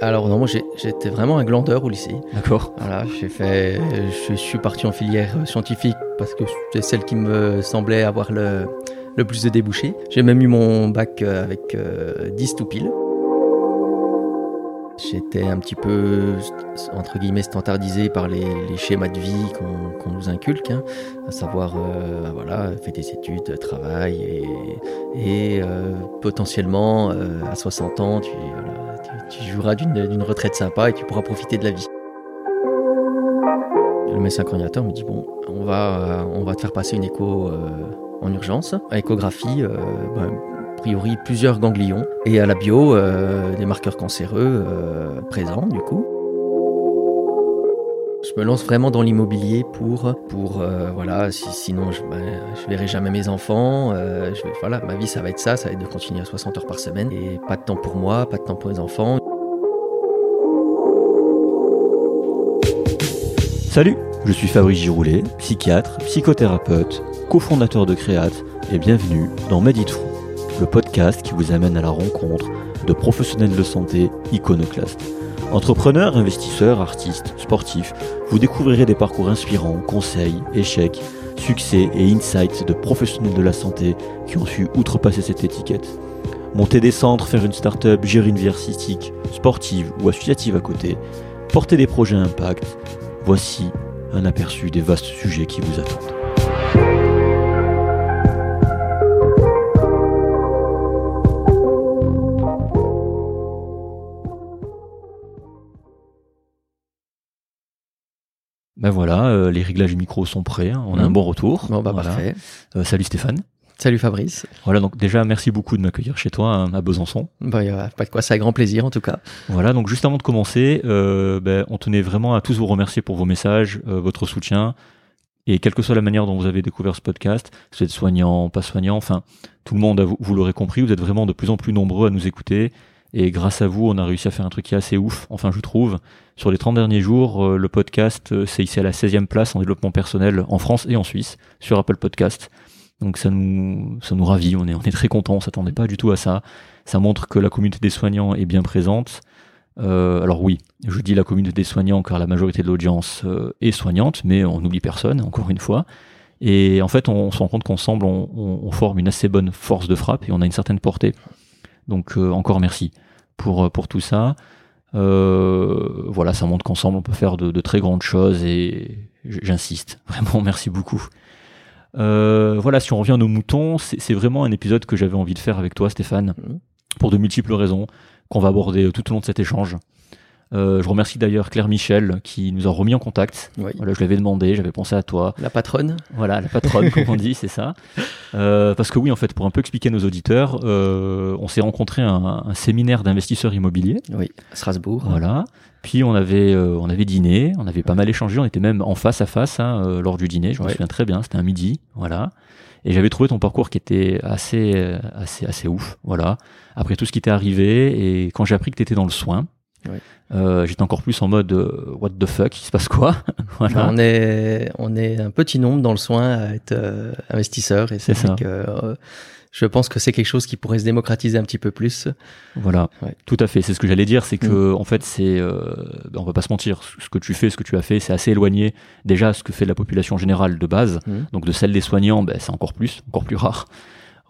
Alors non, moi j'ai- j'étais vraiment un glandeur au lycée. D'accord. Voilà, j'ai fait, je suis parti en filière euh, scientifique parce que c'est celle qui me semblait avoir le, le plus de débouchés. J'ai même eu mon bac euh, avec euh, 10 tout pile. J'étais un petit peu, entre guillemets, standardisé par les, schémas de vie qu'on nous inculque, hein, à savoir, euh, voilà, fais des études, travaille et, euh, potentiellement, euh, à 60 ans, tu, joueras d'une retraite sympa et tu pourras profiter de la vie. Le médecin coordinateur me dit bon, on va, euh, on va te faire passer une écho euh, en urgence. À échographie, euh, a priori plusieurs ganglions et à la bio euh, des marqueurs cancéreux euh, présents du coup. Je me lance vraiment dans l'immobilier pour, pour euh, voilà, si- sinon je, ben, je verrai jamais mes enfants. je voilà, ma vie ça va être ça, ça va être de continuer à 60 heures par semaine et pas de temps pour moi, pas de temps pour les enfants. Salut, je suis Fabrice Giroulet, psychiatre, psychothérapeute, cofondateur de Créate et bienvenue dans Medit le podcast qui vous amène à la rencontre de professionnels de santé iconoclastes. Entrepreneurs, investisseurs, artistes, sportifs, vous découvrirez des parcours inspirants, conseils, échecs, succès et insights de professionnels de la santé qui ont su outrepasser cette étiquette. Monter des centres, faire une start-up, gérer une vie artistique, sportive ou associative à côté, porter des projets impact, voici un aperçu des vastes sujets qui vous attendent. Ben voilà, euh, les réglages micro sont prêts, hein, on a un bon retour. Bon bah Voilà. parfait. Euh, salut Stéphane. Salut Fabrice. Voilà, donc déjà merci beaucoup de m'accueillir chez toi hein, à Besançon. Bah, a pas de quoi, c'est un grand plaisir en tout cas. Voilà, donc juste avant de commencer, euh, ben, on tenait vraiment à tous vous remercier pour vos messages, votre soutien, et quelle que soit la manière dont vous avez découvert ce podcast, si vous êtes soignant, pas soignant, enfin, tout le monde, vous, vous l'aurez compris, vous êtes vraiment de plus en plus nombreux à nous écouter, et grâce à vous, on a réussi à faire un truc qui est assez ouf, enfin je trouve. Sur les 30 derniers jours, euh, le podcast euh, s'est ici à la 16e place en développement personnel en France et en Suisse, sur Apple Podcast. Donc ça nous, ça nous ravit, on est, on est très contents, on s'attendait pas du tout à ça. Ça montre que la communauté des soignants est bien présente. Euh, alors oui, je dis la communauté des soignants car la majorité de l'audience euh, est soignante, mais on n'oublie personne, encore une fois. Et en fait, on, se rend compte qu'ensemble, on, forme une assez bonne force de frappe et on a une certaine portée. Donc euh, encore merci pour, euh, pour tout ça. Euh, voilà, ça montre qu'ensemble, on peut faire de, de très grandes choses et j'insiste. Vraiment, merci beaucoup. Euh, voilà, si on revient à nos moutons, c'est vraiment un épisode que j'avais envie de faire avec toi, Stéphane, Mhm. pour de multiples raisons qu'on va aborder tout au long de cet échange. Euh, je remercie d'ailleurs Claire Michel qui nous a remis en contact. Oui. Voilà, je l'avais demandé, j'avais pensé à toi. La patronne. Voilà, la patronne, comme on dit, c'est ça. Euh, parce que oui, en fait, pour un peu expliquer à nos auditeurs, euh, on s'est rencontré à un, un séminaire d'investisseurs immobiliers. Oui, à Strasbourg. Voilà. Puis on avait, euh, on avait dîné, on avait pas mal échangé, on était même en face à face hein, euh, lors du dîner. Je me souviens très bien, c'était un midi, voilà. Et j'avais trouvé ton parcours qui était assez, assez, assez ouf, voilà. Après tout ce qui t'est arrivé et quand j'ai appris que t'étais dans le soin, Euh, j'étais encore plus en mode euh, what the fuck, il se passe quoi Voilà. On, est, on est un petit nombre dans le soin à être euh, investisseur et c'est ça. que euh, je pense que c'est quelque chose qui pourrait se démocratiser un petit peu plus. Voilà, Ouais. tout à fait. C'est ce que j'allais dire, c'est que en fait, c'est, euh, ben, on va pas se mentir, ce que tu fais, ce que tu as fait, c'est assez éloigné déjà ce que fait la population générale de base. Mhm. Donc de celle des soignants, ben, c'est encore plus, encore plus rare.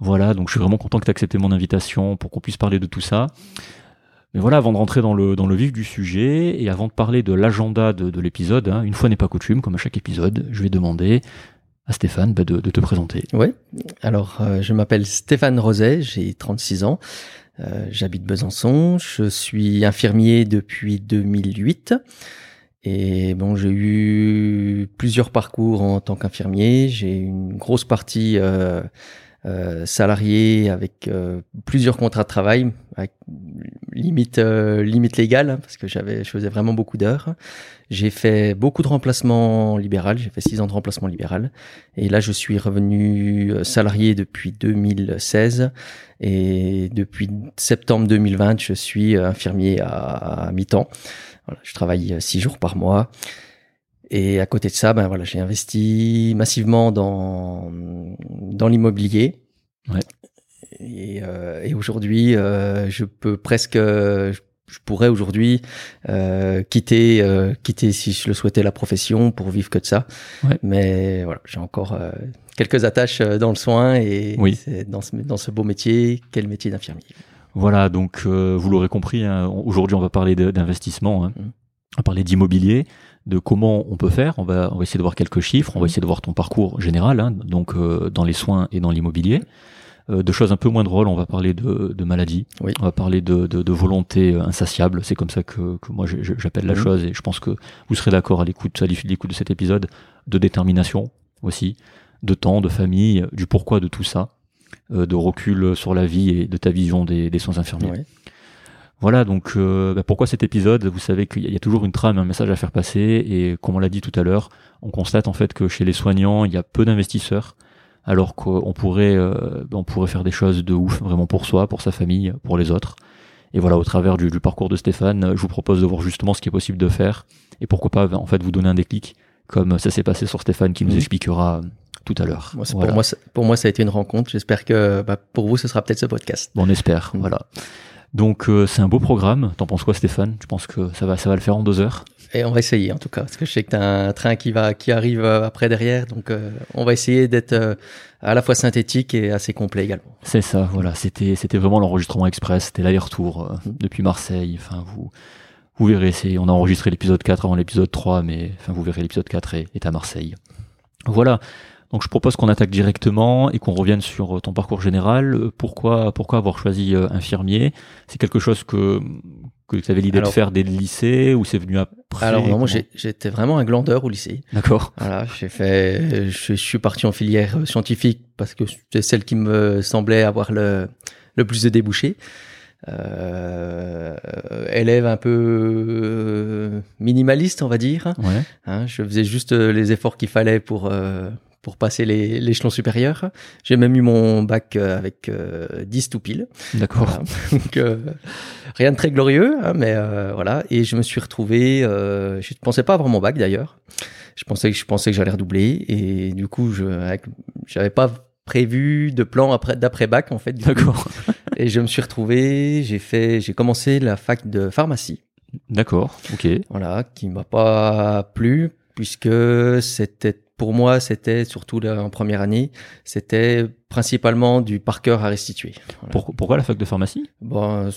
Voilà, donc je suis vraiment content que tu aies accepté mon invitation pour qu'on puisse parler de tout ça. Mais voilà, avant de rentrer dans le, dans le vif du sujet et avant de parler de l'agenda de, de l'épisode, hein, une fois n'est pas coutume, comme à chaque épisode, je vais demander à Stéphane ben, de, de te présenter. Oui, alors euh, je m'appelle Stéphane Roset, j'ai 36 ans, euh, j'habite Besançon, je suis infirmier depuis 2008. Et bon, j'ai eu plusieurs parcours en tant qu'infirmier. J'ai une grosse partie euh, euh, salarié avec euh, plusieurs contrats de travail, avec limite euh, limite légale, hein, parce que j'avais, je faisais vraiment beaucoup d'heures. J'ai fait beaucoup de remplacements libéral. J'ai fait six ans de remplacement libéral. Et là, je suis revenu euh, salarié depuis 2016. Et depuis septembre 2020, je suis infirmier à, à mi-temps. Voilà, je travaille six jours par mois. Et à côté de ça, ben voilà, j'ai investi massivement dans dans l'immobilier. Ouais. Et, euh, et aujourd'hui, euh, je peux presque, je pourrais aujourd'hui euh, quitter, quitter si je le souhaitais la profession pour vivre que de ça. Ouais. Mais voilà, j'ai encore quelques attaches dans le soin et Oui. dans ce, dans ce beau métier, quel métier d'infirmier. Voilà, donc vous l'aurez compris, hein, aujourd'hui on va parler d'investissement, hein. Mm. on va parler d'immobilier, de comment on peut faire. On va, on va essayer de voir quelques chiffres, on va Mm. essayer de voir ton parcours général, hein, donc euh, dans les soins et dans l'immobilier. Euh, de choses un peu moins drôles, on va parler de, de maladie, Oui. on va parler de, de, de volonté euh, insatiable, c'est comme ça que, que moi j'appelle la Mhm. chose et je pense que vous serez d'accord à l'écoute, à l'écoute de cet épisode, de détermination aussi, de temps, de famille, du pourquoi de tout ça, euh, de recul sur la vie et de ta vision des, des soins infirmiers. Voilà, donc euh, bah, pourquoi cet épisode? Vous savez qu'il y a- il y a toujours une trame, un message à faire passer, et comme on l'a dit tout à l'heure, on constate en fait que chez les soignants, il y a peu d'investisseurs, alors qu'on pourrait, euh, on pourrait faire des choses de ouf, vraiment pour soi, pour sa famille, pour les autres. Et voilà, au travers du, du parcours de Stéphane, je vous propose de voir justement ce qui est possible de faire, et pourquoi pas en fait vous donner un déclic, comme ça s'est passé sur Stéphane, qui nous expliquera tout à l'heure. Moi, c'est- Voilà. pour, moi, ça- pour moi, ça a été une rencontre. J'espère que bah, pour vous, ce sera peut-être ce podcast. Bon, on espère, Mhm. voilà. Donc euh, c'est un beau programme. T'en penses quoi, Stéphane? Tu penses que ça va, ça va le faire en deux heures? Et on va essayer en tout cas, parce que je sais que tu as un train qui va qui arrive euh, après derrière, donc euh, on va essayer d'être euh, à la fois synthétique et assez complet également. C'est ça, voilà. C'était, c'était vraiment l'enregistrement express. C'était l'aller-retour euh, depuis Marseille. Enfin, vous, vous verrez. C'est, on a enregistré l'épisode 4 avant l'épisode 3, mais enfin, vous verrez l'épisode 4 est, est à Marseille. Voilà. Donc, je propose qu'on attaque directement et qu'on revienne sur euh, ton parcours général. Euh, Pourquoi, pourquoi avoir choisi euh, infirmier? C'est quelque chose que que tu avais l'idée de faire dès le lycée ou c'est venu après? Alors non, moi j'étais vraiment un glandeur au lycée. D'accord. Voilà, j'ai fait, je, je suis parti en filière scientifique parce que c'était celle qui me semblait avoir le le plus de débouchés. Euh, élève un peu minimaliste, on va dire. Ouais. Hein, je faisais juste les efforts qu'il fallait pour euh, pour passer l'échelon supérieur. J'ai même eu mon bac euh, avec euh, 10 tout pile. D'accord. Voilà. Donc, euh, rien de très glorieux, hein, mais euh, voilà. Et je me suis retrouvé. Euh, je ne pensais pas avoir mon bac d'ailleurs. Je pensais que je pensais que j'allais redoubler et du coup, je j'avais pas prévu de plan après d'après bac en fait. D'accord. Et je me suis retrouvé. J'ai fait. J'ai commencé la fac de pharmacie. D'accord. Ok. Voilà, qui m'a pas plu puisque c'était pour moi c'était surtout là, en première année c'était principalement du par cœur à restituer. Voilà. Pourquoi la fac de pharmacie? Bon,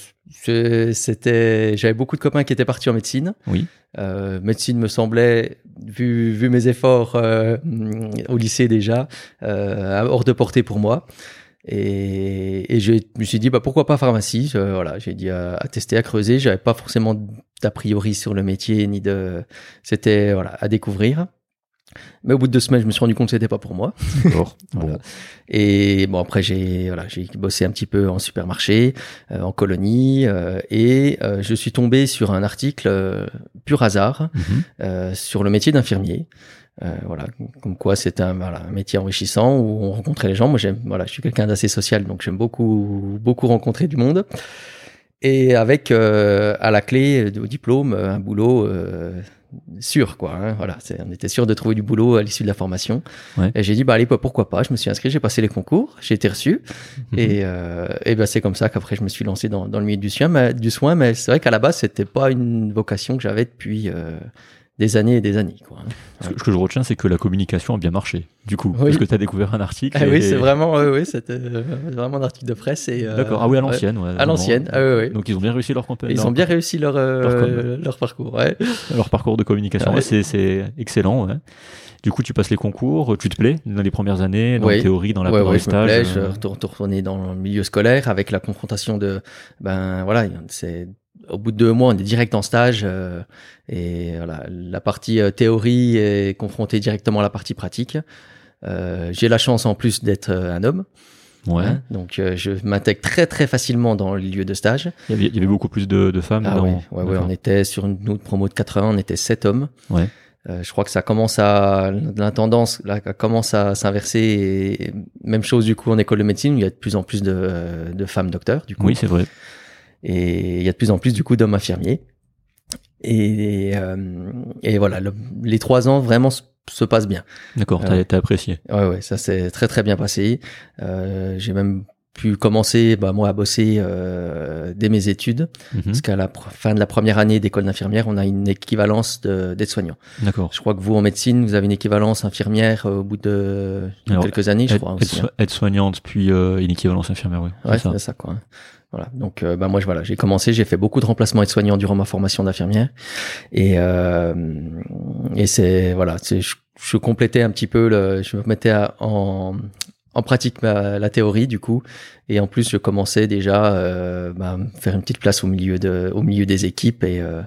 c'était, j'avais beaucoup de copains qui étaient partis en médecine. Oui. Euh, médecine me semblait, vu, vu mes efforts euh, au lycée déjà, euh, hors de portée pour moi. Et, et je me suis dit, bah, pourquoi pas pharmacie? Je- Voilà, j'ai dit à, à tester, à creuser. J'avais pas forcément d'a priori sur le métier, ni de. C'était voilà, à découvrir. Mais au bout de deux semaines, je me suis rendu compte que c'était pas pour moi. D'accord. Voilà. Bon. Et bon après j'ai voilà j'ai bossé un petit peu en supermarché, euh, en colonie euh, et euh, je suis tombé sur un article pur hasard Mhm. sur le métier d'infirmier. Euh, voilà, comme quoi c'est un, voilà, un métier enrichissant où on rencontrait les gens. Moi j'aime voilà, je suis quelqu'un d'assez social donc j'aime beaucoup beaucoup rencontrer du monde. Et avec euh, à la clé au diplôme un boulot euh, sûr quoi. hein. voilà, on était sûr de trouver du boulot à l'issue de la formation. Ouais. Et j'ai dit bah allez bah, pourquoi pas. Je me suis inscrit, j'ai passé les concours, j'ai été reçu. Mhm. Et, euh, et ben c'est comme ça qu'après je me suis lancé dans, dans le milieu du soin. Mais, du soin, mais c'est vrai qu'à la base c'était pas une vocation que j'avais depuis euh, des années et des années. Quoi. hein. Ce que, ce que je retiens, c'est que la communication a bien marché, du coup, Oui. parce que tu as découvert un article. Ah et- oui, c'est vraiment, oui, oui, c'était euh, vraiment un article de presse et. euh, D'accord. Ah oui, à l'ancienne. ouais, à l'ancienne. Ah oui, oui. Donc ils ont bien réussi leur campagne. Ils leur, ont bien réussi leur euh, leur parcours. Ouais. leur parcours de communication. Ouais. C'est, c'est excellent. ouais. Du coup, tu passes les concours, tu te plais dans les premières années, dans la théorie, dans la dans les je me stages. plais, je euh, retourne dans le milieu scolaire avec la confrontation de, ben voilà, c'est au bout de deux mois, on est direct en stage euh, et voilà, la partie euh, théorie est confrontée directement à la partie pratique. Euh, J'ai la chance en plus d'être euh, un homme, Ouais. hein, donc euh, je m'intègre très très facilement dans le lieu de stage. Il, y avait, il y avait beaucoup plus de, de femmes. Ah dans... ouais, ouais, ouais, on était sur une autre promo de 80, on était sept hommes. Ouais. Euh, je crois que ça commence à la tendance là commence à s'inverser et même chose du coup en école de médecine il y a de plus en plus de, de femmes docteurs du coup Oui, c'est vrai. Et il y a de plus en plus du coup d'hommes infirmiers et euh, et voilà le- les trois ans vraiment se, se passent bien D'accord. Ah T'as, apprécié. ouais ouais ça s'est très très bien passé euh, j'ai même pu commencer, bah, moi, à bosser euh, dès mes études, Mhm. parce qu'à la fin de la première année d'école d'infirmière, on a une équivalence de- d'aide-soignant. D'accord. Je crois que vous, en médecine, vous avez une équivalence infirmière euh, au bout de, Alors, quelques années, je crois. hein. so- aide-soignante, puis euh, une équivalence infirmière, oui. Ouais, c'est ça. c'est ça quoi. Voilà. Donc euh, bah moi voilà, j'ai commencé, j'ai fait beaucoup de remplacements aides-soignants durant ma formation d'infirmière et euh, et c'est voilà, je, complétais un petit peu le je me mettais en pratique la théorie du coup et en plus je commençais déjà euh, bah, faire une petite place au milieu de au milieu des équipes et, euh,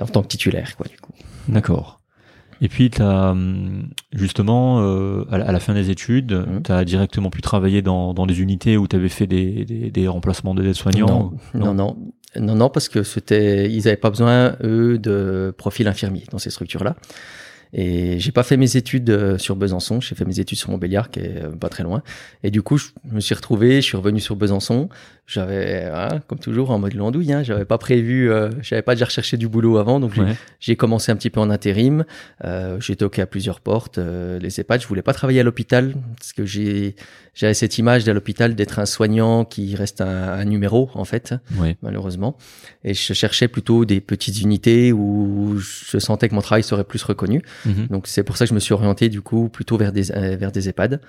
en tant que titulaire quoi du coup. D'accord. Et puis, t'as, hum, justement, euh, à, la, à la fin des études, Mhm. tu as directement pu travailler dans, dans des unités où tu avais fait des, des, des remplacements de soignants Non, non, non, non, non, parce que c'était, ils avaient pas besoin eux de profil infirmier dans ces structures-là. Et j'ai pas fait mes études euh, sur Besançon, j'ai fait mes études sur Montbéliard, qui est euh, pas très loin. Et du coup, je me suis retrouvé, je suis revenu sur Besançon. J'avais, hein, comme toujours, en mode landouille, hein, j'avais pas prévu, euh, j'avais pas déjà recherché du boulot avant, donc j'ai- Ouais. j'ai commencé un petit peu en intérim. Euh, j'ai toqué à plusieurs portes. Euh, les EHPAD, je voulais pas travailler à l'hôpital parce que j'ai j'avais cette image de l'hôpital d'être un soignant qui reste un, un numéro en fait, Ouais. malheureusement. Et je cherchais plutôt des petites unités où je sentais que mon travail serait plus reconnu. Mhm. Donc c'est pour ça que je me suis orienté du coup plutôt vers des euh, vers des EHPAD.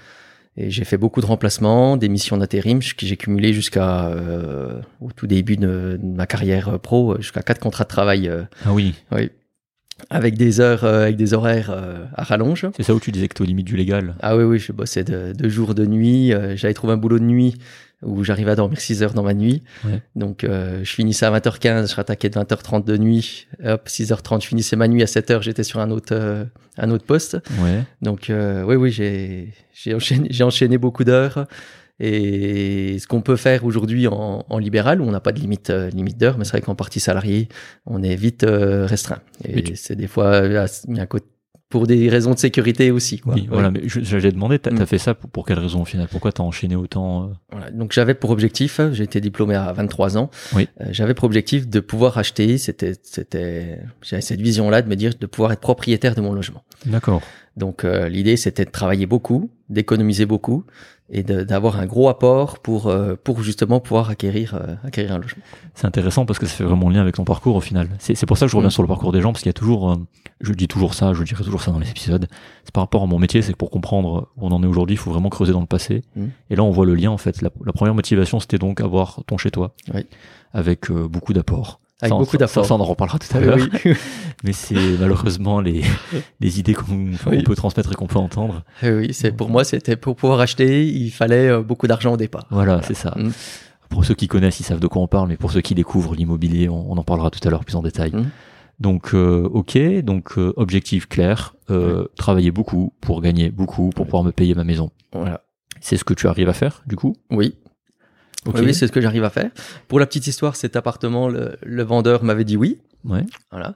Et j'ai fait beaucoup de remplacements, des missions d'intérim que j'ai cumulé jusqu'à euh, au tout début de, de ma carrière pro, jusqu'à quatre contrats de travail. euh, Ah oui, oui. Avec des heures, euh, avec des horaires euh, à rallonge. c'est ça où tu disais que tu aux limites du légal. Ah oui, oui, je bossais de, de jour, de nuit. Euh, J'avais trouvé un boulot de nuit où j'arrivais à dormir 6 heures dans ma nuit. Ouais. Donc, euh, je finissais à 20h15, je rattaquais de 20h30 de nuit. Hop, 6h30, je finissais ma nuit. À 7h, j'étais sur un autre, euh, un autre poste. Ouais. Donc, euh, oui, oui, j'ai j'ai enchaîné, j'ai enchaîné beaucoup d'heures. Et ce qu'on peut faire aujourd'hui en, en libéral, où on n'a pas de limite, euh, limite d'heures, mais c'est vrai qu'en partie salarié, on est vite euh, restreint. Et tu- c'est des fois euh, il y a un côté- pour des raisons de sécurité aussi. Quoi. Oui, Ouais. voilà, mais je- j'allais demander, t'as Mm. fait ça pour, pour quelle raison au final? Pourquoi t'as enchaîné autant euh? Voilà, donc j'avais pour objectif, j'ai été diplômé à 23 ans. Oui. Euh, j'avais pour objectif de pouvoir acheter. C'était, c'était, j'avais cette vision-là de me dire de pouvoir être propriétaire de mon logement. D'accord. Donc euh, l'idée c'était de travailler beaucoup, d'économiser beaucoup et d'avoir un gros apport pour euh, pour justement pouvoir acquérir euh, acquérir un logement. C'est intéressant parce que ça fait vraiment lien avec ton parcours au final. C'est pour ça que je reviens Mm. sur le parcours des gens parce qu'il y a toujours, euh, je dis toujours ça, je dirai toujours ça dans les épisodes. C'est par rapport à mon métier, c'est que pour comprendre où on en est aujourd'hui, il faut vraiment creuser dans le passé. Mm. Et là, on voit le lien en fait. La, la première motivation, c'était donc avoir ton chez toi, Oui. avec euh, beaucoup d'apports. Avec beaucoup ça, on en reparlera tout à l'heure. oui. Mais c'est malheureusement les, les idées qu'on Oui. peut transmettre et qu'on peut entendre. Eh oui, c'est pour moi c'était pour pouvoir acheter, il fallait euh, beaucoup d'argent au départ. Voilà, c'est ça. Mm. Pour ceux qui connaissent, ils savent de quoi on parle, mais pour ceux qui découvrent l'immobilier, on, on en parlera tout à l'heure plus en détail. Mm. Donc, euh, ok, donc euh, objectif clair, euh, travailler beaucoup pour gagner beaucoup, pour pouvoir me payer ma maison. Voilà. C'est ce que tu arrives à faire, du coup? Oui. Oui, oui, c'est ce que j'arrive à faire. Pour la petite histoire, cet appartement, le, le vendeur m'avait dit oui. Ouais, Voilà.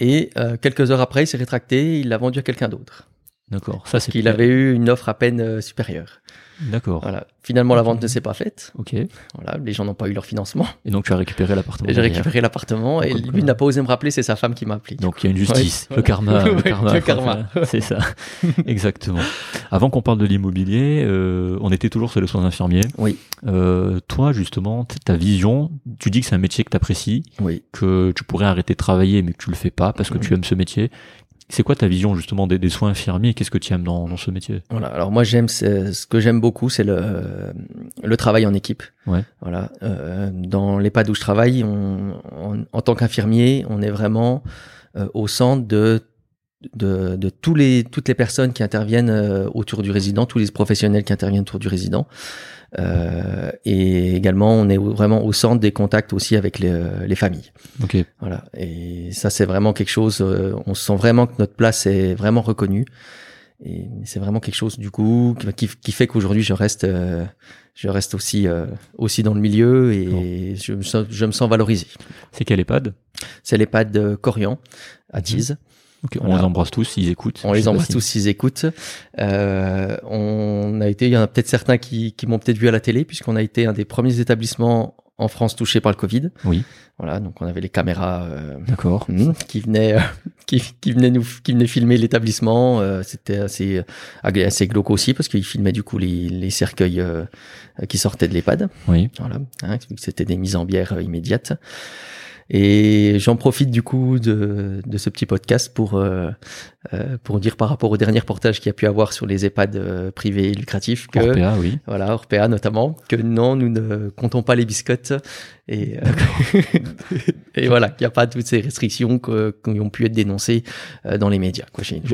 Et euh, quelques heures après, il s'est rétracté, il l'a vendu à quelqu'un d'autre. d'accord. Ça, c'est Qu'il avait eu une offre à peine euh, supérieure. D'accord. Voilà. Finalement, la vente ne s'est pas faite. Ok. Et Voilà. Les gens n'ont pas eu leur financement. donc, tu as récupéré l'appartement. Et J'ai récupéré l'appartement et lui n'a pas osé me rappeler, c'est sa femme qui m'a appelé. Donc il y a une justice, Ouais, le karma, le karma, le karma. c'est ça, exactement. Avant qu'on parle de l'immobilier, euh, on était toujours sur les soins infirmiers. Oui. Euh, toi justement, ta vision, tu dis que c'est un métier que tu apprécies, Oui. que tu pourrais arrêter de travailler mais que tu le fais pas parce que tu aimes ce métier. C'est quoi ta vision justement des, des soins infirmiers? Qu'est-ce que tu aimes dans, dans ce métier? Voilà. Alors moi, j'aime ce que j'aime beaucoup, c'est le le travail en équipe. Ouais. Voilà. Euh, dans l'EHPAD où je travaille, on, on- en tant qu'infirmier, on est vraiment euh, au centre de de, de tous les toutes les personnes qui interviennent euh, autour du résident, tous les professionnels qui interviennent autour du résident. Euh, et également, on est vraiment au centre des contacts aussi avec les, euh, les familles. Ok. Voilà. Et ça, c'est vraiment quelque chose. euh, on sent vraiment que notre place est vraiment reconnue. Et c'est vraiment quelque chose du coup qui, qui fait qu'aujourd'hui je reste, euh, je reste aussi euh, aussi dans le milieu et je, me sens, je me sens valorisé. C'est quel EHPAD? C'est l'EHPAD Corian à. Tise. Ok, On Voilà. les embrasse tous, ils écoutent. On les embrasse si- tous s'ils écoutent. Euh, on a été, il y en a peut-être certains qui, qui m'ont peut-être vu à la télé puisqu'on a été un des premiers établissements en France touchés par le Covid. Oui. Voilà, donc on avait les caméras euh, D'accord. hmm, qui venaient, euh, qui, qui venaient nous, qui venaient filmer l'établissement. Euh, C'était assez, euh, assez glauque aussi parce qu'ils filmaient du coup les, les cercueils euh, qui sortaient de l'EHPAD. Oui. Voilà, hein, c'était des mises en bière immédiates. Et j'en profite du coup de, de ce petit podcast pour euh, euh, pour dire par rapport au dernier reportage qu'il y a pu avoir sur les EHPAD euh, privés et lucratifs que Orpea, oui. voilà Orpea notamment que non nous ne comptons pas les biscottes et euh, et voilà qu'il n'y a pas toutes ces restrictions que- qui ont pu être dénoncées euh, dans les médias.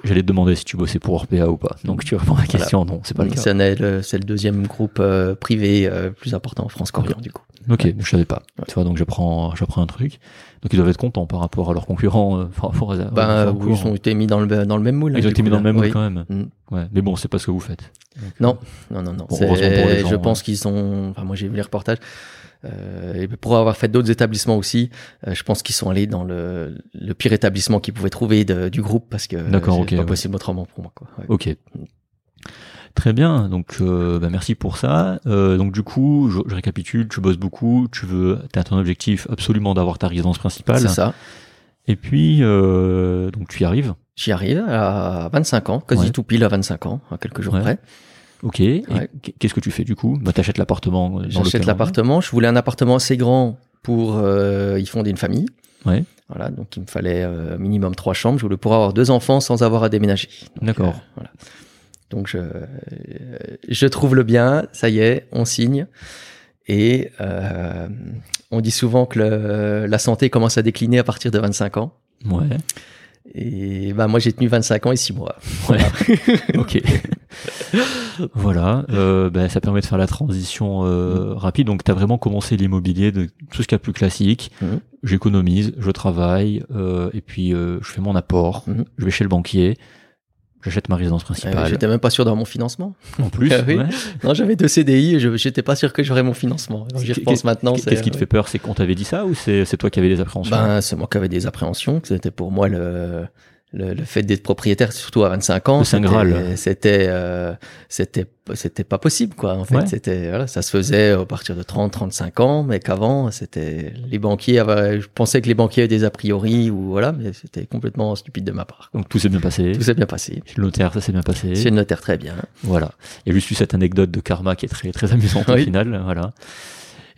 J'allais te demander si tu bossais pour Orpea ou pas. Donc tu réponds à la question, non, c'est pas le cas. C'est le, deuxième groupe privé plus important en France qu'Orient du coup. Ok, je savais pas. Tu vois, donc j'apprends, j'apprends un truc. Donc ils doivent être contents par rapport à leurs concurrents, euh, par rapport à. Aux oui, ils ont été mis dans le, dans le même moule. hein, Ils ont du été mis dans le même moule Oui. quand même. Mm. Ouais, mais bon, c'est pas ce que vous faites. Donc, Non, non, non, non. Bon, C'est- heureusement pour les gens, je ouais. pense qu'ils sont. Enfin, moi, j'ai vu les reportages. Euh, et pour avoir fait d'autres établissements aussi, euh, je pense qu'ils sont allés dans le, le pire établissement qu'ils pouvaient trouver de- du groupe parce que c'est ok, pas ouais. possible autrement pour moi. Quoi. Ouais. Ok. Très bien, donc euh, bah, merci pour ça. Euh, donc du coup, je, je récapitule, tu bosses beaucoup, tu veux, t'as ton objectif absolument d'avoir ta résidence principale. C'est ça. Et puis, euh, donc tu y arrives. J'y arrive à 25 ans, quasi Ouais. tout pile à 25 ans, à quelques jours Ouais. près. Ok. Ouais. qu'est-ce que tu fais du coup? Bah t'achètes l'appartement. J'achète l'appartement. Je voulais un appartement assez grand pour y fonder une famille. Ouais. Voilà, donc il me fallait minimum trois chambres. Je voulais pouvoir avoir deux enfants sans avoir à déménager. D'accord. voilà. Donc je, je trouve le bien, ça y est, on signe. Et euh, on dit souvent que le- la santé commence à décliner à partir de 25 ans. Ouais. Et bah moi j'ai tenu 25 ans et 6 mois. Ouais. ok. voilà. Euh, ben, ça permet de faire la transition euh, rapide. Donc, tu as vraiment commencé l'immobilier de tout ce qu'il y a de plus classique. Mhm. J'économise, je travaille, et puis je fais mon apport. Mhm. Je vais chez le banquier. J'achète ma résidence Euh, principale. J'étais même pas sûr d'avoir mon financement. en plus, Ah oui. ouais. Non, j'avais deux CDI et je j'étais pas sûr que j'aurais mon financement. J'y repense maintenant. Qu'est-ce qui te fait peur? C'est qu'on t'avait dit ça ou c'est c'est toi qui avais des appréhensions? Ben, c'est moi qui avais des appréhensions. que C'était pour moi le, le, le fait d'être propriétaire, surtout à 25 ans. C'était- euh, c'était, c'était pas possible, quoi. En fait, Ouais. c'était, voilà, ça se faisait à partir de 30, 35 ans, mais qu'avant, c'était, les banquiers avaient, je pensais que les banquiers avaient des a priori ou voilà, mais c'était complètement stupide de ma part. Donc tout s'est bien passé. Tout s'est bien passé. Chez le notaire, ça s'est bien passé. Chez le notaire, très bien. Voilà. Il y a juste eu cette anecdote de karma qui est très très amusante au final. Voilà.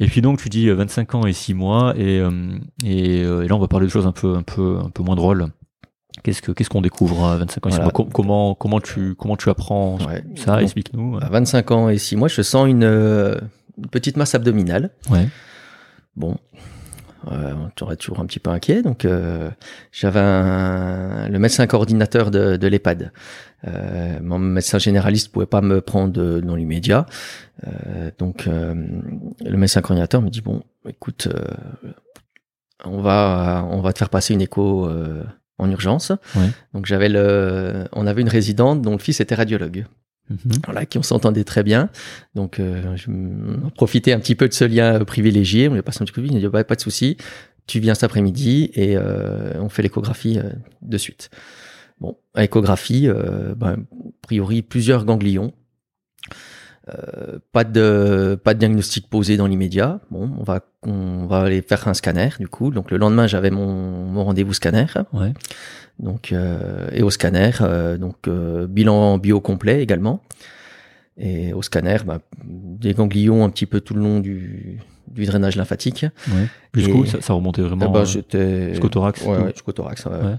Et puis donc tu dis euh, 25 ans et 6 mois et, euh, et, euh, et là on va parler de choses un peu un peu un peu moins drôles. Qu'est-ce que qu'est-ce qu'on découvre à 25 ans? Et 6 Voilà. mois Com- Comment comment tu comment tu apprends Ouais. ça Explique-nous. à 25 ans et 6 mois, je sens une, euh, une petite masse abdominale. Ouais. Bon, euh, tu aurais toujours un petit peu inquiet. Donc, euh, j'avais le médecin coordinateur de, de l'EHPAD. Euh, mon médecin généraliste pouvait pas me prendre dans l'immédiat. Euh, donc, euh, le médecin coordinateur me dit bon, écoute, euh, on va on va te faire passer une écho euh, en urgence. Ouais. Donc, j'avais le, on avait une résidente dont le fils était radiologue voilà, qui on s'entendait très bien. Donc, euh, je profité un petit peu de ce lien euh, privilégié. On lui a passé un petit coup de fil, il a dit bah, pas de souci, tu viens cet après-midi et euh, on fait l'échographie euh, de suite. Bon, échographie, ben, a priori plusieurs ganglions. Euh, pas de pas de diagnostic posé dans l'immédiat. Bon, on va on va aller faire un scanner du coup. Donc le lendemain j'avais mon, mon rendez-vous scanner. Ouais. Donc euh, et au scanner, euh, donc bilan bio complet également. Et au scanner, bah, des ganglions un petit peu tout le long du, du drainage lymphatique. Ouais. Jusqu'où ça, ça remontait Eh vraiment ben, euh, j'étais jusqu'au thorax. Ouais, tout ouais, jusqu'au thorax. Ouais.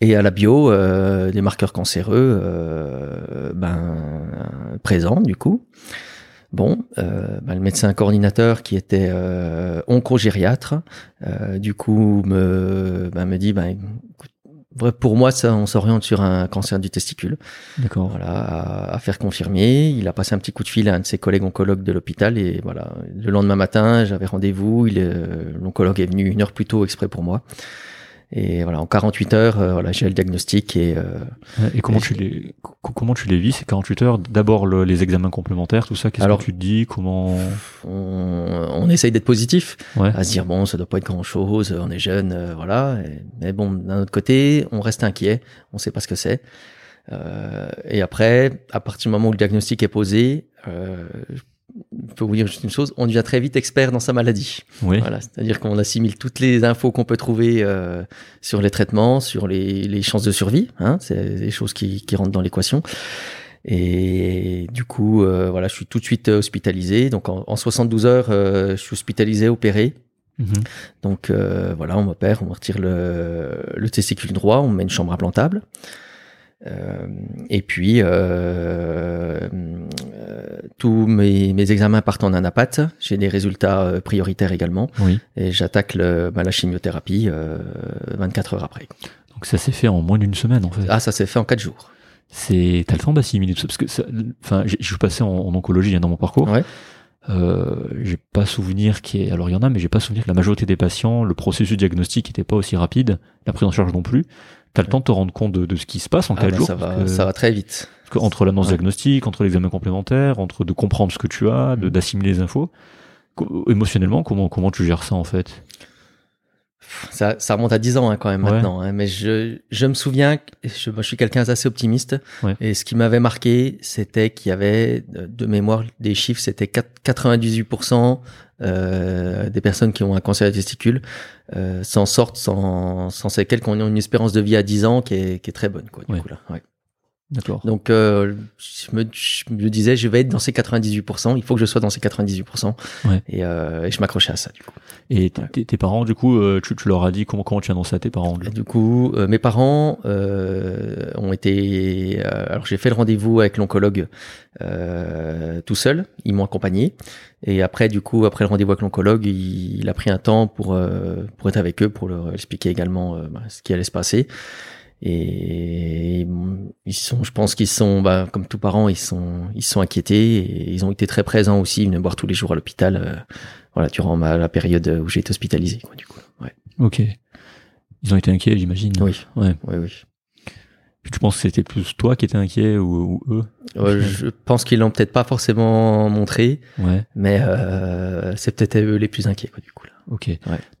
Et à la bio, euh, des marqueurs cancéreux, euh, ben présents du coup. Bon, euh, ben, le médecin coordinateur qui était euh, oncogériatre, euh, du coup me ben, me dit ben écoute, pour moi ça on s'oriente sur un cancer du testicule. D'accord. Voilà, à, à faire confirmer. Il a passé un petit coup de fil à un de ses collègues oncologues de l'hôpital et voilà. Le lendemain matin, j'avais rendez-vous. Il, euh, l'oncologue est venu une heure plus tôt exprès pour moi. Et voilà, en 48 heures, euh, voilà, j'ai le diagnostic et euh, Et comment Et tu les co- comment tu les vis ces 48 heures? D'abord le- les examens complémentaires, tout ça. Qu'est-ce que tu te dis? Comment? on, on essaye d'être positif, Ouais. à se dire bon, ça doit pas être grand chose, on est jeune, euh, voilà. Et- mais bon, d'un autre côté, on reste inquiet, on sait pas ce que c'est. Euh, et après, à partir du moment où le diagnostic est posé, euh, je peux vous dire juste une chose, on devient très vite expert dans sa maladie. Oui. Voilà, c'est-à-dire qu'on assimile toutes les infos qu'on peut trouver euh, sur les traitements, sur les, les chances de survie. Hein, c'est des choses qui, qui rentrent dans l'équation. Et du coup, euh, voilà, je suis tout de suite hospitalisé. Donc en, en 72 heures, euh, je suis hospitalisé, opéré. Mhm. Donc euh, voilà, on m'opère, on me retire le, le testicule droit, on me met une chambre implantable. Euh, et puis, euh, euh, tous mes, mes examens partent en anapath. J'ai des résultats prioritaires également. Oui. Et j'attaque bah, la chimiothérapie euh, 24 heures après. Donc ça s'est fait en moins d'une semaine en fait. Ah, ça s'est fait en 4 jours. C'est t'as le temps d'assimiler ça parce que ça- enfin je suis passé en, en oncologie hein, dans mon parcours. Ouais. Euh, j'ai pas souvenir qui est alors il y en a mais j'ai pas souvenir que la majorité des patients le processus diagnostique était pas aussi rapide, la prise en charge non plus. T'as le temps de te rendre compte de, de ce qui se passe en Ah, quatre bah, jours ça, va, que- ça va très vite. parce entre l'annonce Ouais. diagnostique, entre l'examen complémentaire, entre de comprendre ce que tu as, de Mhm. d'assimiler les infos. Émotionnellement, comment comment tu gères ça en fait? Ça, ça remonte à 10 ans hein, quand même Ouais. maintenant. hein, mais je, je me souviens, je, moi, je suis quelqu'un d'assez optimiste. Ouais. Et ce qui m'avait marqué, c'était qu'il y avait, de mémoire, des chiffres, c'était 4 98% euh, des personnes qui ont un cancer des testicules euh, s'en sortent sans, sans séquelles, qu'on a une espérance de vie à 10 ans qui est, qui est très bonne. Quoi, du Ouais. coup, là, ouais. D'accord. Donc, euh, je, me, je me disais, je vais être dans ces 98%, il faut que je sois dans ces 98%. Ouais. Et, euh, et je m'accrochais à ça, du coup. Et Ouais. tes- parents, du coup, euh, tu, tu leur as dit comment comment tu as annoncé à tes parents Et du coup, euh, mes parents euh, ont été. euh, alors, j'ai fait le rendez-vous avec l'oncologue euh, tout seul. Ils m'ont accompagné. Et après, du coup, après le rendez-vous avec l'oncologue, il, il a pris un temps pour euh, pour être avec eux, pour leur expliquer également bah, ce qui allait se passer. Et ils sont, je pense qu'ils sont, bah, comme tous parents, ils sont, ils sont inquiétés et ils ont été très présents aussi. Ils venaient me voir tous les jours à l'hôpital, euh, voilà, durant ma, la période où j'ai été hospitalisé, quoi, du coup. Ouais. Ok. Ils ont été inquiets, j'imagine. Oui. Ouais. Oui, oui. Tu penses que c'était plus toi qui étais inquiet ou, ou eux Euh, je pense qu'ils l'ont peut-être pas forcément montré, Ouais. mais euh, c'est peut-être eux les plus inquiets quoi, du coup. Là. Ok.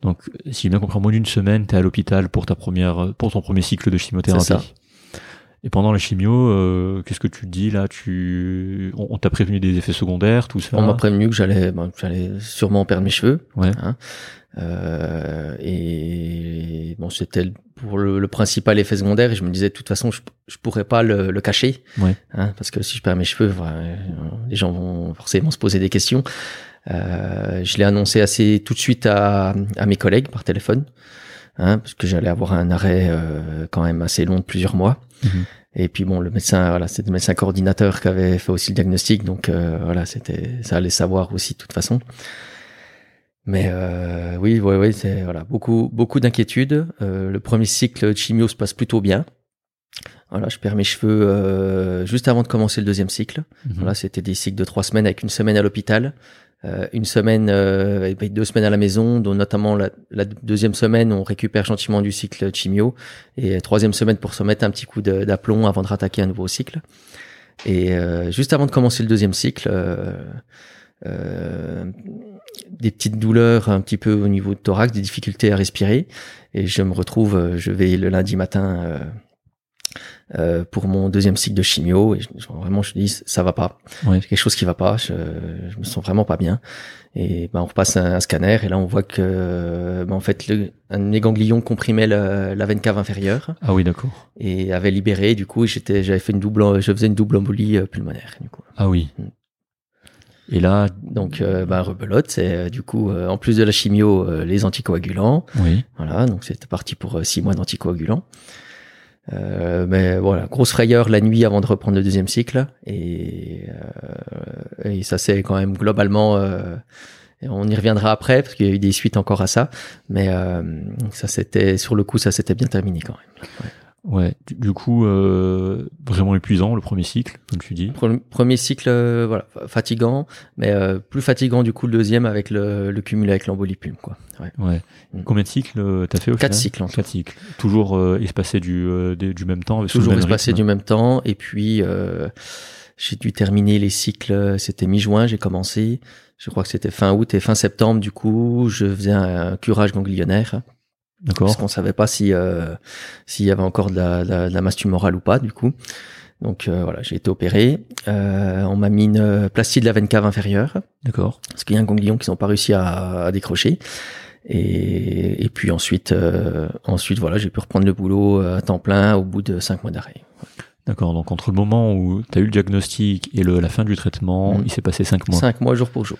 Donc, si j'ai bien compris, en moins d'une semaine, t'es à l'hôpital pour ta première, pour ton premier cycle de chimiothérapie. Ça. Et pendant la chimio, euh, qu'est-ce que tu te dis là? Tu, on, on t'a prévenu des effets secondaires, tout ça? On m'a prévenu que j'allais, ben, j'allais sûrement perdre mes cheveux. Ouais. Hein. Euh, et bon, c'était pour le, le principal effet secondaire. Et je me disais, de toute façon, je, je pourrais pas le, le cacher, Ouais. hein, parce que si je perds mes cheveux, euh, les gens vont forcément se poser des questions. Euh, je l'ai annoncé assez tout de suite à, à mes collègues par téléphone, hein, parce que j'allais avoir un arrêt euh, quand même assez long de plusieurs mois. Mhm. Et puis bon, le médecin, voilà, c'était le médecin coordinateur qui avait fait aussi le diagnostic, donc euh, voilà, c'était, ça allait savoir aussi de toute façon. Mais euh, oui, oui, oui, c'est voilà, beaucoup, beaucoup d'inquiétudes. Euh, le premier cycle de chimio se passe plutôt bien. Voilà, je perds mes cheveux euh, juste avant de commencer le deuxième cycle. Mhm. Voilà, c'était des cycles de trois semaines avec une semaine à l'hôpital, euh, une semaine, euh, avec deux semaines à la maison, dont notamment la, la deuxième semaine, on récupère gentiment du cycle de chimio, et la troisième semaine pour se mettre un petit coup d'aplomb avant de rattaquer un nouveau cycle. Et euh, juste avant de commencer le deuxième cycle, euh, euh, des petites douleurs un petit peu au niveau du thorax, des difficultés à respirer, et je me retrouve, euh, je vais le lundi matin. euh, euh, pour mon deuxième cycle de chimio et je- vraiment je dis ça va pas Ouais. quelque chose qui va pas je, je me sens vraiment pas bien et ben on repasse un, un scanner et là on voit que ben, en fait le, un de mes ganglions comprimait la, la veine cave inférieure Ah oui, d'accord. et avait libéré du coup j'étais j'avais fait une double je faisais une double embolie euh, pulmonaire du coup Ah oui. Et là, donc euh, ben rebelote c'est euh, du coup euh, en plus de la chimio euh, les anticoagulants oui. Voilà, donc c'était parti pour euh, six mois d'anticoagulants. Euh, mais voilà, grosse frayeur la nuit avant de reprendre le deuxième cycle. Et, euh, et ça c'est quand même globalement... euh, on y reviendra après parce qu'il y a eu des suites encore à ça. Mais euh, ça c'était sur le coup ça s'était bien terminé quand même. Ouais. Du, du coup, euh, vraiment épuisant le premier cycle, comme tu dis. Pre- Premier cycle, euh, voilà, fatigant, mais euh, plus fatigant du coup le deuxième avec le, le cumul avec l'embolie pulme, quoi. Ouais. Ouais. Mm. Combien de cycles euh, t'as fait au Quatre final cycles en. Quatre cycles. Toujours euh, espacés du, euh, des- du même temps. avec- toujours même espacé rythme. du même temps. Et puis, euh, j'ai dû terminer les cycles, c'était mi-juin, j'ai commencé. Je crois que c'était fin août et fin septembre, du coup, je faisais un curage ganglionnaire. Parce qu'on savait pas si euh, s'il y avait encore de la, de masse tumorale ou pas, du coup. Donc euh, voilà, j'ai été opéré. Euh, on m'a mis une plastie de la veine cave inférieure. D'accord. Parce qu'il y a un ganglion qu'ils n'ont pas réussi à, à décrocher. Et, et, puis ensuite, ensuite voilà, j'ai pu reprendre le boulot à temps plein au bout de cinq mois d'arrêt. D'accord, donc entre le moment où tu as eu le diagnostic et le, la fin du traitement, Mm. il s'est passé cinq mois. Cinq mois jour pour jour.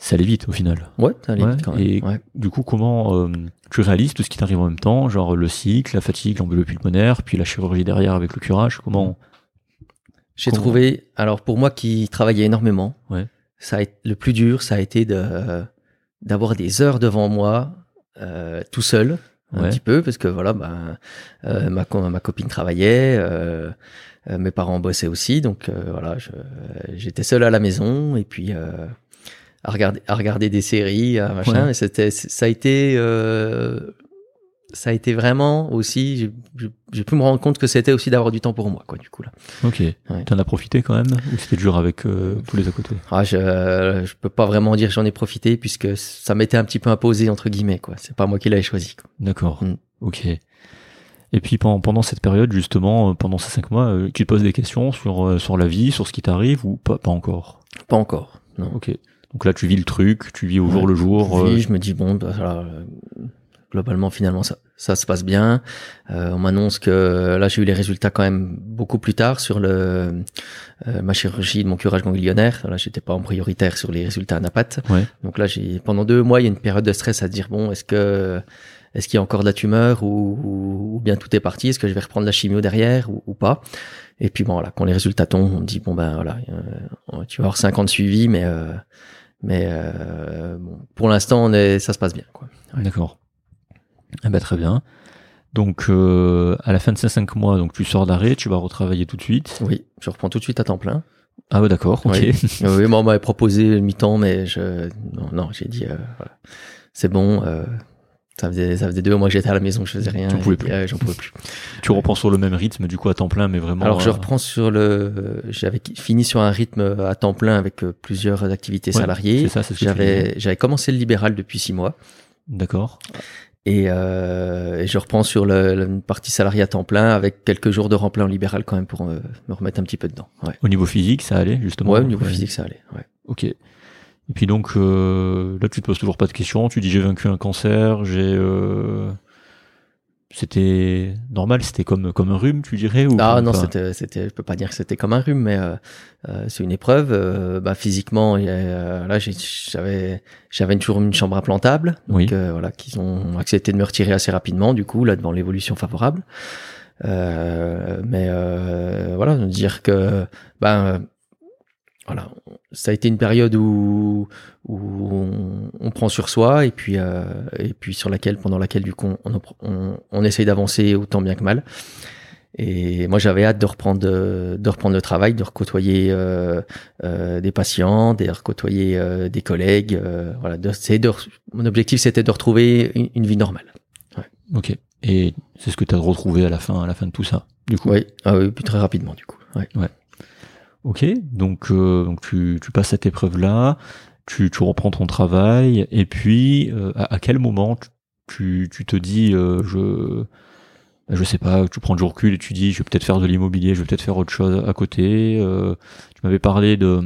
Ça allait vite au final. Ouais, ça allait Ouais, vite quand même. et- Ouais. Du coup, comment euh, tu réalises tout ce qui t'arrive en même temps, genre le cycle, la fatigue, l'enveloppe pulmonaire, puis la chirurgie derrière avec le curage Comment J'ai Comment- trouvé, alors pour moi qui travaillais énormément, Ouais. ça a été, le plus dur, ça a été de d'avoir des heures devant moi, euh, tout seul, un Ouais. petit peu, parce que voilà, ben, euh, ma, ma copine travaillait, euh, mes parents bossaient aussi, donc euh, voilà, j'étais seul à la maison et puis euh, à regarder à regarder des séries, à machin. Ouais. Et c'était, ça a été euh, ça a été vraiment aussi, j'ai- pu me rendre compte que c'était aussi d'avoir du temps pour moi, quoi, du coup là. Ok. T'en as profité quand même Ou c'était dur avec euh, tous les à côté? Ah, je, je peux pas vraiment dire que j'en ai profité puisque ça m'était un petit peu imposé entre guillemets quoi. C'est pas moi qui l'avais choisi. D'accord. Mm. Ok. Et puis pendant, pendant cette période, justement, euh, pendant ces cinq mois, euh, tu te poses des questions sur, euh, sur la vie, sur ce qui t'arrive ou pas, pas encore? Pas encore. Non. Ok. Donc là, tu vis le truc, tu vis au jour le jour. Oui, euh, je me dis bon, bah, voilà, euh, globalement finalement ça, ça se passe bien. Euh, on m'annonce que là j'ai eu les résultats quand même beaucoup plus tard sur le euh, ma chirurgie de mon curage ganglionnaire. Là j'étais pas en prioritaire sur les résultats à Napat. Ouais. Donc là j'ai pendant deux mois il y a une période de stress à dire bon est-ce que est-ce qu'il y a encore de la tumeur ou, ou, ou bien tout est parti? Est-ce que je vais reprendre la chimio derrière ou, ou pas? Et puis bon voilà quand les résultats tombent on me dit bon ben voilà euh, tu vas avoir 5 ans de suivi mais euh, mais euh, bon, pour l'instant on est ça se passe bien quoi. Ouais. D'accord. Eh ben, très bien. Donc euh, à la fin de ces cinq mois, donc tu sors d'arrêt, tu vas retravailler tout de suite. Oui, je reprends tout de suite à temps plein. Ah ouais, d'accord. Ok. Oui. oui, moi on m'avait proposé le mi-temps, mais je non, non j'ai dit euh, voilà. c'est bon. Euh, ça faisait ça faisait deux mois que j'étais à la maison, je faisais rien. Tu en pouvais plus. euh, J'en pouvais plus. tu reprends sur le même rythme, du coup à temps plein, mais vraiment. Alors je euh, reprends sur le. J'avais fini sur un rythme à temps plein avec euh, plusieurs activités Ouais, salariées. C'est ça, c'est. J'avais j'avais commencé le libéral depuis six mois D'accord. et, euh, et je reprends sur le, le- une partie salariée à temps plein avec quelques jours de remplan en libéral quand même pour me, me remettre un petit peu dedans. Ouais. Au niveau physique, ça allait justement? Ouais, au niveau physique ça allait. Ouais. Ok. Et puis donc euh, là, tu te poses toujours pas de questions. Tu dis j'ai vaincu un cancer, j'ai. euh, C'était normal, c'était comme comme un rhume, tu dirais ou Ah non, c'était, c'était, je peux pas dire que c'était comme un rhume, mais euh, euh, c'est une épreuve. Euh, bah, physiquement, a, euh, là, j'avais, j'avais toujours une chambre implantable, donc Oui. voilà, qu'ils ont accepté de me retirer assez rapidement, du coup, là, devant l'évolution favorable. Euh, mais euh, voilà, de dire que, ben, voilà, ça a été une période où où on, on prend sur soi et puis euh, et puis sur laquelle pendant laquelle du coup on, on, on essaye d'avancer autant bien que mal. Et moi, j'avais hâte de reprendre de, reprendre le travail, de recôtoyer euh, euh, des patients, de recôtoyer euh, des collègues. euh, voilà, de, de, mon objectif, c'était de retrouver une, une vie normale. Ok. Et c'est ce que tu as retrouvé à la fin, à la fin de tout ça. Du coup? Oui, ah oui, puis très rapidement, du coup. Ouais. Ok. Donc, euh, tu, passes cette épreuve-là, tu, tu reprends ton travail, et puis euh, à, quel moment tu te dis, euh, je, je sais pas, tu prends du recul et tu dis, je vais peut-être faire de l'immobilier, je vais peut-être faire autre chose à côté. euh, tu m'avais parlé de,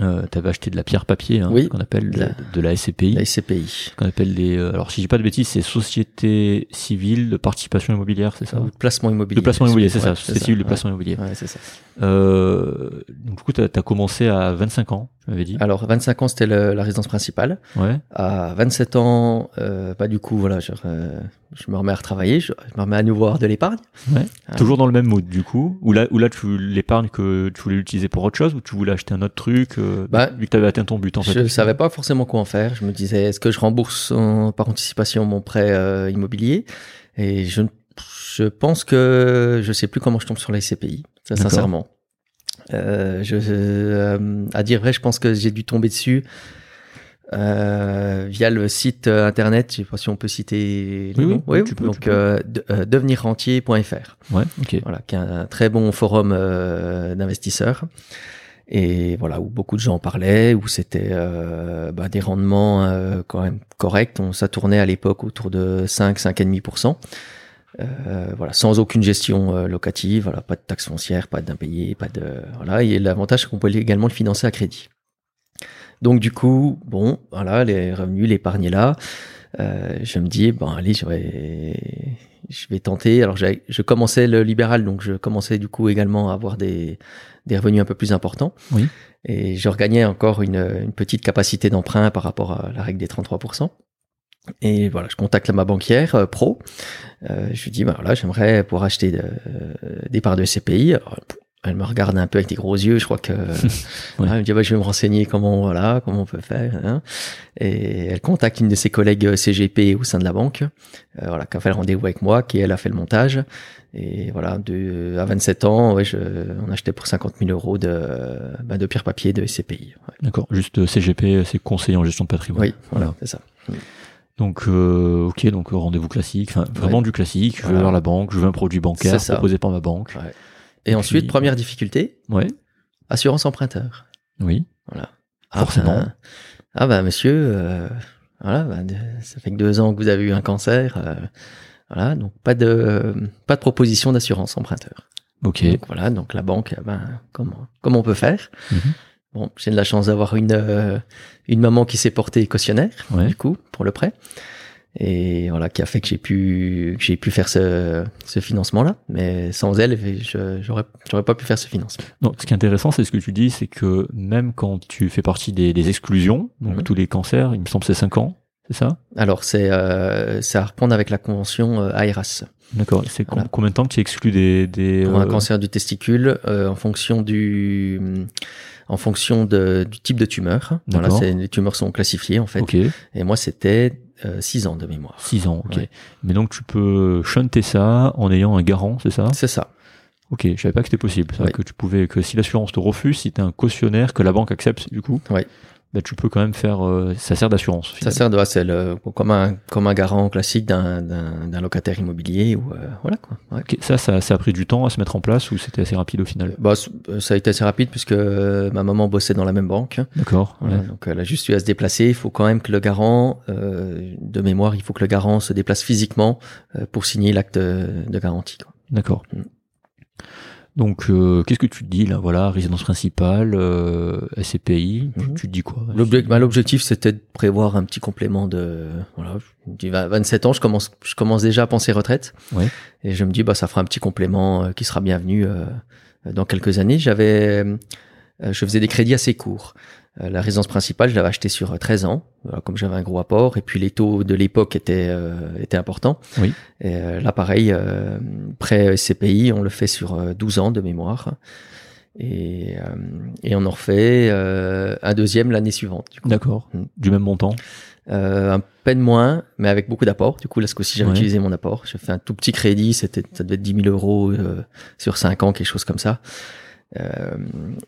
euh, tu avais acheté de la pierre papier, hein, Oui, qu'on appelle de, la- de la SCPI. La SCPI. qu'on appelle les euh, alors si je dis pas de bêtises c'est société civile de participation immobilière c'est ça Ou de placement immobilier. de placement immobilier c'est ça société civile de ouais. placement immobilier Ouais, c'est ça. euh, donc du coup t'as as commencé à 25 ans tu m'avais dit Alors, 25 ans, c'était la résidence principale. ouais À 27 ans, euh, bah, du coup, voilà, je, euh, je me remets à retravailler, je, je me remets à nouveau à avoir de l'épargne. Ouais. Ah. toujours dans le même mood du coup ou là ou là tu l'épargne que tu voulais l'utiliser pour autre chose ou tu voulais acheter un autre truc euh, Bah, vu que t'avais atteint ton but en fait Je savais pas forcément quoi en faire. Je me disais, est-ce que je rembourse en- par anticipation mon prêt euh, immobilier? Et je, je pense que je sais plus comment je tombe sur la SCPI, ça, sincèrement. Euh, je, euh, à dire vrai, je pense que j'ai dû tomber dessus euh, via le site internet. Je sais pas si on peut citer les Oui, oui, noms. oui, tu peux, donc tu de- devenirrentier.fr ouais ok voilà, qui est un très bon forum d'investisseurs. Et voilà, où beaucoup de gens en parlaient, où c'était bah, des rendements quand même corrects. On, ça tournait à l'époque autour de 5, 5,5%. Euh, voilà, sans aucune gestion euh, locative, voilà, pas de taxes foncières, pas d'impayés, pas de voilà. Et l'avantage, c'est qu'on peut également le financer à crédit. Donc du coup, bon, voilà, les revenus, l'épargne est là. Euh, je me dis, bon, allez, je vais, je vais tenter. Alors, je commençais le libéral, donc je commençais du coup également à avoir des, des revenus un peu plus importants. Oui. Et je regagnais encore une, une petite capacité d'emprunt par rapport à la règle des 33%. Et voilà, je contacte ma banquière euh, pro. Euh, je lui dis, bah voilà, j'aimerais pouvoir acheter de- euh, des parts de. Alors, elle me regarde un peu avec des gros yeux. Je crois que elle me dit, bah, je vais me renseigner comment voilà comment on peut faire. hein. Et elle contacte une de ses collègues CGP au sein de la banque, euh, voilà, qui a fait le rendez-vous avec moi, qui elle a fait le montage. Et voilà, de, à 27 ans, ouais, je, on achetait pour 50 000 euros de, bah, de pierre papier de SCPI. Ouais. D'accord. Juste CGP, c'est conseiller en gestion de patrimoine. Oui, voilà, c'est ça. Donc, euh, ok, donc euh, rendez-vous classique, enfin, vraiment Ouais. du classique. Je vais Voilà. vers la banque, je veux un produit bancaire proposé par ma banque. Ouais. Et ensuite, puis- première difficulté, Ouais. assurance emprunteur. Oui. Voilà. Forcément. ben, ah bah monsieur, euh, voilà, de- ça fait que deux ans que vous avez eu un cancer, euh, voilà, donc pas de pas de proposition d'assurance emprunteur. Ok. Donc voilà, donc la banque, ben comment comment on peut faire? Mhm. Bon, j'ai de la chance d'avoir une euh, une maman qui s'est portée cautionnaire Ouais. du coup pour le prêt et voilà qui a fait que j'ai pu j'ai pu faire ce ce financement là, mais sans elle, je j'aurais j'aurais pas pu faire ce financement. Donc, ce qui est intéressant, c'est ce que tu dis, c'est que même quand tu fais partie des, des exclusions, donc Mhm. tous les cancers, il me semble que c'est 5 ans, c'est ça? Alors c'est euh, c'est à reprendre avec la convention euh, AERAS. D'accord. C'est Voilà. combien de temps que tu exclus des... des pour un euh, cancer du testicule euh, en fonction du en fonction de, du type de tumeur. Voilà, les tumeurs sont classifiées en fait. Ok, Et moi c'était 6 ans de mémoire. 6 ans, ok. Ouais. Mais donc tu peux shunter ça en ayant un garant, c'est ça? C'est ça. Ok, je savais pas que c'était possible. C'est vrai Oui. que tu pouvais, que si l'assurance te refuse, si tu un cautionnaire que la banque accepte, du coup, Oui. Bah, tu peux quand même faire. euh, ça sert d'assurance. Ça sert de c'est le, comme un comme un garant classique d'un, d'un, d'un locataire immobilier ou euh, voilà quoi. Ouais. Ça, ça, ça a pris du temps à se mettre en place ou c'était assez rapide au final? Bah, euh, ça a été assez rapide puisque euh, ma maman bossait dans la même banque. D'accord. Voilà. Donc elle a juste eu à se déplacer. Il faut quand même que le garant, euh, de mémoire, il faut que le garant se déplace physiquement euh, pour signer l'acte de, de garantie. Quoi. D'accord. Mm. Donc, euh, qu'est-ce que tu te dis là? Voilà, résidence principale, euh, SCPI. tu- Mhm. Tu, te dis quoi? L'objectif, bah, l'objectif, c'était de prévoir un petit complément de, voilà, je me dis, va- 27 ans, je commence, je commence déjà à penser retraite. Ouais. Et je me dis, bah, ça fera un petit complément euh, qui sera bienvenu euh, dans quelques années. J'avais, euh, je faisais des crédits assez courts. Euh, la résidence principale, je l'avais achetée sur euh, 13 ans, voilà, comme j'avais un gros apport, et puis les taux de l'époque étaient, euh, étaient importants. Oui. Et euh, là, pareil, euh, prêt SCPI, on le fait sur euh, 12 ans de mémoire. Et, euh, et on en refait euh, un deuxième l'année suivante. D'accord. Mm. Du même montant. Euh, un peine moins, mais avec beaucoup d'apports. Du coup, là, ce coup-ci, j'avais Ouais. utilisé mon apport. J'ai fait un tout petit crédit, c'était, ça devait être 10 000 euros euh, sur 5 ans, quelque chose comme ça. Euh,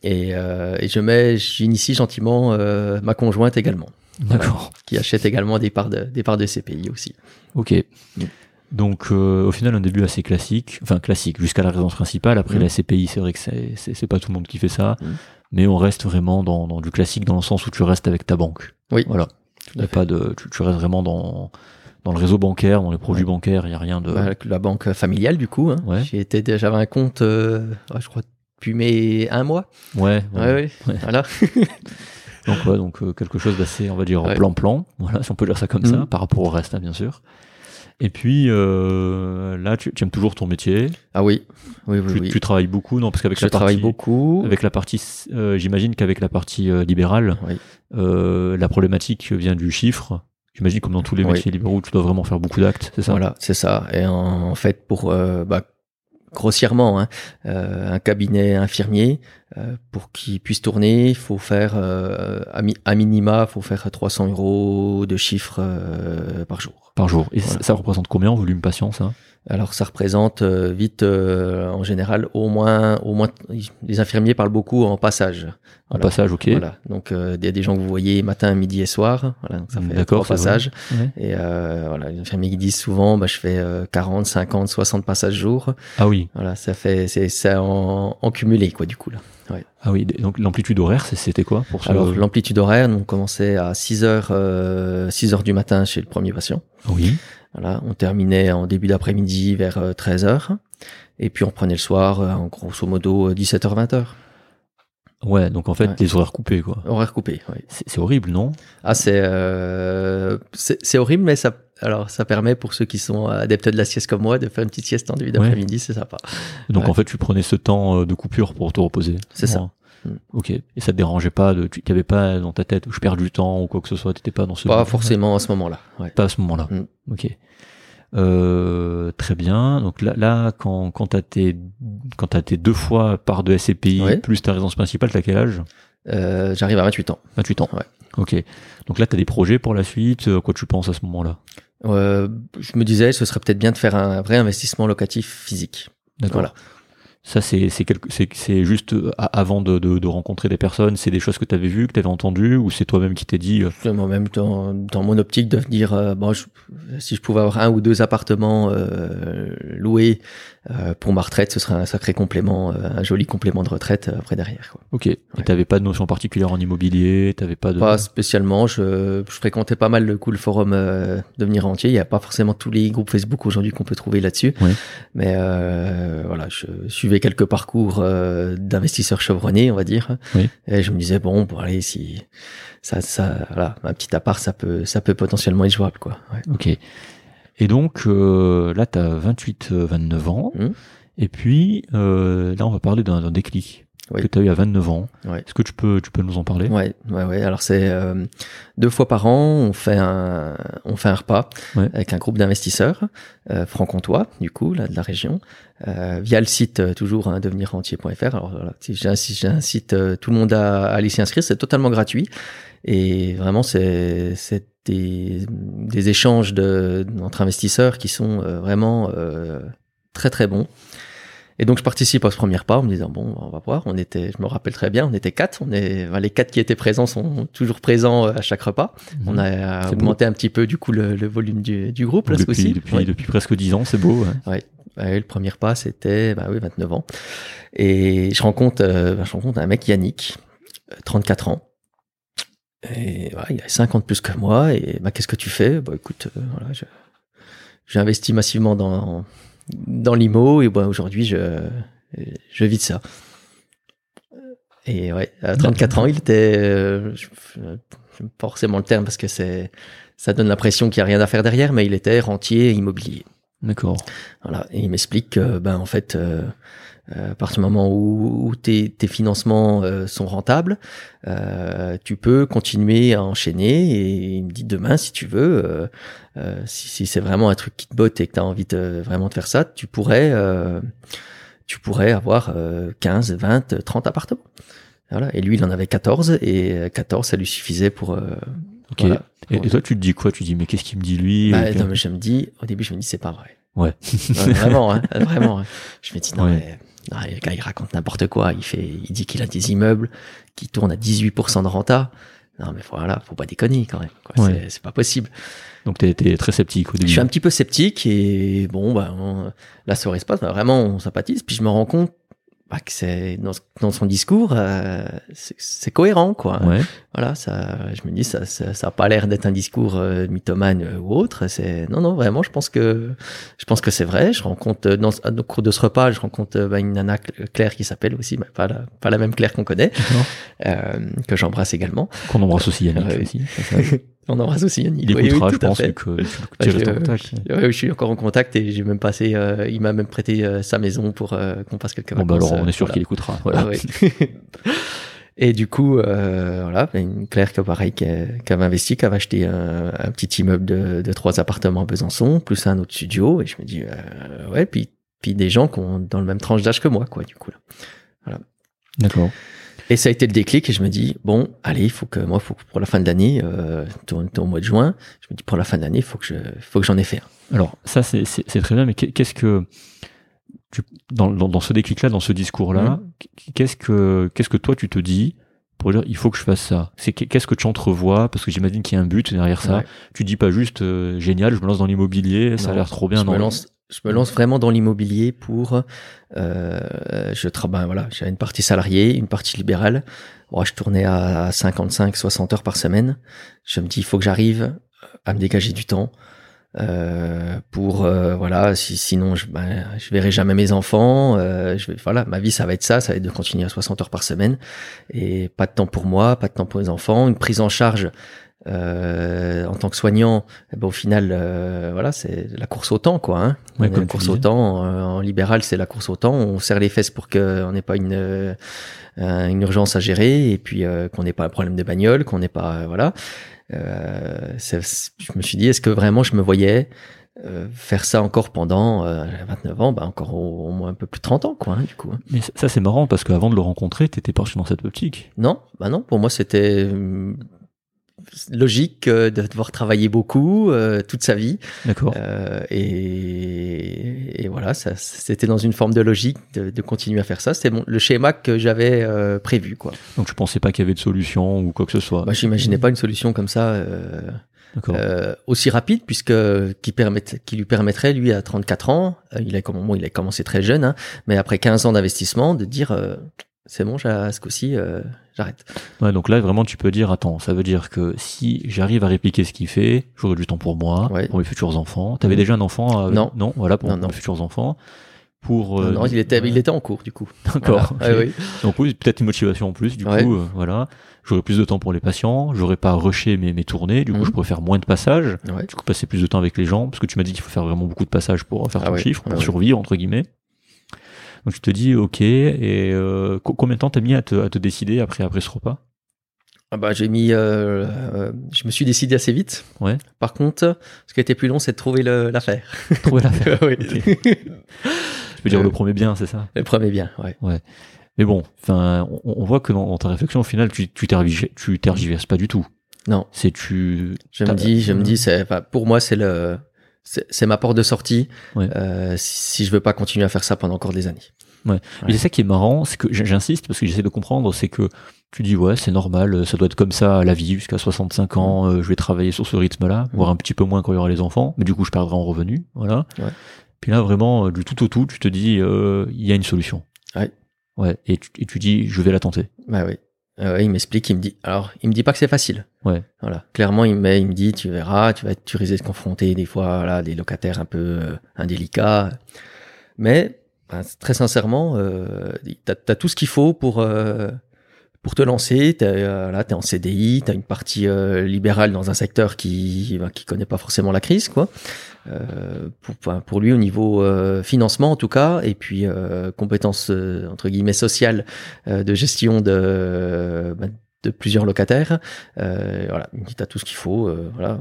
et, euh, et je mets, j'initie gentiment euh, ma conjointe également, D'accord. qui achète également des parts de, des parts de CPI aussi. Ok. Donc, euh, au final, un début assez classique. Enfin, classique, jusqu'à la résidence principale. Après, Mm. la SCPI, c'est vrai que c'est, pas tout le monde qui fait ça. Mm. Mais on reste vraiment dans, dans du classique dans le sens où tu restes avec ta banque. Oui, Voilà. tout à pas de, tu, tu restes vraiment dans, dans le réseau bancaire, dans les produits Ouais. bancaires. Il y a rien de. Bah, la banque familiale, du coup. Hein. Ouais. J'avais un compte, euh, je crois, depuis mes un mois. Ouais. Ouais, ouais, Ouais. voilà. Donc, ouais, donc euh, quelque chose d'assez, on va dire, plan-plan. Voilà, si on peut dire ça comme ça, Mhm. par rapport au reste, hein, bien sûr. Et puis, euh, là, tu, tu aimes toujours ton métier. Ah oui, oui, oui, tu, oui. tu travailles beaucoup, non Parce qu'avec je la travaille partie, beaucoup. Avec la partie, euh, j'imagine qu'avec la partie euh, libérale, Oui. la problématique vient du chiffre. J'imagine comme dans tous les Oui. métiers libéraux, tu dois vraiment faire beaucoup d'actes, c'est ça? Voilà, c'est ça. Et en, en fait, pour bah, grossièrement, hein, euh, un cabinet infirmier, euh, pour qu'il puisse tourner, il faut faire euh, à, mi- à minima, faut faire 300 euros de chiffre euh, par jour. Par jour. Et Voilà. ça représente combien en volume patient, ça? Alors ça représente euh, vite, euh, en général, au moins, au moins, les infirmiers parlent beaucoup en passage. En Voilà. passage, ok. Voilà. Donc euh, il y a des gens que vous voyez matin, midi et soir. Voilà, donc ça fait trois vrai. passages. Et euh, voilà, les infirmiers qui disent souvent, bah, je fais euh, 40, 50, 60 passages jour. Ah oui, Voilà, ça fait c'est ça en, en cumulé quoi du coup là. Ouais. Ah oui, donc l'amplitude horaire, c'était quoi pour ça Alors l'amplitude horaire, on commençait à 6 heures, euh, 6 heures du matin chez le premier patient. Oui. Voilà, on terminait en début d'après-midi vers 13 heures. Et puis on reprenait le soir, euh, en grosso modo 17h, 20h. Ouais, donc en fait, Ouais. les horaires coupés, quoi. Horaire coupé, oui. C'est horrible, non? Ah, c'est euh, c'est horrible, mais ça, alors ça permet pour ceux qui sont adeptes de la sieste comme moi de faire une petite sieste en début d'après-midi, c'est sympa. Donc Ouais. en fait, tu prenais ce temps euh, de coupure pour te reposer. C'est ça. Mm. Ok. Et ça te dérangeait pas de, tu n'y avait pas dans ta tête, je perds du temps ou quoi que ce soit, t'étais pas dans ce. Pas forcément à ce moment-là. Ouais. Pas à ce moment-là. Mm. Ok. Euh, très bien. Donc là, là quand, quand t'as tes, quand t'as tes deux fois par de SCPI Ouais. plus ta résidence principale, t'as quel âge? Euh, J'arrive à 28 ans. 28 ans. Ouais. Ok. Donc là, t'as des projets pour la suite? euh, Quoi tu penses à ce moment-là? Euh, je me disais, ce serait peut-être bien de faire un vrai investissement locatif physique. D'accord. Voilà. Ça, c'est c'est juste euh, avant de, de, de rencontrer des personnes, c'est des choses que tu avais vues, que tu avais entendues, ou c'est toi-même qui t'es dit euh, Moi-même, dans, dans mon optique de venir, euh, bon, je- si je pouvais avoir un ou deux appartements euh, loués euh, pour ma retraite, ce serait un sacré complément, euh, un joli complément de retraite euh, après derrière. Quoi. Ok. Et t'avais pas de notion particulière en immobilier, t'avais pas de. Pas spécialement. Je, je fréquentais pas mal le cool forum euh, devenir entier. Il n'y a pas forcément tous les groupes Facebook aujourd'hui qu'on peut trouver là-dessus. Ouais. Mais euh, voilà, je suivais quelques parcours euh, d'investisseurs chevronnés, on va dire. Oui. Et je me disais bon, bon allez, si ça, ça, voilà, un petit appart, ça peut, ça peut potentiellement être jouable, quoi. Ouais. Ok. Et donc euh, là, t'as 28, euh, 29 ans. Mhm. Et puis euh, là, on va parler d'un d'un déclic Oui. que t'as eu à 29 ans. Ouais. Est-ce que tu peux, tu peux nous en parler? Ouais, ouais, ouais. Alors c'est euh, deux fois par an, on fait un, on fait un repas Ouais. avec un groupe d'investisseurs euh, franc-comtois, du coup, là de la région, euh, via le site euh, toujours hein, devenirentier.fr. Alors voilà, si site, euh, tout le monde a à aller s'y inscrire, c'est totalement gratuit et vraiment c'est c'est des, des échanges de entre investisseurs qui sont euh, vraiment euh, très très bons. Et donc je participe à ce premier pas en me disant bon on va voir on était je me rappelle très bien on était quatre on est enfin, les quatre qui étaient présents sont toujours présents euh, à chaque repas Mhm. on a augmenté un petit peu du coup le, le volume du, du groupe là ce depuis, coup-ci depuis, Ouais. depuis presque 10 ans, c'est beau. ouais. Ouais, le premier pas c'était bah oui 29 ans et je rencontre euh, bah, je rencontre un mec Yannick euh, 34 ans et voilà, il a 50 plus que moi et bah qu'est-ce que tu fais? Bah écoute euh, voilà j'ai investi massivement dans dans l'IMO et bah aujourd'hui je je vis de ça. Et ouais à 34 ans il était euh, pas forcément le terme parce que c'est ça donne l'impression qu'il y a rien à faire derrière mais il était rentier immobilier. D'accord. voilà, et il m'explique que, ben, en fait, euh, euh, à partir du moment où, où tes, tes financements euh, sont rentables, euh, tu peux continuer à enchaîner. Et il me dit demain, si tu veux, euh, euh, si, si c'est vraiment un truc qui te botte et que tu as envie de, vraiment de faire ça, tu pourrais, euh, tu pourrais avoir euh, 15, 20, 30 appartements. Voilà. Et lui, il en avait 14, et euh, 14, ça lui suffisait pour. euh, Ok. voilà. Et, et toi, tu te dis quoi? Tu dis, mais qu'est-ce qu'il me dit lui? Bah, non, mais je me dis, au début, je me dis, c'est pas vrai. Ouais. Ouais, vraiment, hein, vraiment. hein. Je me dis, non, Ouais. mais, non, le gars, il raconte n'importe quoi. Il fait, il dit qu'il a des immeubles qui tournent à 18% de renta. Non, mais voilà, faut pas déconner quand même. quoi. Ouais. C'est- C'est pas possible. Donc t'es t'es très sceptique au Je début. suis un petit peu sceptique et bon, bah, on- la soirée se passe, bah, vraiment, on sympathise. Puis je me rends compte bah, que c'est dans, dans son discours, euh, c'est- cohérent, quoi. Ouais. Voilà, ça, je me dis, ça, ça, ça a pas l'air d'être un discours euh, mythomane euh, ou autre. C'est non, non, vraiment, je pense que, je pense que c'est vrai. Je rencontre euh, dans, au cours de ce repas, je rencontre euh, bah, une nana Cl- Claire qui s'appelle aussi, bah, pas la, pas la même Claire qu'on connaît, euh, que j'embrasse également. Qu'on embrasse aussi Yannick aussi. On embrasse aussi Yannick. Il Oui, écoutera, oui, je pense, vu que tu, restes je- en contact. Je suis encore en contact et j'ai même passé, euh, il m'a même prêté euh, sa maison pour euh, qu'on passe quelques Bon, bah vacances. alors, on est sûr voilà. qu'il écoutera. Voilà. Ah ouais. Et du coup, voilà, une Claire qui, pareil, qui, qui avait investi, qui avait acheté un, un petit immeuble de, de trois appartements à Besançon, plus un autre studio. Et je me dis, ouais, puis, puis des gens qui ont dans le même tranche d'âge que moi, quoi, du coup. Là. D'accord. Et ça a été le déclic et je me dis, bon, allez, il faut que moi, faut que pour la fin de l'année, euh, au- mois de juin, je me dis, pour la fin de l'année, il faut que je, faut que j'en ai fait un. Alors, ça, c'est très bien, mais qu'est- qu'est-ce que. Tu, dans, dans, dans ce déclic-là, dans ce discours-là, qu'est-ce que qu'est-ce que toi tu te dis pour dire il faut que je fasse ça? C'est qu'est-ce que tu entrevois? Parce que j'imagine qu'il y a un but derrière ça. Ouais. Tu dis pas juste euh, génial, je me lance dans l'immobilier, ça a l'air trop bien. je non. me lance je me lance vraiment dans l'immobilier pour euh, je travaille voilà j'ai une partie salariée une partie libérale. Bon, je tournais à 55 60 heures par semaine. Je me dis il faut que j'arrive à me dégager du temps euh, pour euh, voilà si, sinon je ben, je verrai jamais mes enfants euh, je vais voilà ma vie ça va être ça ça va être de continuer à 60 heures par semaine. Et pas de temps pour moi pas de temps pour les enfants. Une prise en charge euh, en tant que soignant, eh ben, au final, euh, voilà, c'est la course au temps, quoi. Hein. Ouais, la comme course au temps, euh, en libéral, c'est la course au temps. On serre les fesses pour qu'on n'ait pas une une urgence à gérer et puis qu'on n'ait pas un problème de bagnole, qu'on n'ait pas, voilà. Je me suis dit, est-ce que vraiment je me voyais euh, faire ça encore pendant euh, 29 ans, bah encore au, au moins un peu plus de 30 ans, quoi, hein, du coup. hein. Mais ça, c'est marrant parce qu'avant de le rencontrer, t'étais parti dans cette optique. Non, bah non, pour moi c'était logique euh, de devoir travailler beaucoup euh, toute sa vie D'accord. Euh, et, et voilà, ça, c'était dans une forme de logique de, de continuer à faire ça. C'était mon- le schéma que j'avais euh, prévu. Quoi. Donc tu pensais pas qu'il y avait de solution ou quoi que ce soit. Moi, j'imaginais pas une solution comme ça euh, euh, aussi rapide, puisque qui, permette, qui lui permettrait, lui, à 34 ans, euh, il a, comme- bon, il a commencé très jeune, hein, mais après 15 ans d'investissement, de dire euh, c'est bon, j'ai- ce coup-ci, euh, j'arrête. Ouais, donc là, vraiment, tu peux dire, attends, ça veut dire que si j'arrive à répliquer ce qu'il fait, j'aurai du temps pour moi, Ouais. pour mes futurs enfants. T'avais Mhm. déjà un enfant euh, Non. Non, voilà, pour Non, mes futurs enfants. Pour, euh, non, non, il était, il était en cours, du coup. D'accord. Voilà. Ouais, oui. Donc oui, peut-être une motivation en plus, du coup, euh, voilà. J'aurai plus de temps pour les patients, j'aurai pas à rusher mes, mes tournées, du coup, je pourrais faire moins de passages, Ouais. du coup, passer plus de temps avec les gens, parce que tu m'as dit qu'il faut faire vraiment beaucoup de passages pour faire Ah ton chiffre, pour ah survivre, entre guillemets. Donc tu te dis, ok, et euh, co- combien de temps t'as mis à te, à te décider après, après ce repas? Ah bah, j'ai mis, euh, euh, je me suis décidé assez vite. Ouais. Par contre, ce qui a été plus long, c'est de trouver l'affaire. Trouver l'affaire. oui. Je peux dire Euh, le premier bien, c'est ça? Le premier bien, ouais. Mais bon, enfin, on, on voit que dans, dans ta réflexion, au final, tu tu tergiverses pas du tout. Non, C'est tu. je me dis, je me dis, c'est, enfin, pour moi, c'est le, c'est ma porte de sortie. Ouais. Euh, si, je veux pas continuer à faire ça pendant encore des années. Mais c'est ça qui est marrant, c'est que j'insiste parce que j'essaie de comprendre, c'est que tu dis ouais, c'est normal, euh, ça doit être comme ça à la vie jusqu'à 65 ans, euh, je vais travailler sur ce rythme-là, voire un petit peu moins quand il y aura les enfants, mais du coup je perdrai en revenus, voilà. Ouais. Puis là vraiment euh, du tout au tout, tu te dis euh, il y a une solution. Ouais. Ouais, et tu, et tu dis je vais la tenter. Bah oui. Euh, il m'explique, il me dit. Alors, il me dit pas que c'est facile. Ouais. Voilà. Clairement, il me, il me dit, tu verras, tu vas être, tu risques de te confronter des fois, voilà, des locataires un peu euh, indélicats. Mais ben, très sincèrement, euh, t'as as tout ce qu'il faut pour euh, pour te lancer. T'es euh, là, t'es en CDI, t'as une partie euh, libérale dans un secteur qui ben, qui connaît pas forcément la crise, quoi. Euh, pour, pour lui au niveau euh, financement en tout cas, et puis euh, compétences euh, entre guillemets sociales euh, de gestion de ben, de plusieurs locataires. Euh, voilà, dit t'as tout ce qu'il faut. euh, voilà.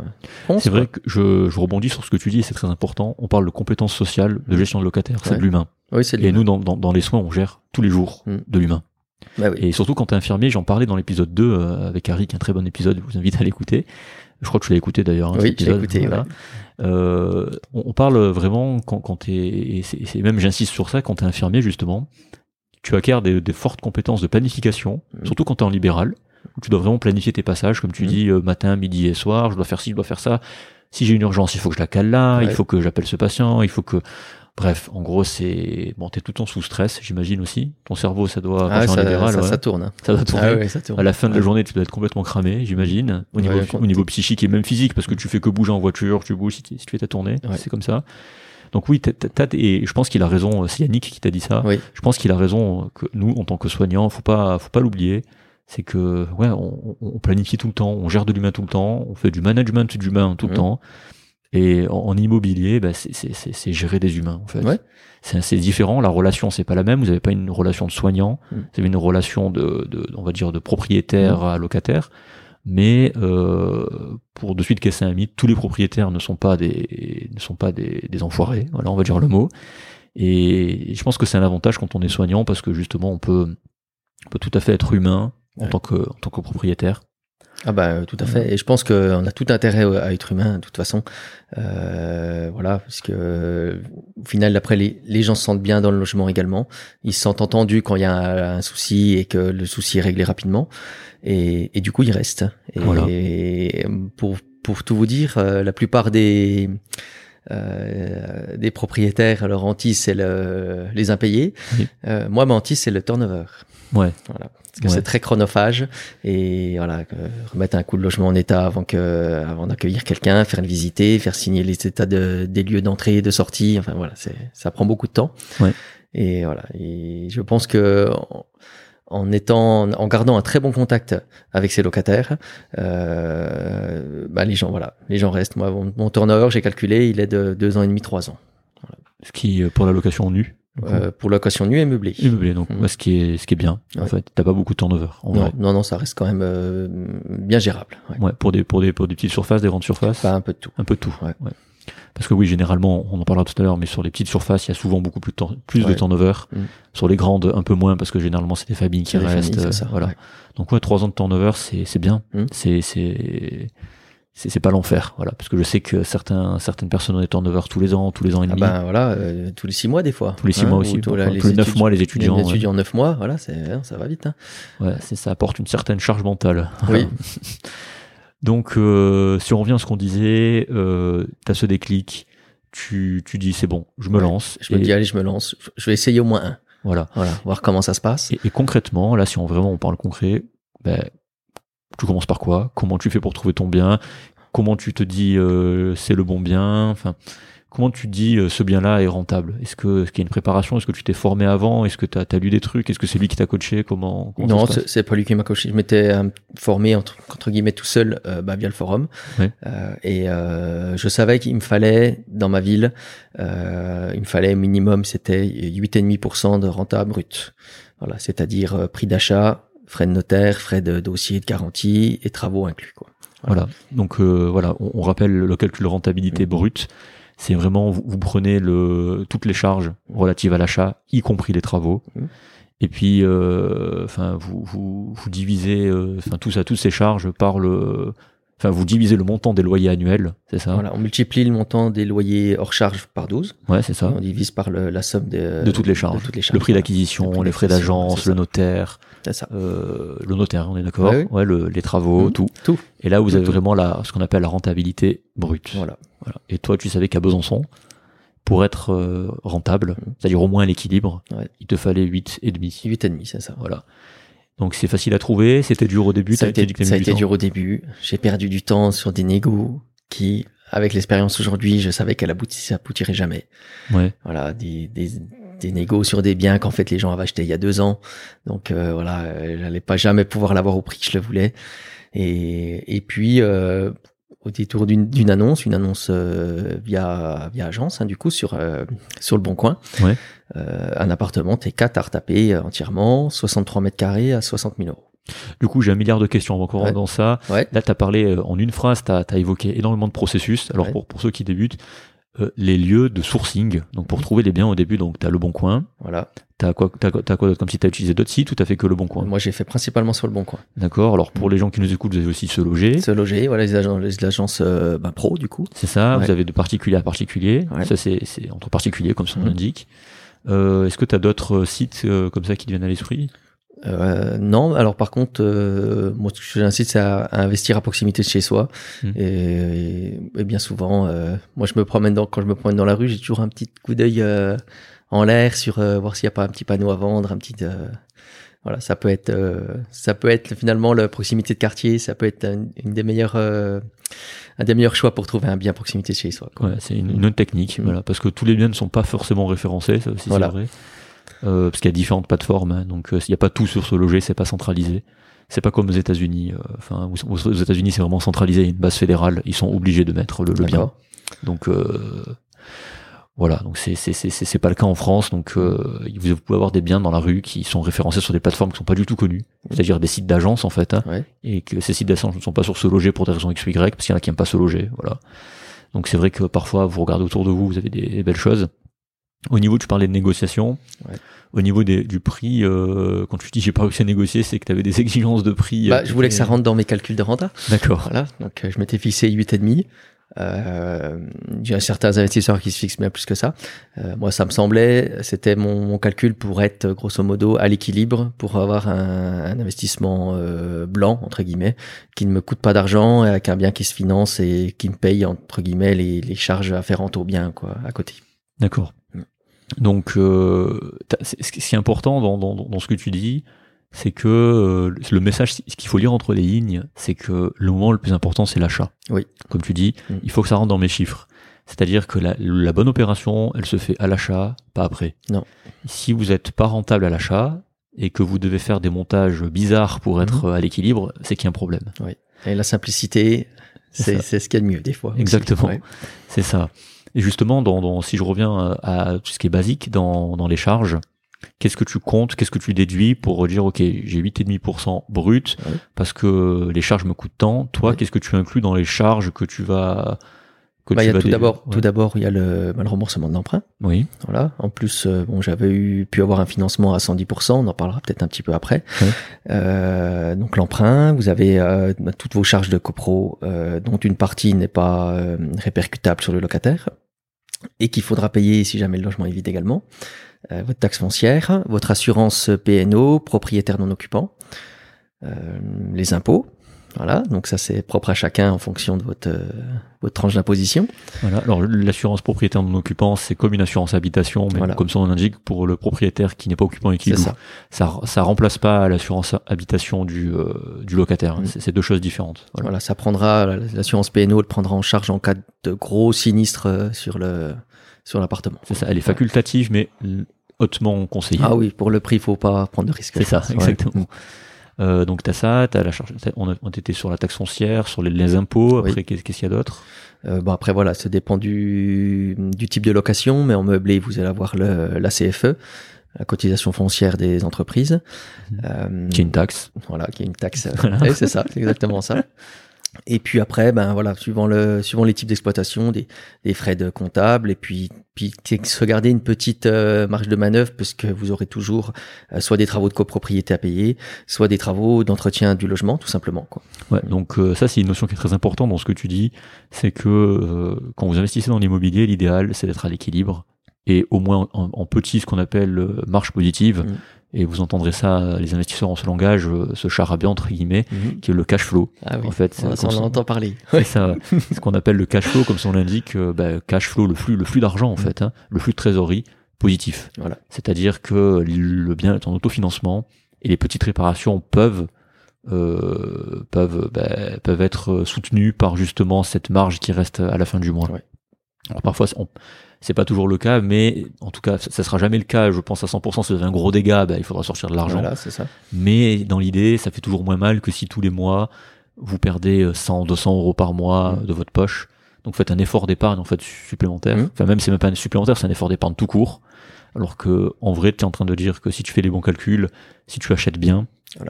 C'est vrai que je, je rebondis sur ce que tu dis, c'est très important. On parle de compétences sociales, de gestion de locataires, c'est de l'humain. Oui, c'est Et nous, dans, dans, dans les soins, on gère tous les jours Mm. de l'humain. Bah oui. Et surtout quand t'es infirmier, j'en parlais dans l'épisode 2 euh, avec Harry, qui est un très bon épisode, je vous invite à l'écouter. Je crois que tu l'as écouté d'ailleurs. hein, Oui, je l'ai écouté, voilà. Euh, on, parle vraiment quand, quand t'es, et c'est- même j'insiste sur ça, quand t'es infirmier justement, tu acquiers des, des fortes compétences de planification, Mhm. surtout quand t'es en libéral, où tu dois vraiment planifier tes passages, comme tu Mhm. dis, euh, matin, midi et soir, je dois faire ci, je dois faire ça. Si j'ai une urgence, il faut que je la cale là, il faut que j'appelle ce patient, il faut que... Bref, en gros, c'est... Bon, t'es tout le temps sous stress, j'imagine aussi. Ton cerveau, ça doit... Ah, en ça, libéral, ça, ouais, ça tourne. hein. ça doit tourner. Ah ouais, ça tourne. À la fin de la Ouais. journée, tu dois être complètement cramé, j'imagine, au niveau, Ouais, au niveau psychique et même physique, parce que tu fais que bouger en voiture, tu bouges si tu, fais ta tournée, Ouais. c'est comme ça. Donc oui, t'as- t'as- t'as- et je pense qu'il a raison, euh, c'est Yannick qui t'a dit ça, Oui. je pense qu'il a raison que nous, en tant que soignants, faut pas, faut pas l'oublier, c'est que ouais, on, on planifie tout le temps, on gère de l'humain tout le temps, on fait du management d'humain tout le Mhm. temps, et en, en immobilier, bah, c'est- gérer des humains en fait. Ouais. C'est différent, la relation c'est pas la même, vous avez pas une relation de soignant, Mhm. vous avez une relation de, de on va dire de propriétaire Mhm. à locataire, mais euh, pour de suite caisser un mythe, tous les propriétaires ne sont pas des ne sont pas des, des enfoirés, voilà on va dire le mot. Et je pense que c'est un avantage quand on est soignant parce que justement on peut on peut tout à fait être humain en Ouais. tant que en tant que propriétaire. Ah bah euh, tout à fait. Et je pense qu'on a tout intérêt à être humain de toute façon. Euh, voilà, parce que euh, au final, après, les, les gens se sentent bien dans le logement également. Ils se sentent entendus quand il y a un, un souci et que le souci est réglé rapidement. Et, et du coup, ils restent. Et, Voilà. et pour pour tout vous dire, euh, la plupart des Euh, des propriétaires, leur anti, c'est le, les impayés. Oui. Euh, moi, ma hantise, c'est le turnover. Ouais. Voilà. Parce que Ouais. c'est très chronophage et voilà, remettre un coup de logement en état avant que, avant d'accueillir quelqu'un, faire le visiter, faire signer les états de, des lieux d'entrée et de sortie. Enfin voilà, c'est, ça prend beaucoup de temps. Ouais. Et voilà. Et je pense que en, en étant, en gardant un très bon contact avec ses locataires, euh, bah les gens, voilà, les gens restent. Moi, mon, mon turnover, j'ai calculé, il est de deux ans et demi, trois ans. Ce qui, euh, pour la location nue, Euh, pour location nue et meublée. et meublé, donc Mhm. ouais, ce qui est ce qui est bien. En Ouais. fait, t'as pas beaucoup de turnover. En Non, vrai. non, non, ça reste quand même euh, bien gérable. Ouais. Ouais, pour des pour des pour des petites surfaces, des grandes surfaces, Pas un peu de tout. un peu de tout. Ouais. Parce que oui, généralement, on en parlera tout à l'heure, mais sur les petites surfaces, il y a souvent beaucoup plus de, temps- plus de Ouais. turnover. Mhm. Sur les grandes, un peu moins, parce que généralement, c'est des familles qui restent. familles, euh, ça, voilà. ouais. Donc ouais, trois ans de turnover, c'est c'est bien. Mhm. C'est c'est c'est c'est pas l'enfer, voilà. Parce que je sais que certains certaines personnes ont des turnover tous les ans, tous les ans et Ah demi. ben voilà, euh, tous les six mois des fois. tous les six mois aussi, ou tous la- les, neuf mois les étudiants. Les étudiants neuf mois, voilà, c'est hein, ça va vite. Hein. Ouais, c'est ça apporte une certaine charge mentale. Oui. Donc, euh, si on revient à ce qu'on disait, euh, t'as ce déclic, tu, tu dis c'est bon, je me Ouais. lance. Je me et dis allez, je me lance. Je vais essayer au moins un. Voilà. Voilà, voir comment ça se passe. Et, et concrètement, là, si on vraiment on parle concret, ben, tu commences par quoi? Comment tu fais pour trouver ton bien? Comment tu te dis euh, c'est le bon bien? Enfin, comment tu dis euh, ce bien-là est rentable? Est-ce que est-ce qu'il y a une préparation? Est-ce que tu t'es formé avant? Est-ce que tu as, lu des trucs? Est-ce que c'est lui qui t'a coaché? Comment, non, c'est pas lui qui m'a coaché. Je m'étais euh, formé entre, entre guillemets tout seul euh, bah, via le forum. Ouais. Euh, et euh, je savais qu'il me fallait dans ma ville, euh, il me fallait minimum, c'était 8,5% de renta brut. Voilà, c'est-à-dire prix d'achat, frais de notaire, frais de dossier de garantie et travaux inclus. Quoi. Voilà. Donc euh, voilà, on, on rappelle le calcul de rentabilité Mhm. brute. C'est vraiment vous, vous prenez le toutes les charges relatives à l'achat, y compris les travaux. Mhm. Et puis, euh, enfin, vous, vous, vous divisez, euh, enfin, tout ça, toutes ces charges par le, enfin, vous divisez le montant des loyers annuels, c'est ça? Voilà, on multiplie le montant des loyers hors charge par 12. Ouais, c'est ça. On divise par le- la somme de, De toutes les charges. de toutes les Le charges, prix voilà. d'acquisition, Le prix les frais d'acquisition, d'agence, le notaire, ça. euh, le notaire, on est d'accord. Ouais, oui. Ouais, le- les travaux, Mhm. tout. Tout. Et là, vous Tout, avez tout. vraiment la, ce qu'on appelle la rentabilité brute. Voilà. Voilà. Et toi, tu savais qu'à Besançon, pour être euh, rentable, c'est-à-dire au moins l'équilibre, Ouais. il te fallait 8 et demi. 8,5, c'est ça. Voilà. Donc c'est facile à trouver, c'était dur au début, ça a été, ça a dur au début. J'ai perdu du temps sur des négos qui, avec l'expérience aujourd'hui, je savais qu'elle aboutissait, aboutirait jamais. Ouais. Voilà, des, des, des négos sur des biens qu'en fait les gens avaient achetés il y a deux ans. Donc euh, voilà, euh, j'allais pas jamais pouvoir l'avoir au prix que je le voulais. Et, et puis euh, au détour d'une annonce, une annonce euh, via via agence, hein, du coup sur euh, sur le Bon Coin, Ouais. euh, un appartement T4 à retaper entièrement, 63 mètres carrés à 60 000 euros. Du coup, j'ai un milliard de questions encore Ouais. dans ça. Ouais. Là, tu as parlé en une phrase, tu as, évoqué énormément de processus. Alors Ouais. pour, pour ceux qui débutent, euh, les lieux de sourcing, donc pour trouver les biens au début, donc tu as le bon coin, Voilà. tu as quoi, t'as, t'as quoi d'autre comme si tu as utilisé d'autres sites ou tu fait que le bon coin? Moi, j'ai fait principalement sur le Bon Coin. D'accord Alors pour les gens qui nous écoutent, vous avez aussi se loger. Se loger, voilà les agences, les agences euh, bah, pro du coup. C'est ça, Ouais. vous avez de particulier à particulier. Ouais. Ça, c'est, c'est entre particuliers, comme son nom Mhm. l'indique. Euh, est-ce que tu as d'autres euh, sites euh, comme ça qui te viennent à l'esprit? Euh, non, alors par contre, euh, moi ce que j'incite c'est à, à investir à proximité de chez soi. Mhm. Et, et- et bien souvent, euh, moi je me promène dans, quand je me promène dans la rue, j'ai toujours un petit coup d'œil euh, en l'air sur euh, voir s'il n'y a pas un petit panneau à vendre, un petit. euh, voilà, ça peut être, euh, ça peut être finalement la proximité de quartier, ça peut être une, une des meilleures, euh, un des meilleurs choix pour trouver un bien à proximité de chez soi. Ouais, c'est une, une autre technique, Mhm. voilà, parce que tous les biens ne sont pas forcément référencés, ça aussi Voilà. c'est vrai. Euh, parce qu'il y a différentes plateformes, hein, donc euh, il n'y a pas tout sur ce loger, c'est pas centralisé. C'est pas comme aux États-Unis. euh, Enfin, aux, aux États-Unis, c'est vraiment centralisé. Il y a une base fédérale. Ils sont obligés de mettre le, le bien. Donc euh, voilà. Donc c'est c'est c'est pas le cas en France. Donc euh, vous pouvez avoir des biens dans la rue qui sont référencés sur des plateformes qui sont pas du tout connues, c'est-à-dire des sites d'agence en fait. hein, Ouais. et que ces sites d'agence ne sont pas sur se loger pour des raisons X ou Y, parce qu'il y en a qui n'aiment pas se loger, voilà. Donc c'est vrai que parfois vous regardez autour de vous, vous avez des, des belles choses. Au niveau, tu parlais de négociation. Ouais. Au niveau des, du prix, euh, quand tu dis j'ai pas réussi à négocier, c'est que tu avais des exigences de prix. Bah, euh, je voulais que ça et- rentre dans mes calculs de renta. D'accord. Voilà, donc euh, je m'étais fixé 8,5. Euh, il y a certains investisseurs qui se fixent bien plus que ça. Euh, moi, ça me semblait, c'était mon, mon, calcul pour être grosso modo à l'équilibre, pour avoir un, un investissement euh, blanc entre guillemets, qui ne me coûte pas d'argent, avec un bien qui se finance et qui me paye entre guillemets les, les charges afférentes au bien quoi à côté. D'accord. Mm. Donc, euh, ce qui est important dans, dans, dans, ce que tu dis, c'est que euh, le message, ce qu'il faut lire entre les lignes, c'est que le moment le plus important, c'est l'achat. Oui. Comme tu dis, mm. il faut que ça rentre dans mes chiffres. C'est-à-dire que la, la, bonne opération, elle se fait à l'achat, pas après. Non. Si vous n'êtes pas rentable à l'achat et que vous devez faire des montages bizarres pour être mm-hmm. à l'équilibre, c'est qu'il y a un problème. Oui. Et la simplicité, c'est ce qu'il y a de mieux des fois. Exactement. C'est ça. Et justement, dans, dans, si je reviens à tout ce qui est basique dans, dans les charges, Qu'est-ce que tu comptes Qu'est-ce que tu déduis pour dire ok j'ai 8,5% brut parce que les charges me coûtent tant. Toi, qu'est-ce que tu inclus dans les charges que tu vas que bah, tu y a tout d'abord, tout d'abord, il y a le, bah, le remboursement de l'emprunt. Oui. Voilà. En plus, euh, bon, j'avais eu pu avoir un financement à 110%. On en parlera peut-être un petit peu après. Euh, donc l'emprunt, vous avez euh, toutes vos charges de copro, euh, dont une partie n'est pas répercutable sur le locataire et qu'il faudra payer si jamais le logement est vide également. Euh, votre taxe foncière, votre assurance PNO, propriétaire non occupant, euh, les impôts. Voilà, donc ça c'est propre à chacun en fonction de votre, euh, votre tranche d'imposition. Voilà, alors l'assurance propriétaire non occupant, c'est comme une assurance habitation, mais comme son nom l'indique, pour le propriétaire qui n'est pas occupant et qui ça. ça. ça remplace pas l'assurance habitation du, du locataire. Mm. C'est deux choses différentes. Voilà, voilà ça prendra l'assurance PNO le prendra en charge en cas de gros sinistres sur le sur l'appartement. C'est ça, elle est facultative, mais hautement conseillée. Ah oui, pour le prix, il faut pas prendre de risques. C'est ça, exactement. Euh, donc t'as ça, t'as la charge. On, a, était sur la taxe foncière, sur les, impôts. Après, qu'est-ce qu'il y a d'autre? Euh, Bon après voilà, ça dépend du, du type de location, mais en meublé vous allez avoir le, la CFE, la cotisation foncière des entreprises, mmh. euh, qui est une taxe. Voilà, qui est une taxe. c'est ça, c'est exactement ça. Et puis après, ben voilà, suivant le, suivant les types d'exploitation, des, des frais de comptable, et puis, puis se garder une petite euh, marge de manœuvre, puisque vous aurez toujours euh, soit des travaux de copropriété à payer, soit des travaux d'entretien du logement, tout simplement. Quoi. Ouais, donc euh, ça c'est une notion qui est très importante dans ce que tu dis, c'est que quand vous investissez dans l'immobilier, l'idéal c'est d'être à l'équilibre et au moins en, petit ce qu'on appelle marge positive. Mmh et vous entendrez ça, les investisseurs en ce langage, euh, ce charabia entre guillemets, mhm. qui est le cash flow. Ah oui, en fait, ça, on en entend parler. C'est ça, ce qu'on appelle le cash flow, comme son l'indique, euh, bah, cash flow, le flux, le flux d'argent en mhm. fait, hein, le flux de trésorerie positif. Voilà. C'est-à-dire que le bien est en autofinancement et les petites réparations peuvent euh, peuvent bah, peuvent être soutenues par justement cette marge qui reste à la fin du mois. Ouais. Alors parfois, on, c'est pas toujours le cas, mais en tout cas, ça, sera jamais le cas. Je pense à 100%. Si vous avez un gros dégât, bah, il faudra sortir de l'argent. Voilà, c'est ça. Mais dans l'idée, ça fait toujours moins mal que si tous les mois vous perdez 100, 200 euros par mois mmh. de votre poche. Donc faites un effort d'épargne en fait supplémentaire. Mmh. Enfin même si c'est même pas un supplémentaire, c'est un effort d'épargne tout court. Alors que en vrai, tu es en train de dire que si tu fais les bons calculs, si tu achètes bien,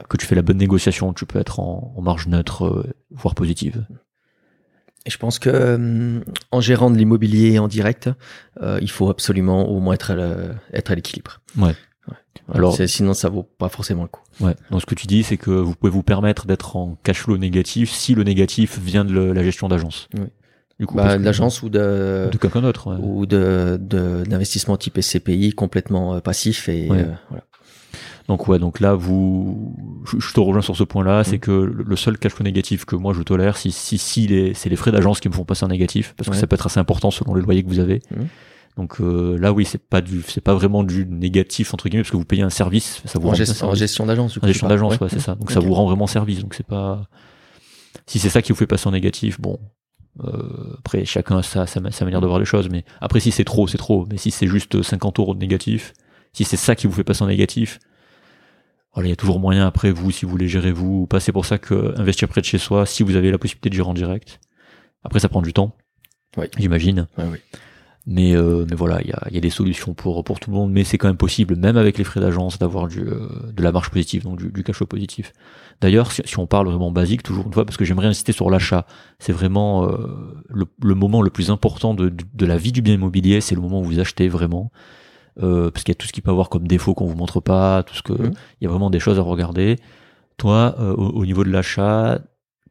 que tu fais la bonne négociation, tu peux être en, marge neutre, euh, voire positive. Et je pense que euh, en gérant de l'immobilier en direct, euh, il faut absolument au moins être à, être à l'équilibre. Ouais. Alors, sinon, ça vaut pas forcément le coup. Ouais. Donc, ce que tu dis, c'est que vous pouvez vous permettre d'être en cash flow négatif si le négatif vient de la gestion d'agence. Oui. Du coup, bah, d'agence ou de de quelqu'un d'autre ouais. ou de d'investissement type SCPI complètement euh, passif et ouais. voilà. Donc ouais, donc là vous, je, te rejoins sur ce point-là, mm. c'est que le seul cash flow négatif que moi je tolère, si si, si les, c'est les frais d'agence qui me font passer un négatif, parce que ça peut être assez important selon le loyer que vous avez. Mm. Donc euh, là oui, c'est pas du, c'est pas vraiment du négatif entre guillemets, parce que vous payez un service, ça vous en, gestion, en gestion d'agence. En gestion d'agence, ouais, c'est ça. Donc ça vous rend vraiment service. Donc c'est pas, si c'est ça qui vous fait passer en négatif, bon, euh, après, chacun a sa, sa, manière de voir les choses, mais après, si c'est trop, c'est trop. Mais si c'est juste 50 euros de négatif, si c'est ça qui vous fait passer en négatif, voilà, il y a toujours moyen après vous, si vous voulez gérer vous, pas. C'est pour ça que investir près de chez soi, si vous avez la possibilité de gérer en direct. Après, ça prend du temps, oui. j'imagine. oui. Mais euh, mais voilà, il y a, y a, des solutions pour pour tout le monde, mais c'est quand même possible, même avec les frais d'agence, d'avoir du euh, de la marge positive, donc du, du cash flow positif. D'ailleurs, si, si, on parle vraiment basique, toujours une fois, parce que j'aimerais insister sur l'achat, c'est vraiment euh, le, le, moment le plus important de, de la vie du bien immobilier, c'est le moment où vous achetez vraiment. Euh, parce qu'il y a tout ce qu'il peut avoir comme défaut qu'on vous montre pas, tout ce que mmh. il y a vraiment des choses à regarder. Toi, euh, au, niveau de l'achat,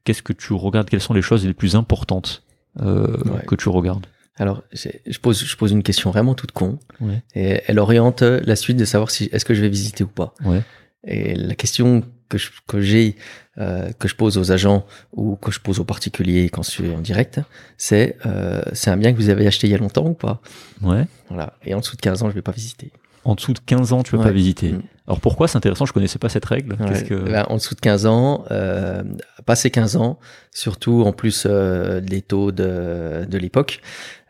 qu'est-ce que tu regardes? Quelles sont les choses les plus importantes euh, Ouais. que tu regardes? Alors, je pose, je pose une question vraiment toute con. Ouais. Et elle oriente la suite de savoir si est-ce que je vais visiter ou pas. Ouais. Et la question que je- que j'ai, euh, que je pose aux agents ou que je pose aux particuliers quand je suis en direct, c'est euh, c'est un bien que vous avez acheté il y a longtemps ou pas? Ouais. Voilà. Et en dessous de 15 ans, je vais pas visiter. En dessous de 15 ans, tu peux Ouais. pas visiter. Mm. Alors pourquoi? C'est intéressant Je connaissais pas cette règle. Ouais. Que Ben, en dessous de 15 ans, euh, passé 15 ans, surtout en plus euh, les taux de, de l'époque,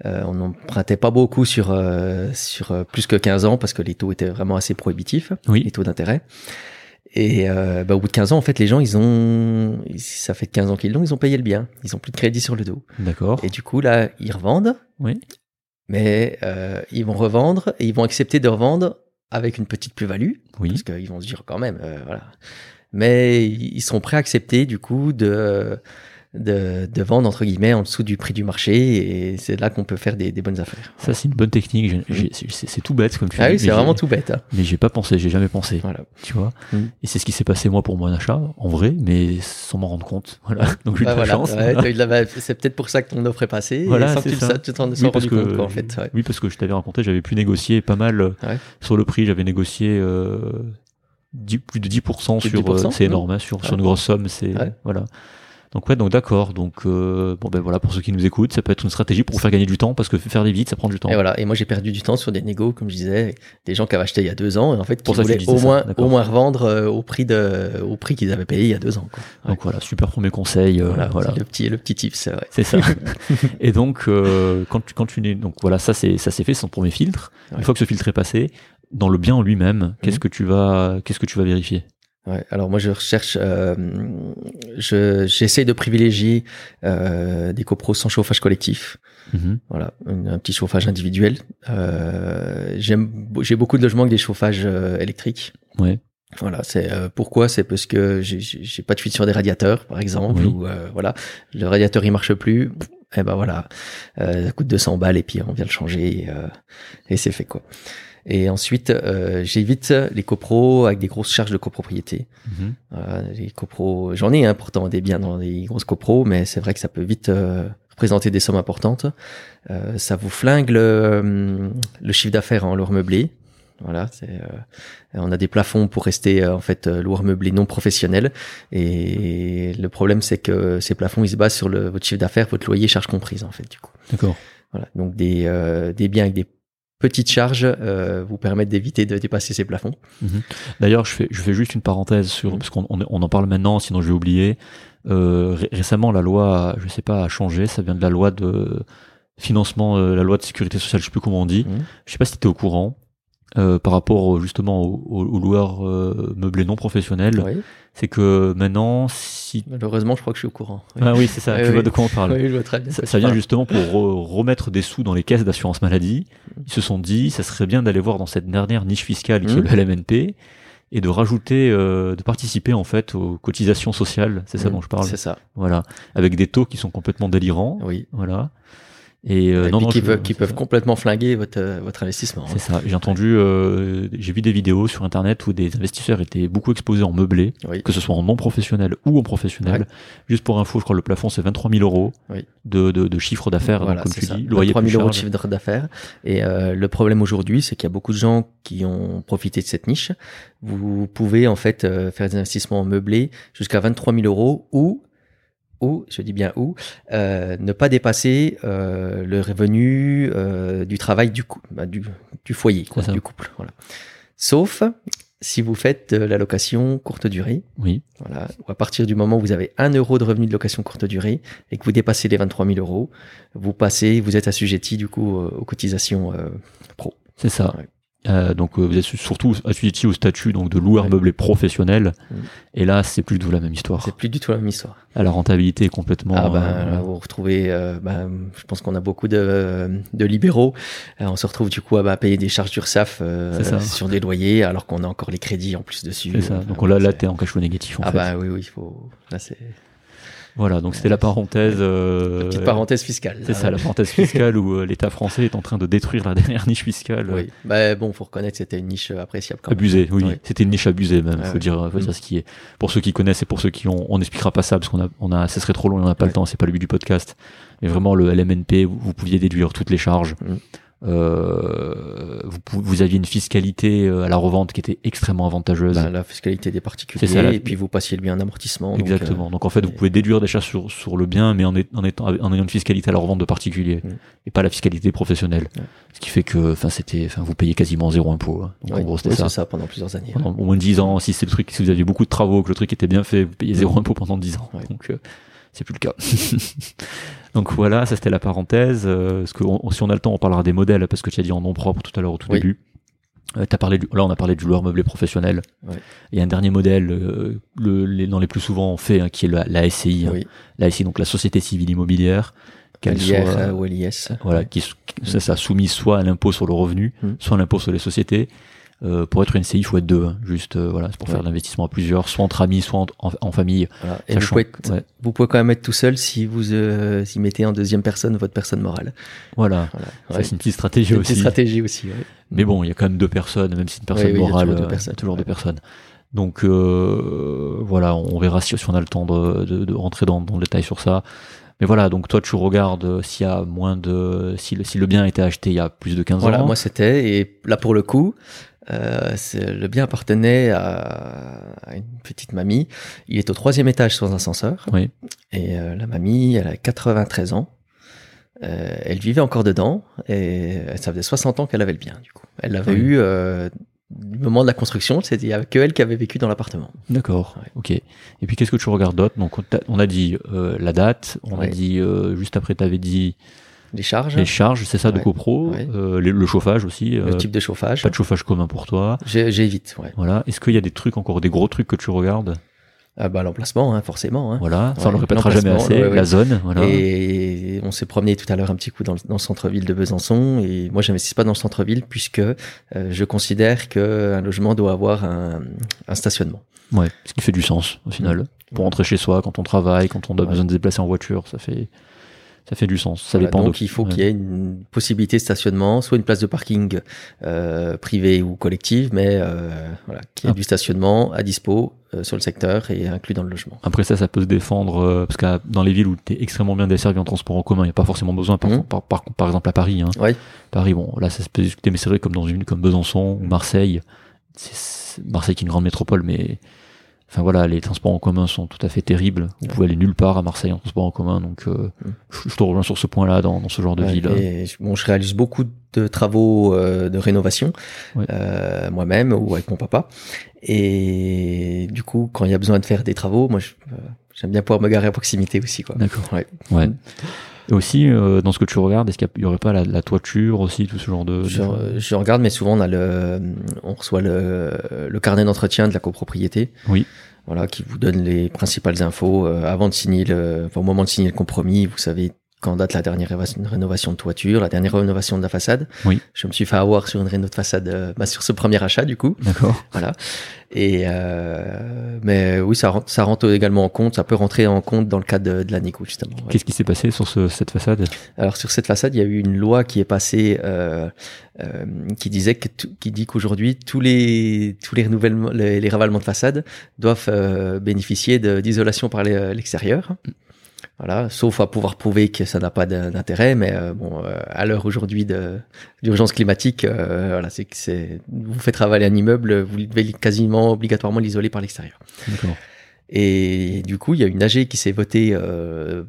euh, on n'empruntait pas beaucoup sur sur plus que 15 ans parce que les taux étaient vraiment assez prohibitifs, Oui. les taux d'intérêt. Et euh, ben, au bout de 15 ans, en fait, les gens, ils ont, ça fait 15 ans qu'ils l'ont, ils ont payé le bien, ils ont plus de crédit sur le dos. D'accord. Et du coup, là, ils revendent, Oui. mais euh, ils vont revendre et ils vont accepter de revendre avec une petite plus-value Oui. parce qu'ils vont se dire quand même, euh, voilà. Mais ils sont prêts à accepter du coup de de, de vendre entre guillemets en dessous du prix du marché et c'est là qu'on peut faire des, des bonnes affaires. Ça c'est une bonne technique. J'ai- C'est tout bête comme tu Ah dis. oui, c'est vraiment tout bête. hein. Mais j'ai pas pensé. J'ai jamais pensé. Voilà. Tu vois. Mm. Et c'est ce qui s'est passé moi pour mon achat en vrai, mais sans m'en rendre compte. Voilà. Donc j'ai eu de Bah, la chance. Ouais, Voilà. de la- bah, c'est peut-être pour ça que ton offre est passée Voilà, et sans que c'est tu ça. t'en Oui, sois parce rendu que, compte quoi, en fait. Ouais. oui, parce que je t'avais raconté, j'avais pu négocier pas mal euh, Ouais. sur le prix. J'avais négocié euh, 10 plus de 10% Plus sur. euh, 10%, c'est énorme hein, sur, sur une grosse somme. C'est voilà. Donc ouais, donc d'accord. Donc euh, bon ben voilà pour ceux qui nous écoutent, ça peut être une stratégie pour vous faire gagner du temps parce que faire des visites, ça prend du temps. Et voilà. Et moi, j'ai perdu du temps sur des négos, comme je disais, des gens qui avaient acheté il y a deux ans et en fait qui Pour voulaient au moins, au moins revendre euh, au prix de, au prix qu'ils avaient payé il y a deux ans. Quoi. Donc voilà, super premier conseil. euh, voilà, voilà. c'est le petit, le petit tips. Ouais. C'est ça. et donc, euh, quand tu, quand tu n'es, donc voilà, ça c'est, ça s'est fait, c'est ton premier filtre. Une fois que ce filtre est passé, dans le bien en lui-même, qu'est-ce Mhm. que tu vas, qu'est-ce que tu vas vérifier? Ouais, alors moi je recherche, euh, je j'essaie de privilégier euh, des copros sans chauffage collectif. Mhm. Voilà, un, un petit chauffage individuel. Euh, j'aime, j'ai beaucoup de logements avec des chauffages euh, électriques. Ouais. Voilà, c'est euh, pourquoi? C'est parce que j'ai- pas de fuite sur des radiateurs, par exemple, Oui. ou euh, voilà, le radiateur il marche plus. Et ben voilà, euh, ça coûte 200 balles et puis on vient le changer et, euh, et c'est fait quoi. Et ensuite, euh, j'évite les copros avec des grosses charges de copropriété. Voilà, les copros, j'en ai un pourtant des biens dans des grosses copros, mais c'est vrai que ça peut vite euh, représenter des sommes importantes. Euh, ça vous flingue le, le chiffre d'affaires en lourd meublé. Voilà, euh, on a des plafonds pour rester en fait lourd meublé non professionnel. Et le problème, c'est que ces plafonds, ils se basent sur le, votre chiffre d'affaires, votre loyer, charges comprises en fait du coup. D'accord. Voilà, donc des, euh, des biens avec des petites charges euh, vous permettent d'éviter de dépasser ces plafonds. D'ailleurs, je fais, je fais juste une parenthèse sur, Mhm. parce qu'on on, on en parle maintenant, sinon je vais oublier. Euh, ré- récemment, la loi, je sais pas, a changé. Ça vient de la loi de financement, euh, la loi de sécurité sociale, je sais plus comment on dit. Mhm. Je sais pas si tu es au courant. Euh, par rapport justement aux, aux- loueurs euh, meublés non professionnels, Oui. c'est que maintenant, si Malheureusement, je crois que je suis au courant. Oui. ah oui c'est ça, tu vois de quoi on parle. Oui, je vois très bien. Ça, vient justement pour re- remettre des sous dans les caisses d'assurance maladie. Ils se sont dit, ça serait bien d'aller voir dans cette dernière niche fiscale qui est Mhm. le LMNP et de rajouter, euh, de participer en fait aux cotisations sociales. C'est ça Mhm, dont je parle. C'est ça. Voilà, avec des taux qui sont complètement délirants. Oui. Voilà. Et, euh, Et non, non, qui, je- peuvent, qui peuvent complètement flinguer votre, euh, votre investissement. C'est ça. J'ai entendu, euh, j'ai vu des vidéos sur internet où des investisseurs étaient beaucoup exposés en meublé, Oui. que ce soit en non professionnel ou en professionnel. Ouais. Juste pour info, je crois que le plafond c'est 23 000 euros Oui. de, de, de chiffre d'affaires, Voilà, comme tu ça. dis, loyer 3 plus 000 euros de chiffre d'affaires. Et euh, le problème aujourd'hui, c'est qu'il y a beaucoup de gens qui ont profité de cette niche. Vous pouvez en fait euh, faire des investissements en meublé jusqu'à 23 000 euros ou ou, je dis bien ou, euh, ne pas dépasser euh, le revenu euh, du travail du, bah, du, du foyer, quoi, du couple. Voilà. Sauf si vous faites de la location courte durée, Oui. Voilà. Ou à partir du moment où vous avez 1 euro de revenu de location courte durée et que vous dépassez les 23 000 euros, vous passez, vous êtes assujetti du coup aux cotisations pro. C'est ça. Ouais. Euh, donc euh, vous êtes surtout assujetti au statut donc de loueur Ouais. meublé professionnel. Mm. Et là, c'est plus du tout la même histoire. C'est plus du tout la même histoire. Ah, La rentabilité est complètement. ah ben, euh, là, vous retrouvez, euh, ben, je pense qu'on a beaucoup de, de libéraux. Euh, on se retrouve du coup à bah, payer des charges d'URSSAF euh, sur des loyers alors qu'on a encore les crédits en plus dessus. c'est ça. Donc là, là, t'es en cash flow négatif en Ah fait. bah oui, oui, faut. Là, c'est. Voilà, donc c'était la parenthèse. euh, Petite parenthèse fiscale. C'est ça, la parenthèse fiscale où euh, l'État français est en train de détruire la dernière niche fiscale. euh, Oui. Bah, bon, faut reconnaître que c'était une niche appréciable quand même. Abusée, oui. C'était une niche abusée même, Ouais, faut dire, faut Mm. dire ce qui est. Pour ceux qui connaissent et pour ceux qui ont, on n'expliquera pas ça parce qu'on a, on a, ça serait trop long et on n'a pas le temps, c'est pas le but du podcast. Mais vraiment, le LMNP, vous, vous pouviez déduire toutes les charges. Mm. Euh, vous, vous aviez une fiscalité euh, à la revente qui était extrêmement avantageuse. Bah, la fiscalité des particuliers, ça, la- et puis vous passiez le bien en amortissement. donc, Exactement. Donc en fait, vous pouvez déduire des charges sur, sur le bien, mais en, est- en, étant, en ayant une fiscalité à la revente de particuliers Mm. et pas la fiscalité professionnelle. Ce qui fait que, enfin, c'était, enfin, vous payez quasiment zéro impôt. hein. Donc euh, en oui, gros, c'était oui, ça. c'est ça pendant plusieurs années. Pendant au moins 10 ans, si c'est le truc, si vous aviez beaucoup de travaux, que le truc était bien fait, vous payez zéro impôt pendant 10 ans. Ouais. Donc, euh, c'est plus le cas. Donc voilà, ça c'était la parenthèse. Euh, parce que on- si on a le temps, on parlera des modèles, parce que tu as dit en nom propre tout à l'heure au tout Oui. début. Euh, t'as parlé du, là, on a parlé du loueur meublé professionnel. Ouais. Il y a un dernier modèle, euh, le, les, dans les plus souvent fait, hein, qui est la, la SCI. hein. Oui, La SCI, donc la Société Civile Immobilière. Qu'elle soit, euh, ou LIS. voilà, qui, ça, ça soumise soit à l'impôt sur le revenu, Mm. soit à l'impôt sur les sociétés. Euh, pour être une CI, il faut être deux. hein. Juste, euh, voilà, c'est pour faire de l'investissement à plusieurs, soit entre amis, soit en, en- en famille. Voilà. Et vous pouvez, être- ouais, vous pouvez quand même être tout seul si vous euh, y mettez en deuxième personne votre personne morale. voilà. Voilà. Ouais. c'est une petite stratégie une aussi. petite stratégie aussi. Mais bon, il y a quand même deux personnes, même si une personne oui, il y a morale, toujours deux euh, personnes. il y a toujours Ouais. deux personnes. Donc voilà, on verra si, si on a le temps de, de, de rentrer dans, dans le détail sur ça. Mais voilà, donc toi tu regardes s'il y a moins de si le, si le bien a été acheté il y a plus de 15 Voilà, ans. moi c'était, et là pour le coup, euh, le bien appartenait à, à une petite mamie. Il est au troisième étage sans ascenseur. Oui. Et euh, la mamie, elle a 93 ans. Euh, elle vivait encore dedans et ça faisait 60 ans qu'elle avait le bien du coup. Elle l'avait Oui. eu du moment de la construction, c'était que elle qui avait vécu dans l'appartement. D'accord, Ouais. ok. Et puis qu'est-ce que tu regardes d'autre? Donc on a dit la date, on a dit juste après tu avais dit Les charges, les charges, c'est ça de Ouais. copro, Ouais. euh, le, le chauffage aussi. le euh, type de chauffage. Pas de chauffage commun pour toi. J'évite, ouais. Voilà. Est-ce qu'il y a des trucs encore des gros trucs que tu regardes? Ah bah, l'emplacement, hein, forcément. hein. Voilà, ça on le répétera jamais assez. La zone, voilà. Et on s'est promené tout à l'heure un petit coup dans le, dans le centre-ville de Besançon. Et moi, j'investis pas dans le centre-ville puisque euh, je considère qu'un logement doit avoir un, un stationnement. Ouais, ce qui fait du sens au final. Pour rentrer chez soi, quand on travaille, quand on a Ouais. besoin de se déplacer en voiture, ça fait ça fait du sens. Ça Voilà, dépend donc il faut ouais. qu'il y ait une possibilité de stationnement, soit une place de parking euh, privée ou collective, mais euh, voilà, qu'il y ait Ah. du stationnement à dispo euh, sur le secteur et inclus dans le logement. Après ça, ça peut se défendre euh, parce que dans les villes où tu es extrêmement bien desservi en transport en commun, il n'y a pas forcément besoin. Par, Mhm. par, par, par exemple à Paris, hein. Ouais. Paris, bon, là ça se peut discuter, mais c'est vrai comme dans une ville comme Besançon ou Marseille, c'est- Marseille qui est une grande métropole, mais enfin voilà, les transports en commun sont tout à fait terribles. Vous pouvez aller nulle part à Marseille en transport en commun, donc euh, Mhm. je, je te rejoins sur ce point-là dans, dans ce genre de Ouais, ville. et bon, je réalise beaucoup de travaux euh, de rénovation Ouais. euh, moi-même ou avec mon papa. Et du coup, quand il y a besoin de faire des travaux, moi, euh, j'aime bien pouvoir me garer à proximité aussi, quoi. D'accord. Ouais. Ouais. Et aussi, euh, dans ce que tu regardes, est-ce qu'il y aurait pas la, la toiture aussi, tout ce genre de... Je, je regarde, mais souvent on a le, on reçoit le, le carnet d'entretien de la copropriété. Oui. Voilà, qui vous donne les principales infos euh, avant de signer le, enfin, au moment de signer le compromis. Vous savez quand date la dernière rénovation de toiture, la dernière rénovation de la façade. Oui. Je me suis fait avoir sur une réno de façade, euh, bah, sur ce premier achat du coup. D'accord. Voilà. Et euh, mais oui, ça rentre, ça rentre également en compte. Ça peut rentrer en compte dans le cadre de, de la négo justement. ouais. Qu'est-ce qui s'est passé sur ce- cette façade? Alors sur cette façade, il y a eu une loi qui est passée euh, euh, qui disait que tout- qui dit qu'aujourd'hui tous les tous les renouvellements, les, les ravalements de façade doivent euh, bénéficier d'isolation par l'extérieur. Voilà, sauf à pouvoir prouver que ça n'a pas d'in- d'intérêt, mais euh, bon, euh, à l'heure aujourd'hui de d'urgence climatique, euh, voilà, c'est que c'est vous faites ravaler un immeuble, vous devez quasiment obligatoirement l'isoler par l'extérieur. D'accord. Et du coup, il y a une AG qui s'est votée euh,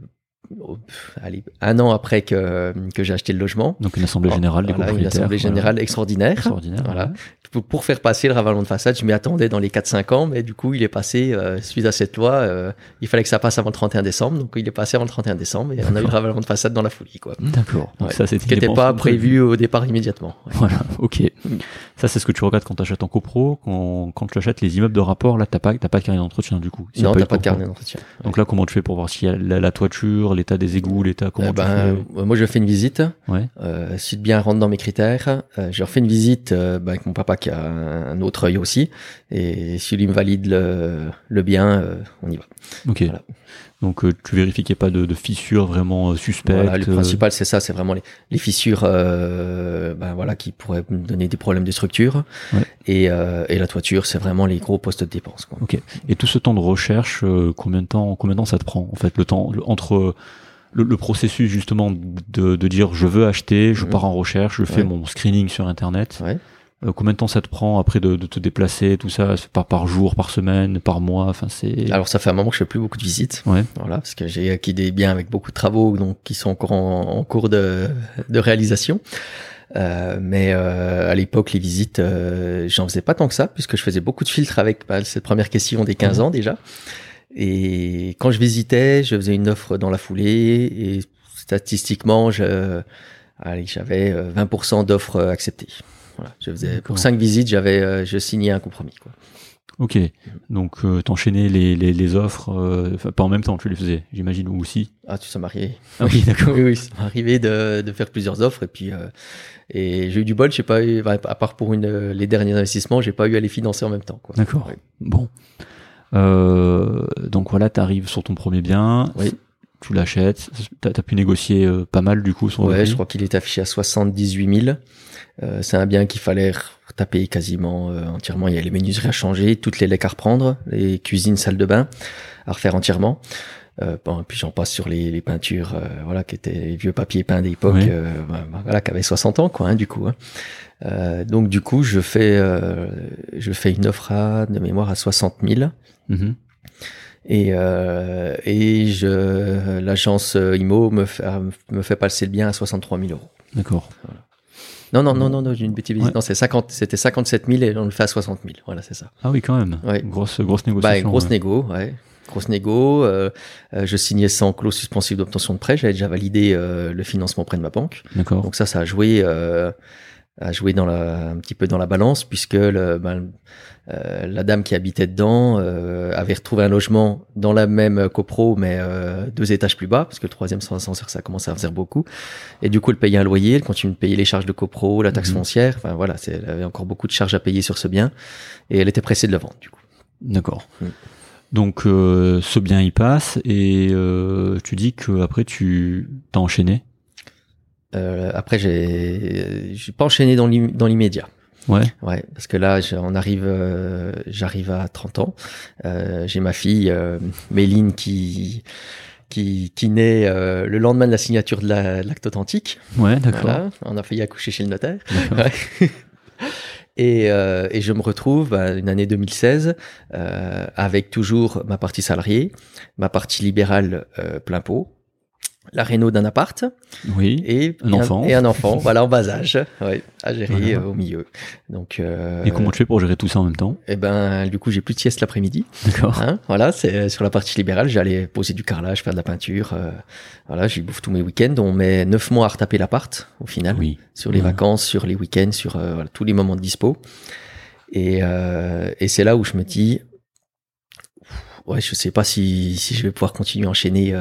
allez, un an après que, que j'ai acheté le logement. Donc une assemblée générale des Voilà, une assemblée voilà. générale extraordinaire. Extraordinaire. Voilà. Pour, pour faire passer le ravalement de façade, je m'y attendais dans les 4-5 ans, mais du coup, il est passé, euh, suite à cette loi, euh, il fallait que ça passe avant le 31 décembre, donc il est passé avant le 31 décembre, et on a eu le ravalement de façade dans la folie, quoi. D'accord. Ouais. ça, c'était qui n'était pas prévu au départ immédiatement. Ouais. Voilà, ok. Ça, c'est ce que tu regardes quand tu achètes en copro. Quand, quand tu achètes les immeubles de rapport, là, t'as pas, t'as pas de carnet d'entretien, du coup. Non, t'as pas de copro. carnet d'entretien. Donc là, comment tu fais pour voir la, la toiture, les, l'état des égouts, l'état comment Euh, tu ben, fais euh, moi, je fais une visite. Ouais. Euh, si le bien rentre dans mes critères, euh, je refais une visite euh, ben, avec mon papa qui a un, un autre œil aussi. Et si lui me valide le, le bien, euh, on y va. Ok. Voilà. Donc euh, tu vérifies qu'il n'y a pas de, de fissures vraiment euh, suspectes. Voilà, le euh, principal, c'est ça, c'est vraiment les, les fissures ben, voilà, qui pourraient donner des problèmes de structure. Ouais. Et, et la toiture, c'est vraiment les gros postes de dépenses. Quoi. Et tout ce temps de recherche, combien de temps, combien de temps ça te prend en fait le temps le- entre le, le processus justement de, de dire je veux acheter, je Mhm. pars en recherche, je fais Ouais. mon screening sur internet. Ouais. Euh, combien de temps ça te prend après de, de te déplacer, tout ça, par par jour, par semaine, par mois, enfin c'est. Alors ça fait un moment que je fais plus beaucoup de visites. Ouais. Voilà, parce que j'ai acquis des biens avec beaucoup de travaux, donc qui sont encore en, en cours de, de réalisation. Euh, mais euh, à l'époque, les visites, euh, j'en faisais pas tant que ça, puisque je faisais beaucoup de filtres avec bah, cette première question des 15 ans déjà. Et quand je visitais, je faisais une offre dans la foulée, et statistiquement, je, j'avais euh, 20% d'offres acceptées. Voilà, je faisais pour cinq visites, j'avais, euh, je signais un compromis. Quoi. Ok. Donc euh, t'enchaînais les, les, les offres, euh, pas en même temps, tu les faisais, j'imagine, ou aussi. Ah, tu ça m'est arrivé. Ah oui, d'accord. oui, oui, ça m'est arrivé de, de faire plusieurs offres et puis euh, et j'ai eu du bol. J'ai pas eu, à part pour une, les derniers investissements, j'ai pas eu à les financer en même temps. Quoi. D'accord. Ouais. Bon. Donc voilà, t'arrives sur ton premier bien. Oui. Tu l'achètes. T'as as pu négocier pas mal du coup son Ouais, prix. je crois qu'il est affiché à 78 000. Euh, c'est un bien qu'il fallait taper quasiment euh, entièrement. Il y a les menuiseries à changer, toutes les lecs à reprendre, les cuisines, salles de bain à refaire entièrement. Euh, bon, et puis j'en passe sur les, les peintures, euh, voilà, qui étaient les vieux papiers peints d'époque, Oui. euh, bah, bah, voilà, qui avaient 60 ans, quoi, hein, du coup. hein. Euh, donc du coup, je fais, euh, je fais une offre à, de mémoire à 60 000. Mhm. Et, euh, et je, l'agence IMO me fait, me fait passer le bien à 63 000 euros. D'accord. Non, non, non, non, non j'ai une bêtise. Ouais. Non, c'est 50, c'était 57 000 et on le fait à 60 000. Voilà, c'est ça. Ah oui, quand même. Ouais. Grosse, grosse Bah, négociation. grosse ouais. négo, ouais. Grosse négo. euh, euh, je signais sans clause suspensive d'obtention de prêt. J'avais déjà validé euh, le financement auprès de ma banque. D'accord. Donc ça, ça a joué, euh, a joué dans la, un petit peu dans la balance puisque le, ben, euh, la dame qui habitait dedans euh, avait retrouvé un logement dans la même copro, mais euh, deux étages plus bas, parce que le troisième sans ascenseur, ça commençait à faire beaucoup. Et du coup, elle payait un loyer, elle continue de payer les charges de copro, la taxe Mhm. foncière. Enfin voilà, c'est- elle avait encore beaucoup de charges à payer sur ce bien, et elle était pressée de le vendre. Du coup. D'accord. Donc euh, ce bien il passe et euh, tu dis que après tu t'as enchaîné? Euh, après, j'ai, j'ai pas enchaîné dans l'immédiat. Ouais. Ouais, parce que là, je- on arrive, euh, j'arrive à 30 ans. Euh, j'ai ma fille, euh, Méline, qui, qui, qui naît euh, le lendemain de la signature de la- de l'acte authentique. Ouais, d'accord. Voilà, on a failli accoucher chez le notaire. Ouais. Et, euh, et je me retrouve, bah, une année 2016, euh, avec toujours ma partie salariée, ma partie libérale euh, plein pot, la réno d'un appart Oui. et Un enfant. et un enfant, voilà en bas âge, ouais, à gérer Voilà. euh, au milieu. Donc, euh, Et comment tu fais pour gérer tout ça en même temps? Eh ben, du coup, j'ai plus de sieste l'après-midi. D'accord. Hein, voilà, c'est euh, sur la partie libérale. J'allais poser du carrelage, faire de la peinture. euh, voilà, j'y bouffe tous mes week-ends. On met neuf mois à retaper l'appart au final, Oui. sur les Ouais. vacances, sur les week-ends, sur voilà, tous les moments de dispo. Et, euh, et c'est là où je me dis, ouais, je sais pas si, si je vais pouvoir continuer à enchaîner.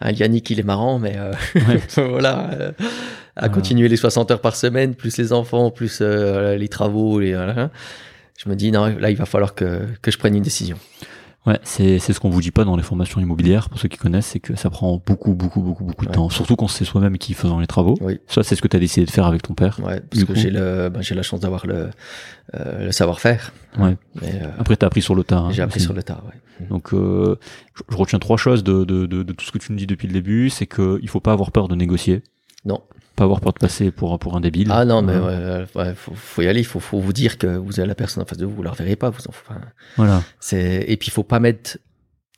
Hein, Yannick, il est marrant, mais euh, Ouais. voilà, euh, à Voilà. continuer les 60 heures par semaine, plus les enfants, plus euh, les travaux, les, voilà. je me dis non, là, il va falloir que, que je prenne une décision. Ouais, c'est c'est ce qu'on vous dit pas dans les formations immobilières pour ceux qui connaissent, c'est que ça prend beaucoup beaucoup beaucoup beaucoup de Ouais. temps, surtout quand c'est soi-même qui faisant les travaux. Oui. Ça c'est ce que tu as décidé de faire avec ton père. Ouais, parce que j'ai le, ben, j'ai la chance d'avoir le, euh, le savoir-faire. Ouais. Mais, euh, Après tu as appris sur le tas. hein, j'ai appris sur le tas. Ouais. Donc euh, je, je retiens trois choses de, de, de, de tout ce que tu nous dis depuis le début, c'est que il faut pas avoir peur de négocier. Non. Pas avoir peur de passer pour pour un débile. Ah non, mais ouais, ouais, faut, faut y aller. Il faut, faut vous dire que vous avez la personne en face de vous, vous la reverrez pas. Vous en, enfin, Voilà, et puis il faut pas mettre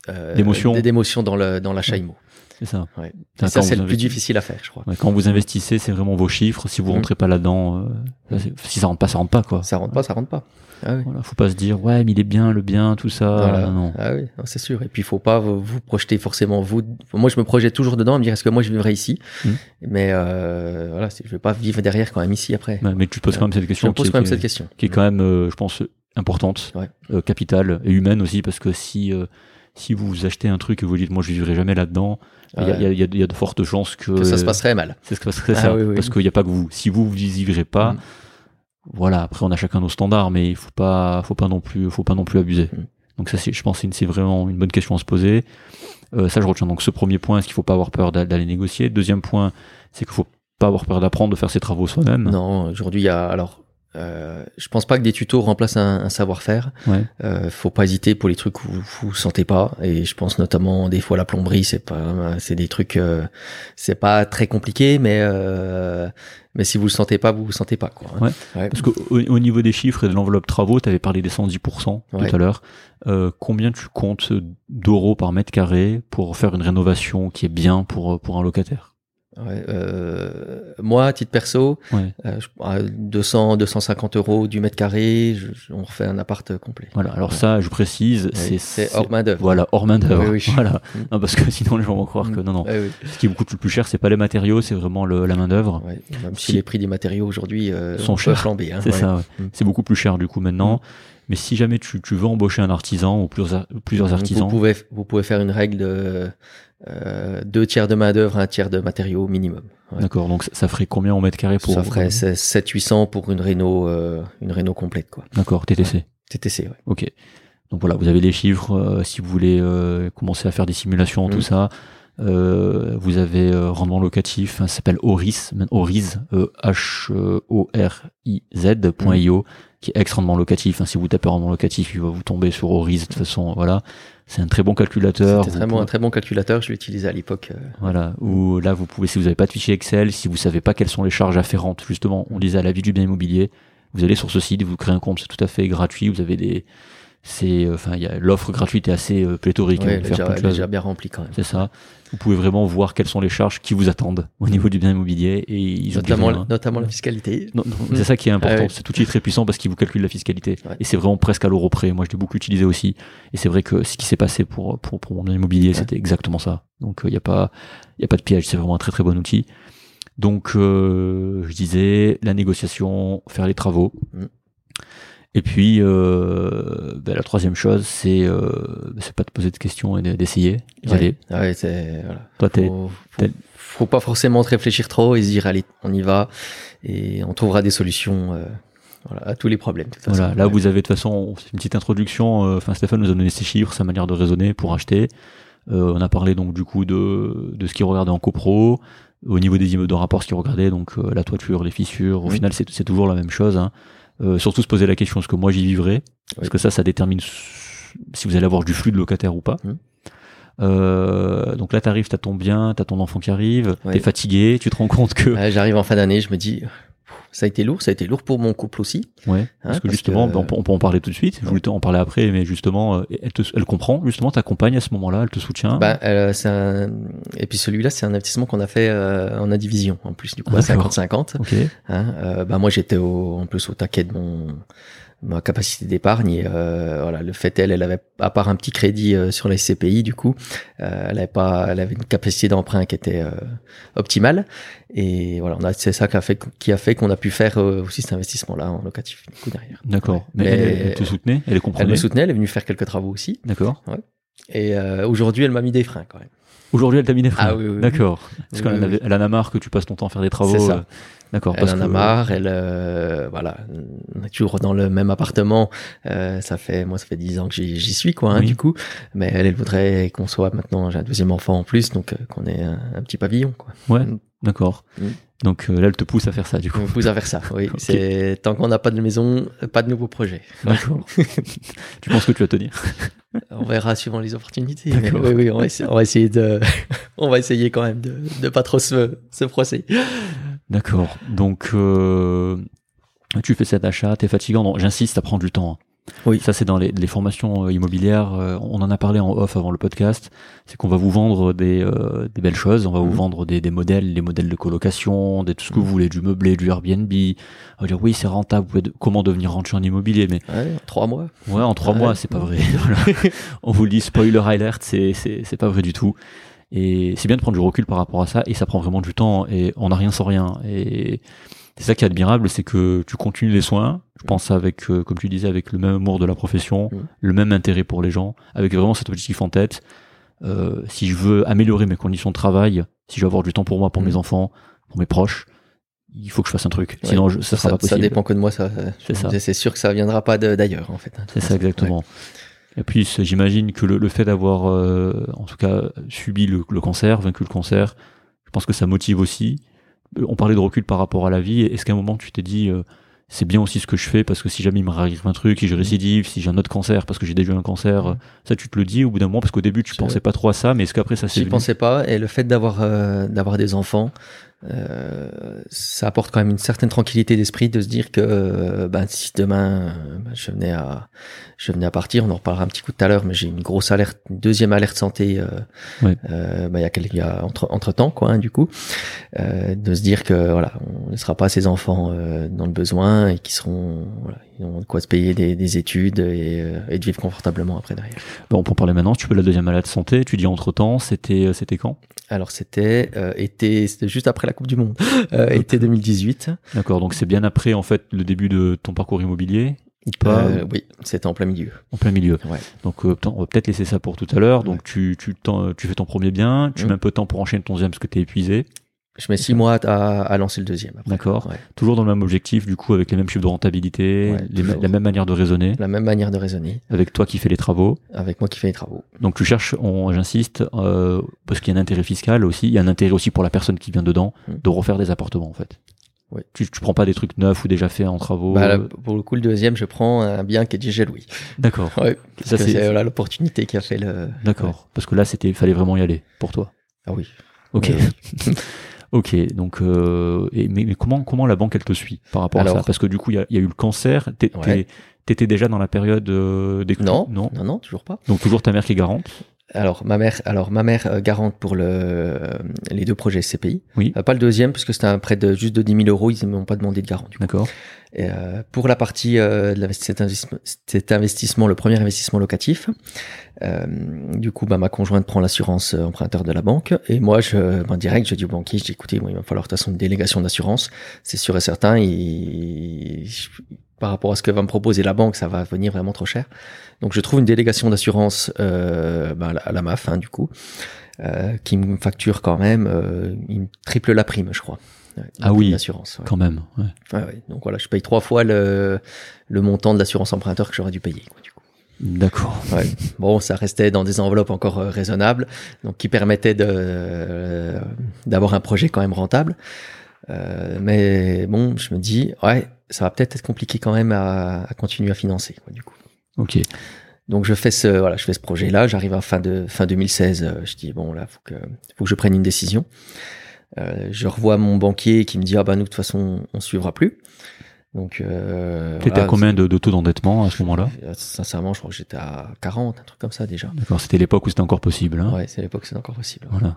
euh, D'émotion. dans le dans l'achat immo. C'est ça. Ouais. Et ça c'est le plus difficile à faire, je crois. Ouais, quand vous investissez, c'est vraiment vos chiffres. Si vous Mhm. rentrez pas là-dedans, euh, si ça rentre pas, ça rentre pas quoi. Ça rentre pas, ça rentre pas. Ah oui. Voilà, faut pas se dire ouais mais il est bien, le bien, tout ça. Voilà. Non. Ah oui, c'est sûr. Et puis il faut pas vous, vous projeter forcément vous. Moi, je me projette toujours dedans, à me dire est-ce que moi je vivrai ici. Mhm. Mais euh, voilà, je vais pas vivre derrière quand même ici après. Ouais, mais tu poses quand même cette Je question. me pose qui- quand même qui- cette question. qui est quand même, euh, je pense, importante, Ouais. euh, capitale et humaine aussi, parce que si euh, si vous achetez un truc et vous dites moi je vivrai jamais là-dedans, il y, a, y, a, y, a, de fortes chances que, que ça se passerait mal. C'est ce que ça, ah, oui, oui. parce qu'il n'y a pas que vous. Si vous vous y vivrez pas, mm. voilà. Après on a chacun nos standards, mais il faut pas, faut pas non plus, faut pas non plus abuser. Mm. Donc ça, je pense, c'est vraiment une bonne question à se poser. Euh, ça, je retiens donc ce premier point, est-ce qu'il faut pas avoir peur d'aller négocier? Deuxième point, c'est qu'il faut pas avoir peur d'apprendre, de faire ses travaux soi-même. Non, aujourd'hui, il y a alors euh, je pense pas que des tutos remplacent un, un savoir-faire. Ouais. Euh, faut pas hésiter pour les trucs où vous, vous sentez pas. Et je pense notamment des fois la plomberie, c'est pas, c'est des trucs, euh, c'est pas très compliqué, mais euh, mais si vous le sentez pas, vous vous sentez pas quoi. Ouais. ouais. Parce qu'au au niveau des chiffres et de l'enveloppe travaux, tu avais parlé des 110% tout à l'heure. Euh, combien tu comptes d'euros par mètre carré pour faire une rénovation qui est bien pour pour un locataire? Ouais, euh, moi, à titre perso, ouais. euh, 200, 250 euros du mètre carré, je, on refait un appart complet. Voilà. Alors ouais. ça, je précise, oui, c'est hors main d'œuvre. Voilà, hors main d'œuvre. Oui, oui. Voilà. Mmh. Non, parce que sinon les gens vont croire que non, non. Ce qui coûte le plus cher, c'est pas les matériaux, c'est vraiment le, la main d'œuvre. Même si, si, les prix des matériaux aujourd'hui euh, sont chers, flamber. Hein, c'est ça. Mmh. C'est beaucoup plus cher du coup maintenant. Mmh. Mais si jamais tu, tu, veux embaucher un artisan ou plusieurs, plusieurs artisans, vous pouvez, vous pouvez faire une règle de euh, deux tiers de main d'œuvre, un tiers de matériaux minimum. Ouais. D'accord, donc ça ferait combien en mètre carré pour Ça ferait 7 800 pour une réno euh, une réno complète quoi. D'accord, TTC. Ouais. TTC ouais. OK. Donc voilà, vous avez les chiffres euh, si vous voulez euh, commencer à faire des simulations mmh. tout ça. Euh, vous avez rendement locatif, hein, ça s'appelle Horis, Horis, H O R I Z.io mmh. Qui est ex rendement locatif. Hein, si vous tapez rendement locatif, il va vous tomber sur Horis de toute façon, voilà. C'est un très bon calculateur. C'était vraiment pouvez... un très bon calculateur, je l'utilisais à l'époque. Euh... Voilà, où là vous pouvez, si vous n'avez pas de fichier Excel, si vous savez pas quelles sont les charges afférentes, justement, on disait à la vie du bien immobilier, vous allez sur ce site, vous créez un compte, c'est tout à fait gratuit, vous avez des, c'est, enfin, il y a l'offre gratuite est assez euh, pléthorique. Ouais, déjà bien rempli quand même. C'est ça. Vous pouvez vraiment voir quelles sont les charges qui vous attendent au niveau du bien immobilier et ils notamment, la, notamment la fiscalité. Non, non, c'est ça qui est important. Ah, ouais. Cet outil est très puissant parce qu'il vous calcule la fiscalité ouais. et c'est vraiment presque à l'euro près. Moi, je l'ai beaucoup utilisé aussi et c'est vrai que ce qui s'est passé pour pour pour mon bien immobilier, ouais. c'était exactement ça. Donc il euh, n'y a pas il y a pas de piège. C'est vraiment un très très bon outil. Donc euh, je disais la négociation, faire les travaux. Mm. Et puis, euh, ben, la troisième chose, c'est euh, c'est pas de poser de questions et d'essayer. Ouais. Allez. Ouais, c'est voilà. Toi, t'es, faut, faut, faut, pas forcément réfléchir trop et se dire allez, on y va et on trouvera des solutions. Euh, voilà, à tous les problèmes. De voilà, façon. là vous avez de toute façon une petite introduction. euh, Enfin, Stéphane nous a donné ses chiffres, sa manière de raisonner pour acheter. Euh, on a parlé donc du coup de de ce qu'il regardait en copro, au niveau des immeubles de rapport, ce qu'il regardait donc euh, la toiture, les fissures. Au Oui. final, c'est toujours la même chose. Hein. Euh, surtout se poser la question est-ce que moi j'y vivrai? Parce Oui. que ça ça détermine si vous allez avoir du flux de locataires ou pas. Euh, donc là t'arrives t'as ton bien t'as ton enfant qui arrive Ouais. t'es fatigué tu te rends compte que Ouais, J'arrive en fin d'année, je me dis ça a été lourd, ça a été lourd pour mon couple aussi. ouais parce que parce justement que- ben, on, peut, on peut en parler tout de suite je voulais en parler après mais justement euh, elle te elle comprend justement t'accompagne à ce moment-là elle te soutient Bah, euh, c'est un... Et puis celui-là, c'est un investissement qu'on a fait euh, en indivision en plus, du coup, à D'accord. 50-50. ok Hein, euh, bah, moi, j'étais en plus au taquet de mon ma capacité d'épargne et euh, voilà le fait elle elle avait à part un petit crédit euh, sur la SCPI du coup euh, elle avait pas elle avait une capacité d'emprunt qui était euh, optimale. Et voilà on a c'est ça qui a fait qui a fait qu'on a pu faire euh, aussi cet investissement là en locatif du coup derrière. D'accord. Ouais. mais, Mais- elle, elle te soutenait elle elle comprenait. me soutenait elle est venue faire quelques travaux aussi. D'accord. Et euh, aujourd'hui elle m'a mis des freins quand même. Aujourd'hui elle t'a mis des freins. Ah oui, oui, oui. d'accord. Parce Oui, qu'elle en oui, avait- elle en a marre que tu passes ton temps à faire des travaux C'est ça. D'accord Elle parce en a marre, elle euh, voilà, on est toujours dans le même appartement. Euh, ça fait moi ça fait dix ans que j'y suis quoi, hein, Oui. du coup. Mais elle, elle voudrait qu'on soit maintenant j'ai un deuxième enfant en plus, donc euh, qu'on ait un, un petit pavillon quoi. ouais d'accord Mm. donc là elle te pousse à faire ça du coup On pousse à faire ça. Oui, c'est tant qu'on n'a pas de maison, pas de nouveaux projets. D'accord. tu penses que tu vas tenir? On verra suivant les opportunités. Mais oui, oui, on va essayer, on va essayer de, on va essayer quand même de, de pas trop se, se froisser. D'accord. Donc, euh, tu fais cet achat, t'es fatigant. Non, j'insiste à prendre du temps. hein. Oui. Ça, c'est dans les, les formations euh, immobilières. euh, on en a parlé en off avant le podcast. C'est qu'on va vous vendre des, euh, des belles choses. On va vous Mhm. vendre des, des modèles, les modèles de colocation, des tout ce que vous voulez, du meublé, du Airbnb. On va dire oui, c'est rentable. Vous pouvez de- comment devenir rentier en immobilier Mais Ouais, trois mois. ouais, en trois Ouais. mois, c'est pas vrai. On vous le dit, spoiler alert, c'est c'est c'est pas vrai du tout. Et c'est bien de prendre du recul par rapport à ça, et ça prend vraiment du temps, et on n'a rien sans rien. Et c'est ça qui est admirable, c'est que tu continues les soins. Je pense avec, euh, comme tu disais, avec le même amour de la profession, Mm. le même intérêt pour les gens, avec vraiment cet objectif en tête. Euh, si je veux améliorer mes conditions de travail, si je veux avoir du temps pour moi, pour Mm. mes enfants, pour mes proches, il faut que je fasse un truc. Ouais. Sinon, je, ça sera pas ça possible. dépend que de moi. Ça, C'est ça. C'est sûr que ça viendra pas d'ailleurs en fait. C'est ça exactement. Et puis j'imagine que le, le fait d'avoir, euh, en tout cas, subi le, le cancer, vaincu le cancer, je pense que ça motive aussi. Euh, On parlait de recul par rapport à la vie. Est-ce qu'à un moment tu t'es dit, euh, c'est bien aussi ce que je fais parce que si jamais il me arrive un truc, si je récidive, si j'ai un autre cancer parce que j'ai déjà eu un cancer, ça tu te le dis au bout d'un moment parce qu'au début tu Je- pensais pas trop à ça, mais est-ce qu'après ça s'est J'y venu? pensais pas et le fait d'avoir euh, d'avoir des enfants, euh, ça apporte quand même une certaine tranquillité d'esprit de se dire que euh, ben, si demain euh, ben, je venais à je venais à partir, on en reparlera un petit coup tout à l'heure, mais j'ai une grosse alerte, une deuxième alerte santé euh, euh, ben, il y a, il y a entre entre temps quoi hein, du coup. Euh, de se dire que voilà on ne laissera pas ses enfants euh, dans le besoin et qui seront voilà, ils ont de quoi se payer des, des études et, euh, et de vivre confortablement après derrière. Bon, en parler maintenant. Tu peux la deuxième malade santé. Tu dis entre temps, c'était euh, c'était quand? Alors c'était euh, été, c'était juste après la Coupe du Monde, euh, été 2018. D'accord. Donc c'est bien après en fait le début de ton parcours immobilier pas Euh, oui, c'était en plein milieu. en plein milieu. Ouais. Donc euh, on va peut-être laisser ça pour tout à l'heure. Donc Ouais. tu, tu, fais ton premier bien, tu Mm. mets un peu de temps pour enchaîner ton deuxième parce que tu es épuisé. Je mets six mois à, à lancer le deuxième. D'accord. Ouais. Toujours dans le même objectif, du coup, avec les mêmes chiffres de rentabilité, Ouais, les, toujours. la même manière de raisonner, La même manière de raisonner, avec toi qui fais les travaux. avec moi qui fais les travaux. Donc tu cherches, j'insiste, euh, parce qu'il y a un intérêt fiscal aussi, il y a un intérêt aussi pour la personne qui vient dedans, Mm. de refaire des appartements en fait. Ouais. Tu, tu prends pas des trucs neufs ou déjà faits en travaux. Bah, là, euh, pour le coup, le deuxième, je prends un bien qui est déjà loué. D'accord. Ouais, Ça, c'est- voilà, l'opportunité qui a fait le. D'accord. Parce que là, c'était, fallait vraiment y aller pour toi. Ah oui. Ok. Ok. Donc, euh, et, mais, mais comment comment la banque elle te suit par rapport à ça? Parce que du coup, il y a, il y a eu le cancer. Ouais. T'étais déjà dans la période euh, des Non, non. non, non, toujours pas. Donc toujours ta mère qui est garante? Alors ma mère, alors ma mère euh, garante pour le euh, les deux projets CPI. Oui. Euh, pas le deuxième parce que c'était un prêt de juste de 10 000 euros. Ils ne m'ont pas demandé de garant. D'accord. Euh, pour la partie euh, de cet, investissement, cet investissement, le premier investissement locatif, euh, du coup, bah, ma conjointe prend l'assurance emprunteur de la banque et moi, je, en direct, je dis au banquier, je dis écoutez, moi, il va falloir de toute façon une délégation d'assurance, c'est sûr et certain. Et je- par rapport à ce que va me proposer la banque, ça va venir vraiment trop cher. Donc, je trouve une délégation d'assurance euh, bah, à la- MAF, hein, du coup, euh, qui me facture quand même, euh, il me triple la prime, je crois. Ouais, Ah oui. ouais. Quand même. ouais. Ouais, ouais. Donc voilà, je paye trois fois le, le montant de l'assurance emprunteur que j'aurais dû payer. quoi, du coup. D'accord. Ouais. Bon, ça restait dans des enveloppes encore euh, raisonnables, donc qui permettaient de euh, d'avoir un projet quand même rentable. Euh, mais bon, je me dis, ouais, ça va peut-être être compliqué quand même à, à continuer à financer. Quoi, du coup. Ok. Donc je fais ce voilà, je fais ce projet-là. J'arrive à fin de fin 2016. euh, je dis bon là, faut que faut que je prenne une décision. Euh, je revois mon banquier qui me dit ah bah nous de toute façon on suivra plus. Donc euh, T'étais voilà, à combien de, de taux d'endettement à ce moment-là? Euh, Sincèrement, je crois que j'étais à 40, un truc comme ça déjà. D'accord. C'était l'époque où c'était encore possible. Hein Ouais, c'est l'époque, c'est encore possible. Voilà.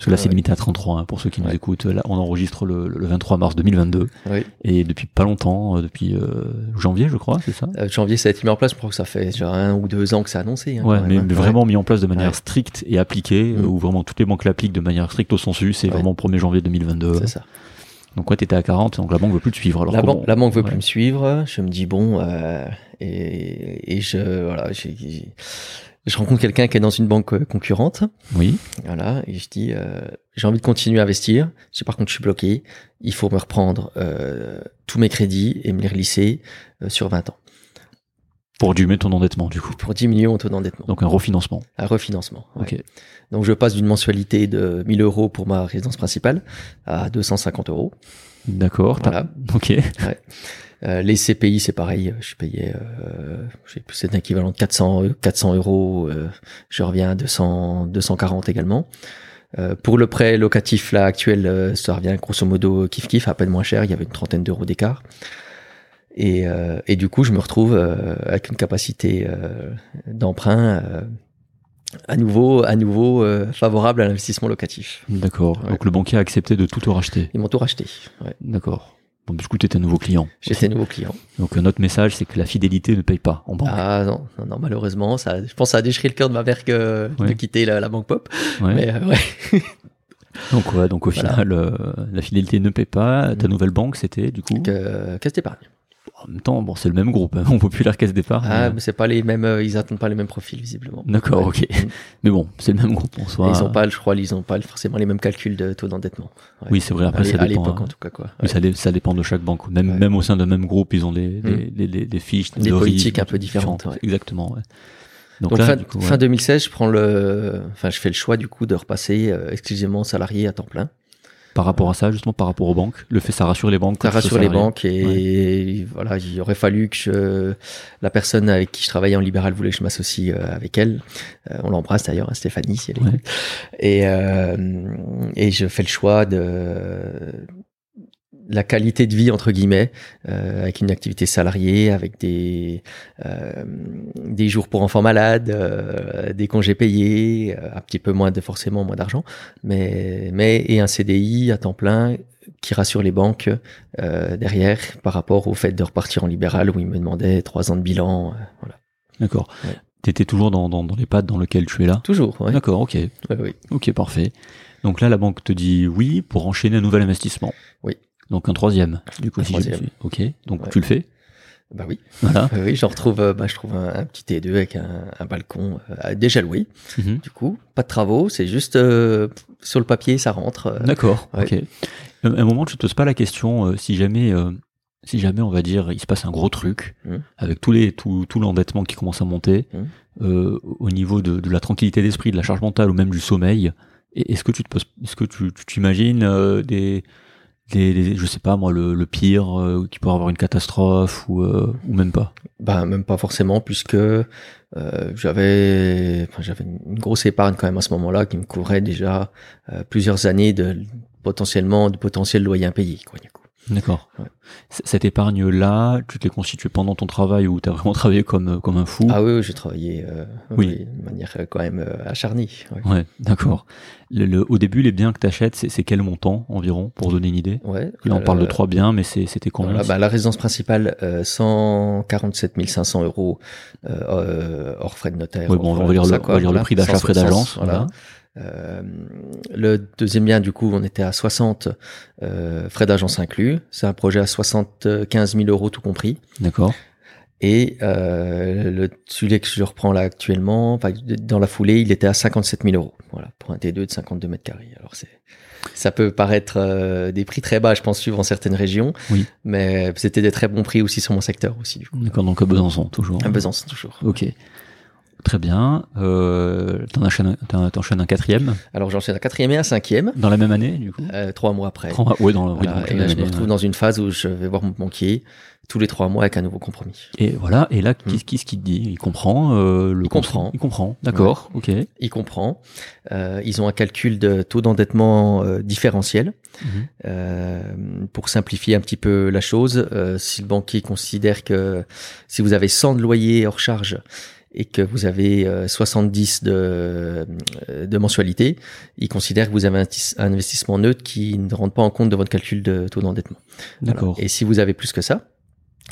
Parce que là, c'est Ouais. limité à 33 hein, pour ceux qui nous écoutent. Là, on enregistre le, le 23 mars 2022 Oui. et depuis pas longtemps, euh, depuis euh, janvier, je crois, c'est ça? Euh, janvier, ça a été mis en place. Je crois que ça fait un ou deux ans que c'est annoncé. hein, Ouais, quand mais, hein. vraiment mis en place de manière stricte et appliquée, Mm. où vraiment toutes les banques l'appliquent de manière stricte au sensu. C'est vraiment 1er janvier 2022. C'est ça. Donc ouais, t'étais à 40, donc la banque veut plus te suivre. Alors la, comment- banque, la banque veut Ouais. plus me suivre. Je me dis bon, euh, et, et je voilà, j'ai- j'ai- je rencontre quelqu'un qui est dans une banque euh, concurrente. Oui. Voilà, et je dis euh, j'ai envie de continuer à investir. Je par contre je suis bloqué. Il faut me reprendre euh, tous mes crédits et me les relisser euh, sur 20 ans Pour diminuer ton endettement, du coup. pour diminuer mon taux d'endettement. Donc un refinancement. Un refinancement. ouais. Ok. Donc je passe d'une mensualité de 1000 euros pour ma résidence principale à 250 euros. D'accord. Voilà. Ok. Euh, les CPI, c'est pareil. Je payais, euh, c'est un équivalent de 400, euh, 400 euros. euh, je reviens à 200, 240 également. Euh, pour le prêt locatif là actuel, euh, ça revient grosso modo kiff kiff, à peine moins cher. Il y avait une trentaine d'euros d'écart. Et, euh, et du coup, je me retrouve euh, avec une capacité euh, d'emprunt euh, à nouveau, à nouveau euh, favorable à l'investissement locatif. D'accord. Ouais. Donc le banquier a accepté de tout te racheter. Ils m'ont tout racheté. Ouais. D'accord. Du coup, t'étais un nouveau client. J'étais nouveau client. Donc notre message, c'est que la fidélité ne paye pas en banque. Ah non, non, non, malheureusement, ça, je pense que ça a déchiré le cœur de ma mère que Ouais. de quitter la, la banque pop. Ouais. Mais euh, ouais, Donc ouais, donc au Voilà. final, euh, la fidélité ne paye pas. Ta Mm. nouvelle banque, c'était du coup. caisse d'épargne. En même temps, bon, c'est le même groupe, hein, Mon Populaire Caisse d'Épargne. Ah, mais- mais c'est pas les mêmes, euh, ils attendent pas les mêmes profils visiblement. D'accord, ok. Mm. Mais bon, c'est le même groupe en soi. Ils ont pas, je crois, ils ont pas forcément les mêmes calculs de taux d'endettement. Ouais. Oui, c'est vrai. Après, à ça à dépend. l'époque hein. en tout cas quoi. Oui, ça, dé- ça dépend de chaque banque. Même, au sein d'un même groupe, ils ont des, des, Mm. des, des- des fiches, Des de politiques un peu différentes. Exactement. Donc, Donc, là, fin, coup, fin 2016, je prends le, enfin, je fais le choix du coup de repasser euh, exclusivement salarié à temps plein. Par rapport à ça, justement, par rapport aux banques, le fait, ça rassure les banques. Ça rassure les banques et voilà, il aurait fallu que je, la personne avec qui je travaillais en libéral voulait que je m'associe euh, avec elle. Euh, on l'embrasse d'ailleurs, hein, Stéphanie, si elle Ouais. écoute. Et euh, et je fais le choix de la qualité de vie entre guillemets euh, avec une activité salariée avec des euh, des jours pour enfants malades euh, des congés payés euh, un petit peu moins de forcément moins d'argent mais mais et un CDI à temps plein qui rassure les banques euh, derrière par rapport au fait de repartir en libéral où ils me demandaient trois ans de bilan euh, voilà D'accord. Ouais. T'étais toujours dans, dans, dans les pattes dans lesquelles tu es là? toujours ouais. D'accord, ok. Ouais, oui Ok, parfait. Donc là, la banque te dit oui pour enchaîner un nouvel investissement. Oui. Donc un troisième, du coup, Un si je me troisième. suis. Ok, donc Ouais. tu le fais. bah oui Voilà. Oui, j'en retrouve, euh, bah, je trouve un, un petit T2 avec un, un balcon euh, déjà loué. Mhm. Du coup, pas de travaux, c'est juste euh, sur le papier, ça rentre. euh, D'accord. ouais. Ok. Un, un moment, tu te poses pas la question si jamais, si jamais, on va dire, il se passe un gros truc Mhm. avec tous les tout, tout l'endettement qui commence à monter Mhm. au niveau de, de la tranquillité d'esprit, de la charge mentale ou même du sommeil. Est-ce que tu te poses, est-ce que tu tu t'imagines des, des- je sais pas moi, le, le pire, euh, qui pourrait avoir une catastrophe ou euh, ou même pas. Bah, même pas forcément, puisque euh, j'avais, enfin, j'avais une grosse épargne quand même à ce moment-là qui me couvrait déjà euh, plusieurs années de potentiellement de potentiel loyer impayé. Quoi, du coup. D'accord. Ouais. Cette épargne-là, tu te l'es constituée pendant ton travail ou tu as vraiment travaillé comme, comme un fou? Ah oui, oui, j'ai travaillé euh, Oui. oui, de manière euh, quand même euh, acharnée. ouais. Ouais, d'accord. Le, le- au début, les biens que tu achètes, c'est quel montant environ, pour donner une idée? Ouais. Là, on Euh, parle de trois biens, mais c'était combien? bah, la résidence principale, euh, 147 500 euros euh, euh, hors frais de notaire. Ouais, bon, on va tout le- ça, on quoi, va dire le prix d'achat, frais d'agence, Voilà. voilà. Euh, le deuxième bien, du coup, on était à 60 euh, frais d'agence inclus. C'est un projet à 75 000 euros tout compris. D'accord. Et euh, le celui que je reprends là actuellement, dans la foulée, il était à 57 000 euros. Voilà, pour un T2 de 52 mètres carrés. Alors c'est, ça peut paraître euh, des prix très bas, je pense, suivant certaines régions. Oui. Mais c'était des très bons prix aussi sur mon secteur aussi, du coup. D'accord, donc à Besançon, toujours. À Besançon, toujours. Ok. Très bien. Euh, T'en enchaînes, un- t'enchaînes un quatrième Alors j'enchaîne à quatrième et à cinquième, dans la même année, du coup? Euh, trois mois après. Trois mois- Ouais, dans, oui, Voilà, donc la et là, même je me retrouve ouais. dans une phase où je vais voir mon banquier tous les trois mois avec un nouveau compromis. Et voilà, et là, Hmm. qu'est-ce qu'il te dit? Il comprend euh, le Il comprend. Il comprend, d'accord, ok. Il comprend. Euh, ils ont un calcul de taux d'endettement euh, différentiel. Mhm. Euh, pour simplifier un petit peu la chose, euh, si le banquier considère que si vous avez 100 de loyer hors charge et que vous avez euh, 70 de, euh, de mensualité, il considère que vous avez un, tis- un investissement neutre qui ne rentre pas en compte de votre calcul de taux d'endettement. Voilà. D'accord. Et si vous avez plus que ça,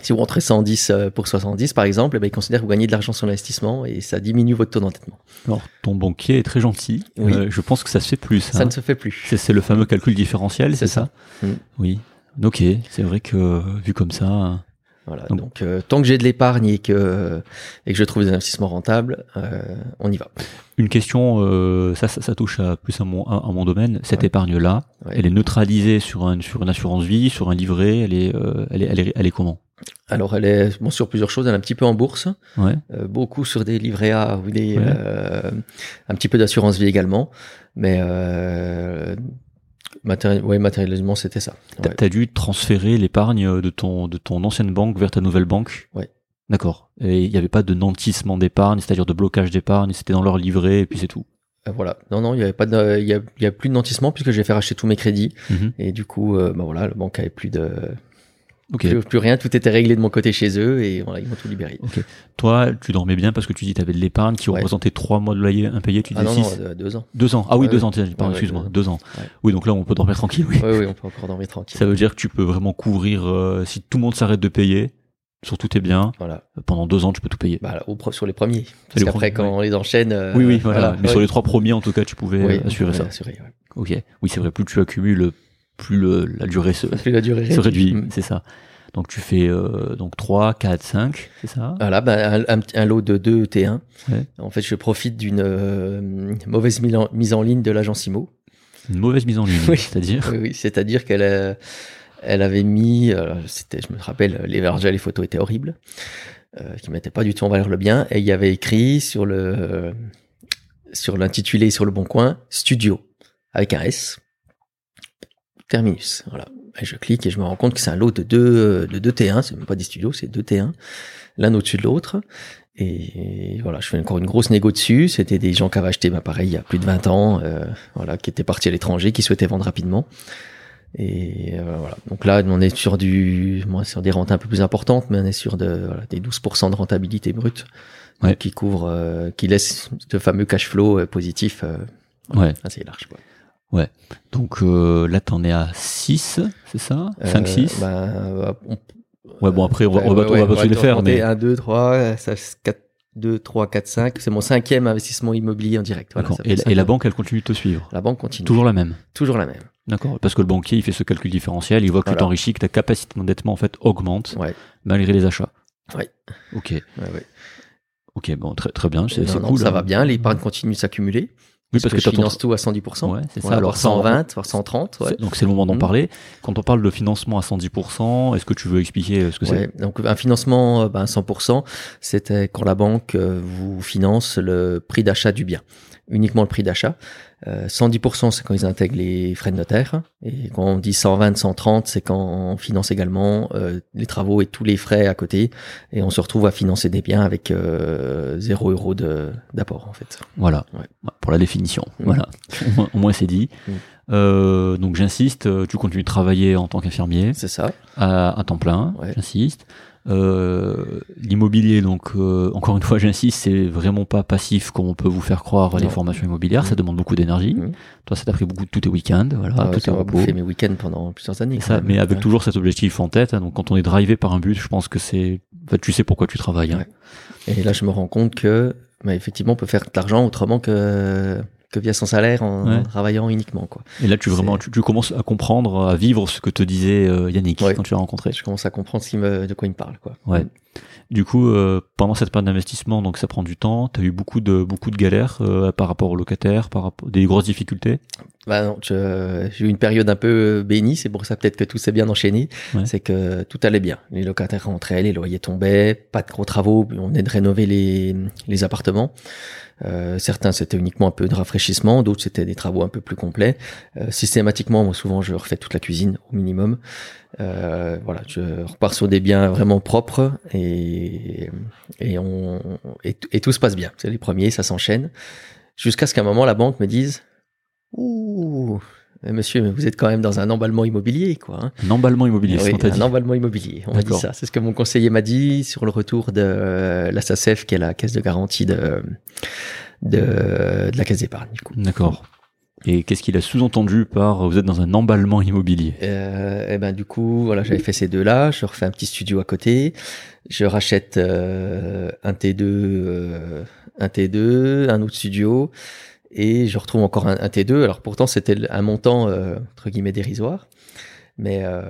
si vous rentrez 110 euh, pour 70 par exemple, eh ben, il considère que vous gagnez de l'argent sur l'investissement et ça diminue votre taux d'endettement. Alors, ton banquier est très gentil. Oui. Euh, je pense que ça se fait plus. Ça hein. ne se fait plus. C'est le fameux calcul différentiel, c'est ça, ça? Mm. Oui. Ok, c'est vrai que euh, vu comme ça, Voilà. Donc- Donc, euh, tant que j'ai de l'épargne et que et que je trouve des investissements rentables, euh, on y va. une question, euh, ça, ça, ça touche à, plus à mon, à, à mon domaine. Cette Ouais. épargne-là, Ouais. elle est neutralisée sur, un, sur une assurance vie, sur un livret. Elle est, elle est, elle est, elle est comment? Alors, elle est bon sur plusieurs choses. Elle est un petit peu en bourse, Ouais. euh, beaucoup sur des livrets A, ou des, Ouais. euh, un petit peu d'assurance vie également, mais euh, matéri- ouais, matérialisement, c'était ça. T'as Ouais. t'as dû transférer l'épargne de ton, de ton ancienne banque vers ta nouvelle banque? Ouais. D'accord. Et il n'y avait pas de nantissement d'épargne, c'est-à-dire de blocage d'épargne, c'était dans leur livret et puis c'est tout. Euh, Voilà. Non, non, il y avait pas de, il y a, il y a plus de nantissement puisque j'ai fait racheter tous mes crédits Mhm. et du coup, euh, bah voilà, le banque avait plus de, Ok. plus, plus rien, tout était réglé de mon côté chez eux et voilà, ils m'ont tout libéré. Toi, tu dormais bien parce que tu dis que tu avais de l'épargne qui Ouais. représentait trois mois de loyer impayé, tu Ah dis non, non, six. euh, deux ans. Deux ans. Ah oui, Ouais, deux ans, tiens, pardon, Ouais, excuse-moi, deux ans. Oui, donc là, on peut dormir tranquille, oui. Oui, on peut encore dormir tranquille. Ça veut dire que tu peux vraiment couvrir, euh, si tout le monde s'arrête de payer, sur tous tes biens, Voilà. pendant deux ans, tu peux tout payer. Bah, au sur les premiers. Parce qu'après, quand on les enchaîne. euh, oui, oui, voilà. Mais sur les trois premiers, en tout cas, tu pouvais assurer ça. assurer. Ok. Oui, c'est vrai, plus tu accumules, plus le, la durée se, Plus la durée se réduit. Mm. C'est ça. Donc tu fais euh, donc 3, 4, 5, c'est ça? Voilà, bah, un, un- un lot de 2 T1. Ouais. En fait, je profite d'une euh, mauvaise mise en, ligne de l'agence IMO. Une mauvaise mise en ligne, Oui. c'est-à-dire? Oui, oui, c'est-à-dire qu'elle euh, elle avait mis, c'était, je me rappelle, les vergers, les photos étaient horribles, qui mettaient pas du tout en valeur le bien, et il y avait écrit sur le sur l'intitulé sur le bon coin studio avec un S terminus. Voilà. Et je clique et je me rends compte que c'est un lot de deux de deux T1, c'est même pas des studios, c'est deux T1, l'un au-dessus de l'autre. Et voilà, je fais encore une grosse négo dessus. C'était des gens qui avaient acheté ma pareil il y a plus de 20 ans, euh, voilà, qui étaient partis à l'étranger, qui souhaitaient vendre rapidement. Et euh, voilà. Donc là, on est sur du, moi, sur des rentes un peu plus importantes, mais on est sur de, voilà, des 12% de rentabilité brute, Ouais. qui couvre, euh, qui laisse ce fameux cash flow euh, positif euh, Ouais. assez large. Quoi. Donc euh, là, t'en es à 6, c'est ça? 5, 6 bah, euh, on- Ouais, bon, après, on va, Ouais, on va, ouais, on va ouais, pas les faire, mais. 1, 2, 3, ça, 4, 2, 3, 4, 5. C'est mon cinquième investissement immobilier en direct. Voilà, et, et la banque, elle continue de te suivre? La banque continue. Toujours la même? Toujours la même. D'accord. Parce que le banquier, il fait ce calcul différentiel, il voit que tu Voilà. t'enrichis, que ta capacité d'endettement, en fait, augmente, Ouais. malgré les achats. Ouais. Ok. Ouais, ouais. Ok, bon, très, très bien, c'est non, cool. ça hein. va bien. L'épargne continue de s'accumuler. Oui, parce que je t'as ton- finance tout à 110%. Ouais, c'est ça. Alors, voire ça, on- 120, voire 130. Ouais. C'est- Donc c'est le moment d'en Mhm. parler. Quand on parle de financement à 110%, est-ce que tu veux expliquer euh, ce que Ouais, donc un financement euh, ben, 100%, c'était quand la banque euh, vous finance le prix d'achat du bien, uniquement le prix d'achat. Euh, 110%, c'est quand ils intègrent les frais de notaire. Et quand on dit 120, 130, c'est quand on finance également euh, les travaux et tous les frais à côté. Et on se retrouve à financer des biens avec euh, 0 euro de- d'apport, en fait. Voilà, Ouais. pour la définition. Mhm. Voilà, au moins, c'est dit. Mhm. Euh, donc j'insiste, euh, tu continues de travailler en tant qu'infirmier C'est ça. à, à temps plein, Ouais. j'insiste. Euh, L'immobilier, donc euh, encore une fois, j'insiste, c'est vraiment pas passif comme on peut vous faire croire les Non. formations immobilières. Ça demande beaucoup d'énergie. Toi, ça t'a pris beaucoup de tous tes week-ends, voilà, Ah tout ça m'a bouffé mes week-ends pendant plusieurs années. Ça, mais avec Ouais. toujours cet objectif en tête. hein, donc quand on est drivé par un but, je pense que c'est, tu sais pourquoi tu travailles. hein. Ouais. Et là, je me rends compte que, bah, effectivement, on peut faire de l'argent autrement que, que via son salaire en, Ouais. travaillant uniquement, quoi. Et là, tu vraiment, tu, tu commences à comprendre, à vivre ce que te disait euh, Yannick Ouais. quand tu l'as rencontré. Je commence à comprendre ce qui me, de quoi il me parle, quoi. Ouais. Du coup, euh, pendant cette période d'investissement, donc ça prend du temps. Tu as eu beaucoup de beaucoup de galères euh, par rapport aux locataires, par rapport des grosses difficultés? Bah non, j'ai eu une période un peu bénie, c'est pour ça peut-être que tout s'est bien enchaîné. Ouais. C'est que tout allait bien. Les locataires rentraient, les loyers tombaient, pas de gros travaux, on venait de rénover les, les appartements. Euh, certains c'était uniquement un peu de rafraîchissement, d'autres c'était des travaux un peu plus complets. Euh, systématiquement, moi souvent je refais toute la cuisine au minimum. Euh, voilà, je repars sur des biens vraiment propres et et on et, et tout se passe bien. C'est les premiers, ça s'enchaîne jusqu'à ce qu'à un moment la banque me dise Ouh, monsieur, mais vous êtes quand même dans un emballement immobilier, quoi. hein. Un emballement immobilier, Oui, c'est t'a un dit. emballement immobilier. On m'a dit ça. C'est ce que mon conseiller m'a dit sur le retour de euh, la SACEF, qui est la caisse de garantie de, de, de la caisse d'épargne, du coup. D'accord. Et qu'est-ce qu'il a sous-entendu par vous êtes dans un emballement immobilier? Euh, et ben du coup, voilà, j'avais fait ces deux-là. Je refais un petit studio à côté. Je rachète euh, un T2, euh, un T2, un autre studio, et je retrouve encore un, un T2. Alors pourtant, c'était un montant euh, entre guillemets dérisoire, mais euh,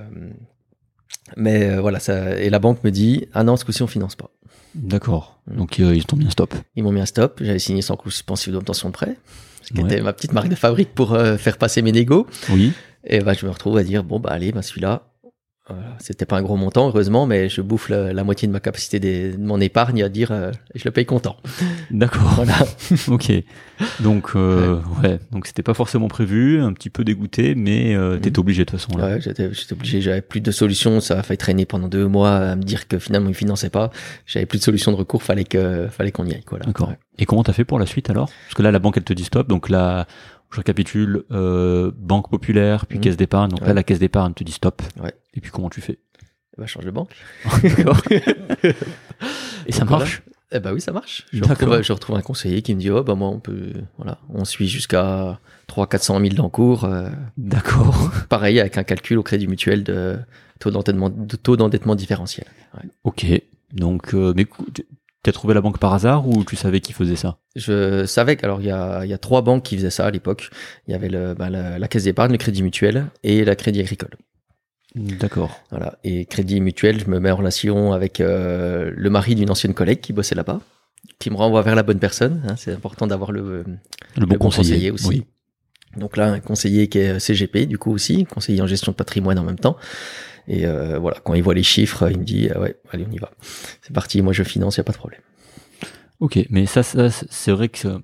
mais euh, voilà, ça. Et la banque me dit ah non, ce coup-ci on finance pas. D'accord. Mm. Donc ils t'ont mis un stop. Ils m'ont mis un stop. J'avais signé sans coût suspensif d'obtention de prêt, ce qui Ouais. était ma petite marque de fabrique pour faire passer mes négos. Oui. Et bah, je me retrouve à dire, bon, bah, allez, bah, celui-là, voilà. c'était pas un gros montant, heureusement, mais je bouffe la, la moitié de ma capacité des- de mon épargne à dire, euh, je le paye content. D'accord. Voilà. ok. Donc euh, ouais. Donc c'était pas forcément prévu, un petit peu dégoûté, mais euh, Mhm. t'étais obligé de toute façon là. Ouais, j'étais, obligé, j'avais plus de solution, ça a failli traîner pendant deux mois à me dire que finalement, ils finançaient pas. J'avais plus de solution de recours, fallait que, fallait qu'on y aille, quoi, là. D'accord. Ouais. Et comment t'as fait pour la suite alors? Parce que là, la banque, elle te dit stop. Donc là, je récapitule, euh, banque populaire, puis Mhm. caisse d'épargne. Donc là, la caisse d'épargne te dit stop. Ouais. Et puis comment tu fais? Bah, change de banque. D'accord. Et ça voilà. marche? Eh bah oui, ça marche. Je retrouve, je retrouve un conseiller qui me dit, oh, bah, moi, on peut, voilà, on suit jusqu'à 300 400 000 d'encours, euh, D'accord. pareil, avec un calcul au crédit mutuel de taux d'endettement, de taux d'endettement différentiel. Ouais. Ok. Donc, euh, mais t'as trouvé la banque par hasard ou tu savais qui faisait ça? Je savais que, alors, il y a, il y a trois banques qui faisaient ça à l'époque. Il y avait le, ben, la, la caisse d'épargne, le crédit mutuel et la crédit agricole. D'accord. Voilà. Et Crédit Mutuel, je me mets en relation avec euh, le mari d'une ancienne collègue qui bossait là-bas, qui me renvoie vers la bonne personne. hein. c'est important d'avoir le, Le bon bon conseiller. conseiller aussi. Oui. Donc là, un conseiller qui est CGP, du coup aussi, conseiller en gestion de patrimoine en même temps. Et euh, voilà, quand il voit les chiffres, il me dit ah ouais, allez, on y va. C'est parti, moi je finance, il y a pas de problème. Ok, mais ça, ça c'est vrai que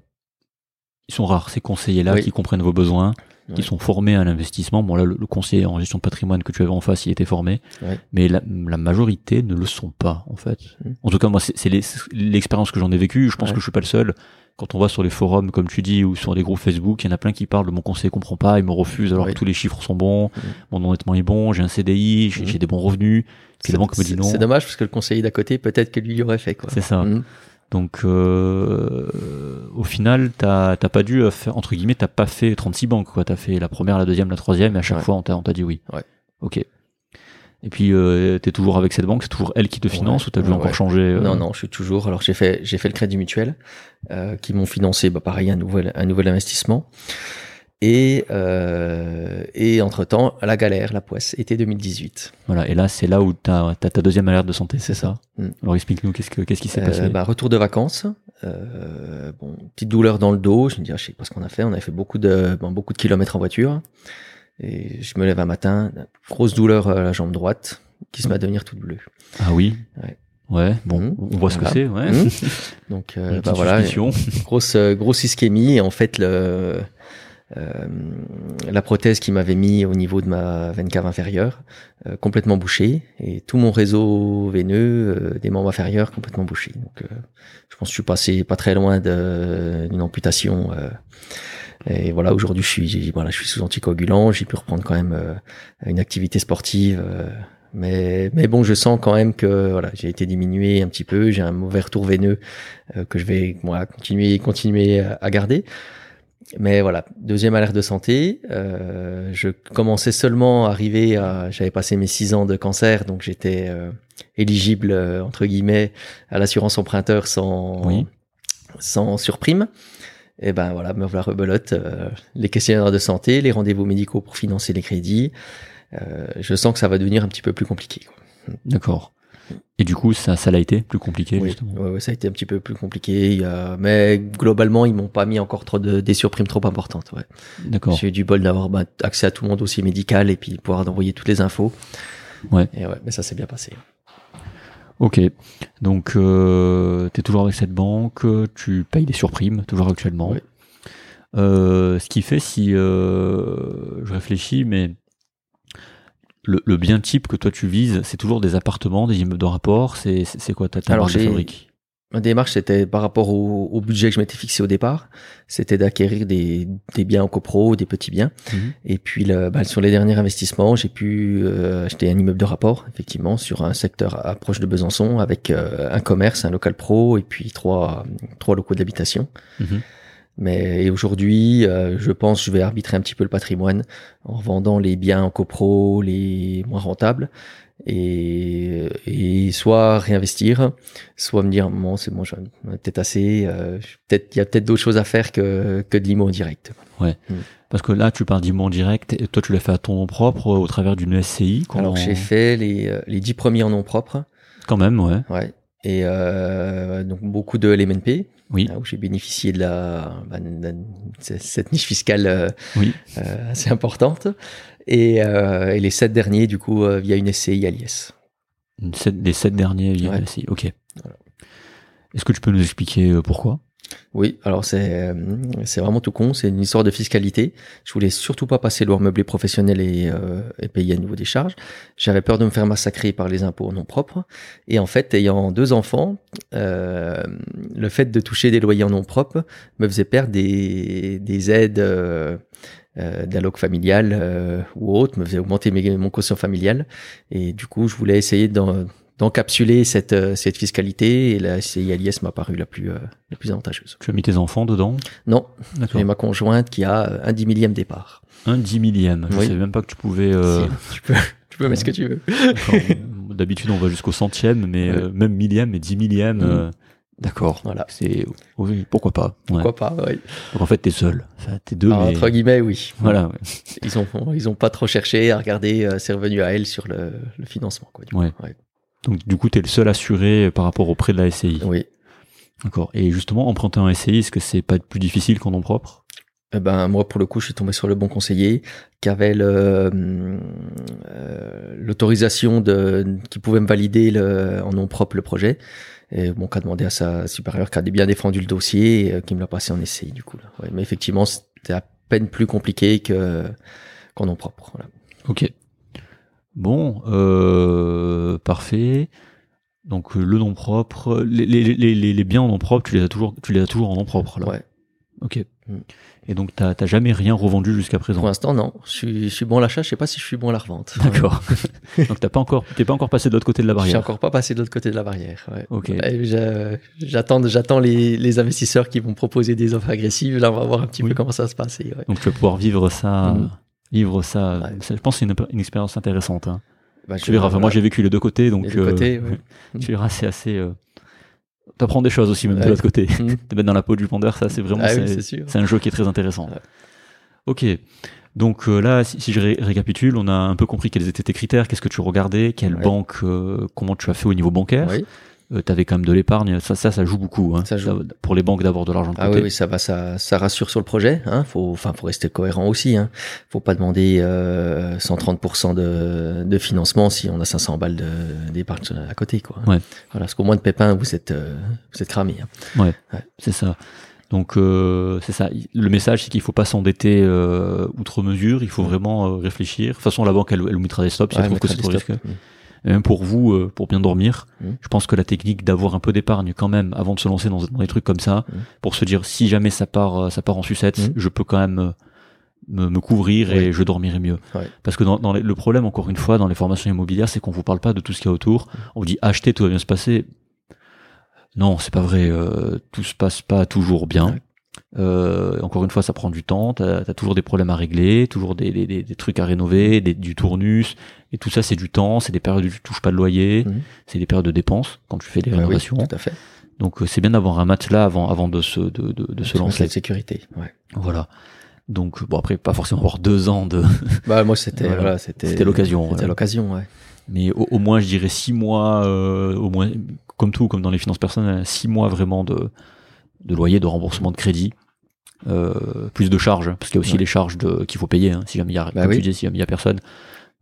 ils sont rares ces conseillers-là Oui. qui comprennent vos besoins, qui sont formés à l'investissement. Bon là, le, le conseiller en gestion de patrimoine que tu avais en face, il était formé, Ouais. mais la, la majorité ne le sont pas en fait. Mm. En tout cas, moi, c'est l'expérience que j'en ai vécue. Je pense que je suis pas le seul. Quand on va sur les forums, comme tu dis, ou sur des groupes Facebook, il y en a plein qui parlent de mon conseiller comprend pas, il me refuse alors Oui. que tous les chiffres sont bons, mon endettement est bon, j'ai un CDI, j'ai Mm. j'ai des bons revenus. C'est- banque me dit c'est- non. C'est dommage parce que le conseiller d'à côté, peut-être que lui il aurait fait quoi. C'est ça. Mhm. Donc, euh, au final, t'as t'as pas dû euh, faire, entre guillemets, t'as pas fait 36 banques, quoi. T'as fait la première, la deuxième, la troisième, et à chaque Ouais. fois, on t'a on t'a dit oui. Ouais. Ok. Et puis, euh, t'es toujours avec cette banque, c'est toujours elle qui te finance, Ouais. ou t'as dû Ouais, encore changer euh, Non, non, je suis toujours. Alors j'ai fait, j'ai fait le Crédit Mutuel, euh, qui m'ont financé, bah, pareil, un nouvel, un nouvel investissement. Et, euh, et entre temps, la galère, la poisse, été 2018. Voilà. Et là, c'est là où t'as as ta deuxième alerte de santé, c'est ça. Mm. Alors, explique-nous qu'est-ce que qu'est-ce qui s'est passé. bah, retour de vacances. Bon, petite douleur dans le dos. Je me dis, ah, je sais pas ce qu'on a fait. On avait fait beaucoup de, bon, beaucoup de kilomètres en voiture. Et je me lève un matin, grosse douleur à la jambe droite, qui se met à devenir toute bleue. Ah oui. Ouais. Ouais. Bon, Mm. on voit ce que c'est. Ouais. Mmh. Donc, euh, bah voilà, grosse euh, grosse ischémie et en fait le euh, la prothèse qui m'avait mis au niveau de ma veine cave inférieure euh, complètement bouchée et tout mon réseau veineux euh, des membres inférieurs complètement bouché donc je pense que je suis passé pas très loin d'une amputation euh, et voilà aujourd'hui je suis voilà je suis sous anticoagulant. J'ai pu reprendre quand même euh, une activité sportive euh, mais mais bon je sens quand même que voilà j'ai été diminué un petit peu. J'ai un mauvais retour veineux euh, que je vais moi continuer continuer à à garder. Mais voilà deuxième alerte de santé euh, je commençais seulement à arriver à j'avais passé mes six ans de cancer donc j'étais euh, éligible euh, entre guillemets à l'assurance emprunteur sans Oui. sans surprime et ben voilà me voilà rebelote euh, les questionnaires de santé les rendez-vous médicaux pour financer les crédits euh, je sens que ça va devenir un petit peu plus compliqué. D'accord. Et du coup, ça, ça l'a été plus compliqué Oui, justement. ouais, ouais, ça a été un petit peu plus compliqué. Mais globalement, ils m'ont pas mis encore trop de des surprimes trop importantes. Ouais. D'accord. J'ai eu du bol d'avoir bah, accès à tout mon dossier médical et puis pouvoir envoyer toutes les infos. Ouais. Et ouais, mais ça s'est bien passé. Ok, donc euh, tu es toujours avec cette banque, tu payes des surprimes, toujours actuellement. Oui. Euh, ce qui fait si euh, je réfléchis, mais le, le bien type que toi tu vises, c'est toujours des appartements, des immeubles de rapport, c'est quoi ta, ta Alors, marque de fabrique? Ma démarche, c'était par rapport au, au budget que je m'étais fixé au départ, c'était d'acquérir des, des biens en copro, des petits biens. Mhm. Et puis le, bah, sur les derniers investissements, j'ai pu euh, acheter un immeuble de rapport, effectivement, sur un secteur approche de Besançon, avec euh, un commerce, un local pro, et puis trois, trois locaux d'habitation. Mhm. Mais aujourd'hui, euh, je pense que je vais arbitrer un petit peu le patrimoine en vendant les biens en copro, les moins rentables, et, et soit réinvestir, soit me dire bon c'est bon, j'en ai peut-être assez, euh, peut-être il y a peut-être d'autres choses à faire que que de l'IMO en direct. Parce que là, tu parles d'immobilier direct, et toi tu l'as fait à ton nom propre, au travers d'une SCI. Alors j'ai fait les euh, les dix premiers en nom propre, Quand même, ouais. ouais, et euh, donc beaucoup de LMNP, Oui. hein, où j'ai bénéficié de la bah, de- de- cette niche fiscale euh, Oui. euh, assez importante. Et, euh, et les sept derniers, du coup, euh, via une SCI à l'IS. Les sept derniers via Ouais. une SCI. Ok. Voilà. Est-ce que tu peux nous expliquer euh, pourquoi? Oui, alors c'est c'est vraiment tout con, c'est une histoire de fiscalité. Je voulais surtout pas passer loin meublé professionnel et, euh, et payer à nouveau des charges. J'avais peur de me faire massacrer par les impôts non propres. Et en fait, ayant deux enfants, euh, le fait de toucher des loyers en nom propre me faisait perdre des, des aides euh, euh, d'alloc familial euh, ou autre, me faisait augmenter mes- mon quotient familial. Et du coup, je voulais essayer d'en- d'encapsuler cette, euh, cette fiscalité et la CILIS m'a paru la plus, euh, la plus avantageuse. Tu as mis tes enfants dedans? Non, D'accord. j'ai ma conjointe qui a euh, un dix millième départ. Un dix millième. Je Oui. savais même pas que tu pouvais. euh, Si, tu peux, tu peux mettre ce que tu veux. D'habitude, on va jusqu'au centième, mais Ouais. euh, même millième et dix millième. Mhm. Euh, D'accord. Voilà. C'est oui, pourquoi pas. Ouais. Pourquoi pas oui. Donc en fait, t'es seul. Enfin, t'es deux. Alors, mais... Entre guillemets, oui. Voilà. ouais. Ils ont ils ont pas trop cherché à regarder. euh, c'est revenu à elle sur le, le financement. Quoi, du coup. Ouais. Donc du coup, t'es le seul assuré par rapport au prêt de la SCI. Oui. D'accord. Et justement, emprunter un SCI, est-ce que c'est pas plus difficile qu'en nom propre? Eh ben moi pour le coup je suis tombé sur le bon conseiller qui avait le, euh, l'autorisation de qui pouvait me valider le, en nom propre le projet et bon qui a demandé à sa supérieure qui a bien défendu le dossier et euh, qui me l'a passé en essai du coup là. Ouais, mais effectivement c'était à peine plus compliqué que qu'en nom propre voilà. Ok. Bon, euh, parfait. Donc euh, le nom propre, les, les, les, les- les biens en nom propre, tu les as toujours, tu les as toujours en nom propre là. Ouais. Ok. Mm. Et donc t'as jamais rien revendu jusqu'à Pour présent. l'instant non, je suis, je suis bon à l'achat, je sais pas si je suis bon à la revente. D'accord. donc t'as pas encore, t'es pas encore passé de l'autre côté de la Je suis barrière. encore pas passé de l'autre côté de la barrière. Ouais. Ok. J'attends, j'attends les, les investisseurs qui vont proposer des offres agressives. Là, on va voir un petit Oui. peu comment ça se passer. Ouais. Donc tu vas pouvoir vivre ça, Mm. vivre ça. Ouais. ça- Je pense que c'est une, une expérience intéressante. Hein. Bah, Tu verras. Enfin, moi j'ai vécu les deux côtés, donc Les deux euh, côtés, ouais. tu verras, c'est assez. Euh... T'apprends des choses aussi même de l'autre côté. Mm. Te mettre dans la peau du vendeur, ça c'est vraiment. Ah c'est- un jeu qui est très intéressant. Ouais. Ok. Donc euh, là, si, si je ré- récapitule, on a un peu compris quels étaient tes critères, qu'est-ce que tu regardais, quelle Ouais. banque, euh, comment tu as fait au niveau bancaire. Oui. Euh, T'avais quand même de l'épargne, ça, ça, ça joue beaucoup. Hein. Ça joue. Pour les banques d'avoir de l'argent de Ah côté. oui, oui, ça va, ça, ça rassure sur le projet. Hein. Faut, enfin, faut rester cohérent aussi. Hein. Faut pas demander euh, 130% de, de financement si on a 500 balles d'épargne à côté, quoi. Ouais. Voilà, parce qu'au moins de pépin, vous êtes, euh, vous êtes cramé. hein. C'est ça. Donc euh, c'est ça. Le message, c'est qu'il faut pas s'endetter euh, outre mesure. Il faut vraiment euh, réfléchir. De toute façon, la banque, elle, elle vous mettra des stops. Si Ouais, elle trouve que c'est trop risqué. Et même pour vous, euh, pour bien dormir, Mm. je pense que la technique d'avoir un peu d'épargne quand même avant de se lancer dans, dans des trucs comme ça, Mm. pour se dire si jamais ça part, euh, ça part en sucette, Mm. je peux quand même euh, me, me couvrir et je dormirai mieux. Ouais. Parce que dans, dans les- le problème, encore une fois, dans les formations immobilières, c'est qu'on vous parle pas de tout ce qu'il y a autour. On vous dit acheter, tout va bien se passer. Non, c'est pas vrai. euh, tout se passe pas toujours bien. Ouais. Euh, encore une fois, ça prend du temps. T'as as toujours des problèmes à régler, toujours des, des, des, trucs à rénover, des, du tournus, et tout ça, c'est du temps. C'est des périodes où tu touches pas de loyer, Mhm. c'est des périodes de dépenses quand tu fais des oui, rénovations. tout à fait. Donc euh, c'est bien d'avoir un match là avant avant de se de, de, de se lancer. la sécurité. Ouais. Voilà. Donc bon après pas forcément avoir deux ans de, Bah moi c'était Voilà. voilà, c'était C'était l'occasion, C'était voilà. l'occasion, ouais. mais au, au moins je dirais six mois, euh, au moins comme tout comme dans les finances personnelles, six mois vraiment de de loyer, de remboursement de crédit. Euh, plus de charges parce qu'il y a aussi Ouais. les charges de qu'il faut payer hein, si jamais il y a Bah oui. dis si jamais y a personne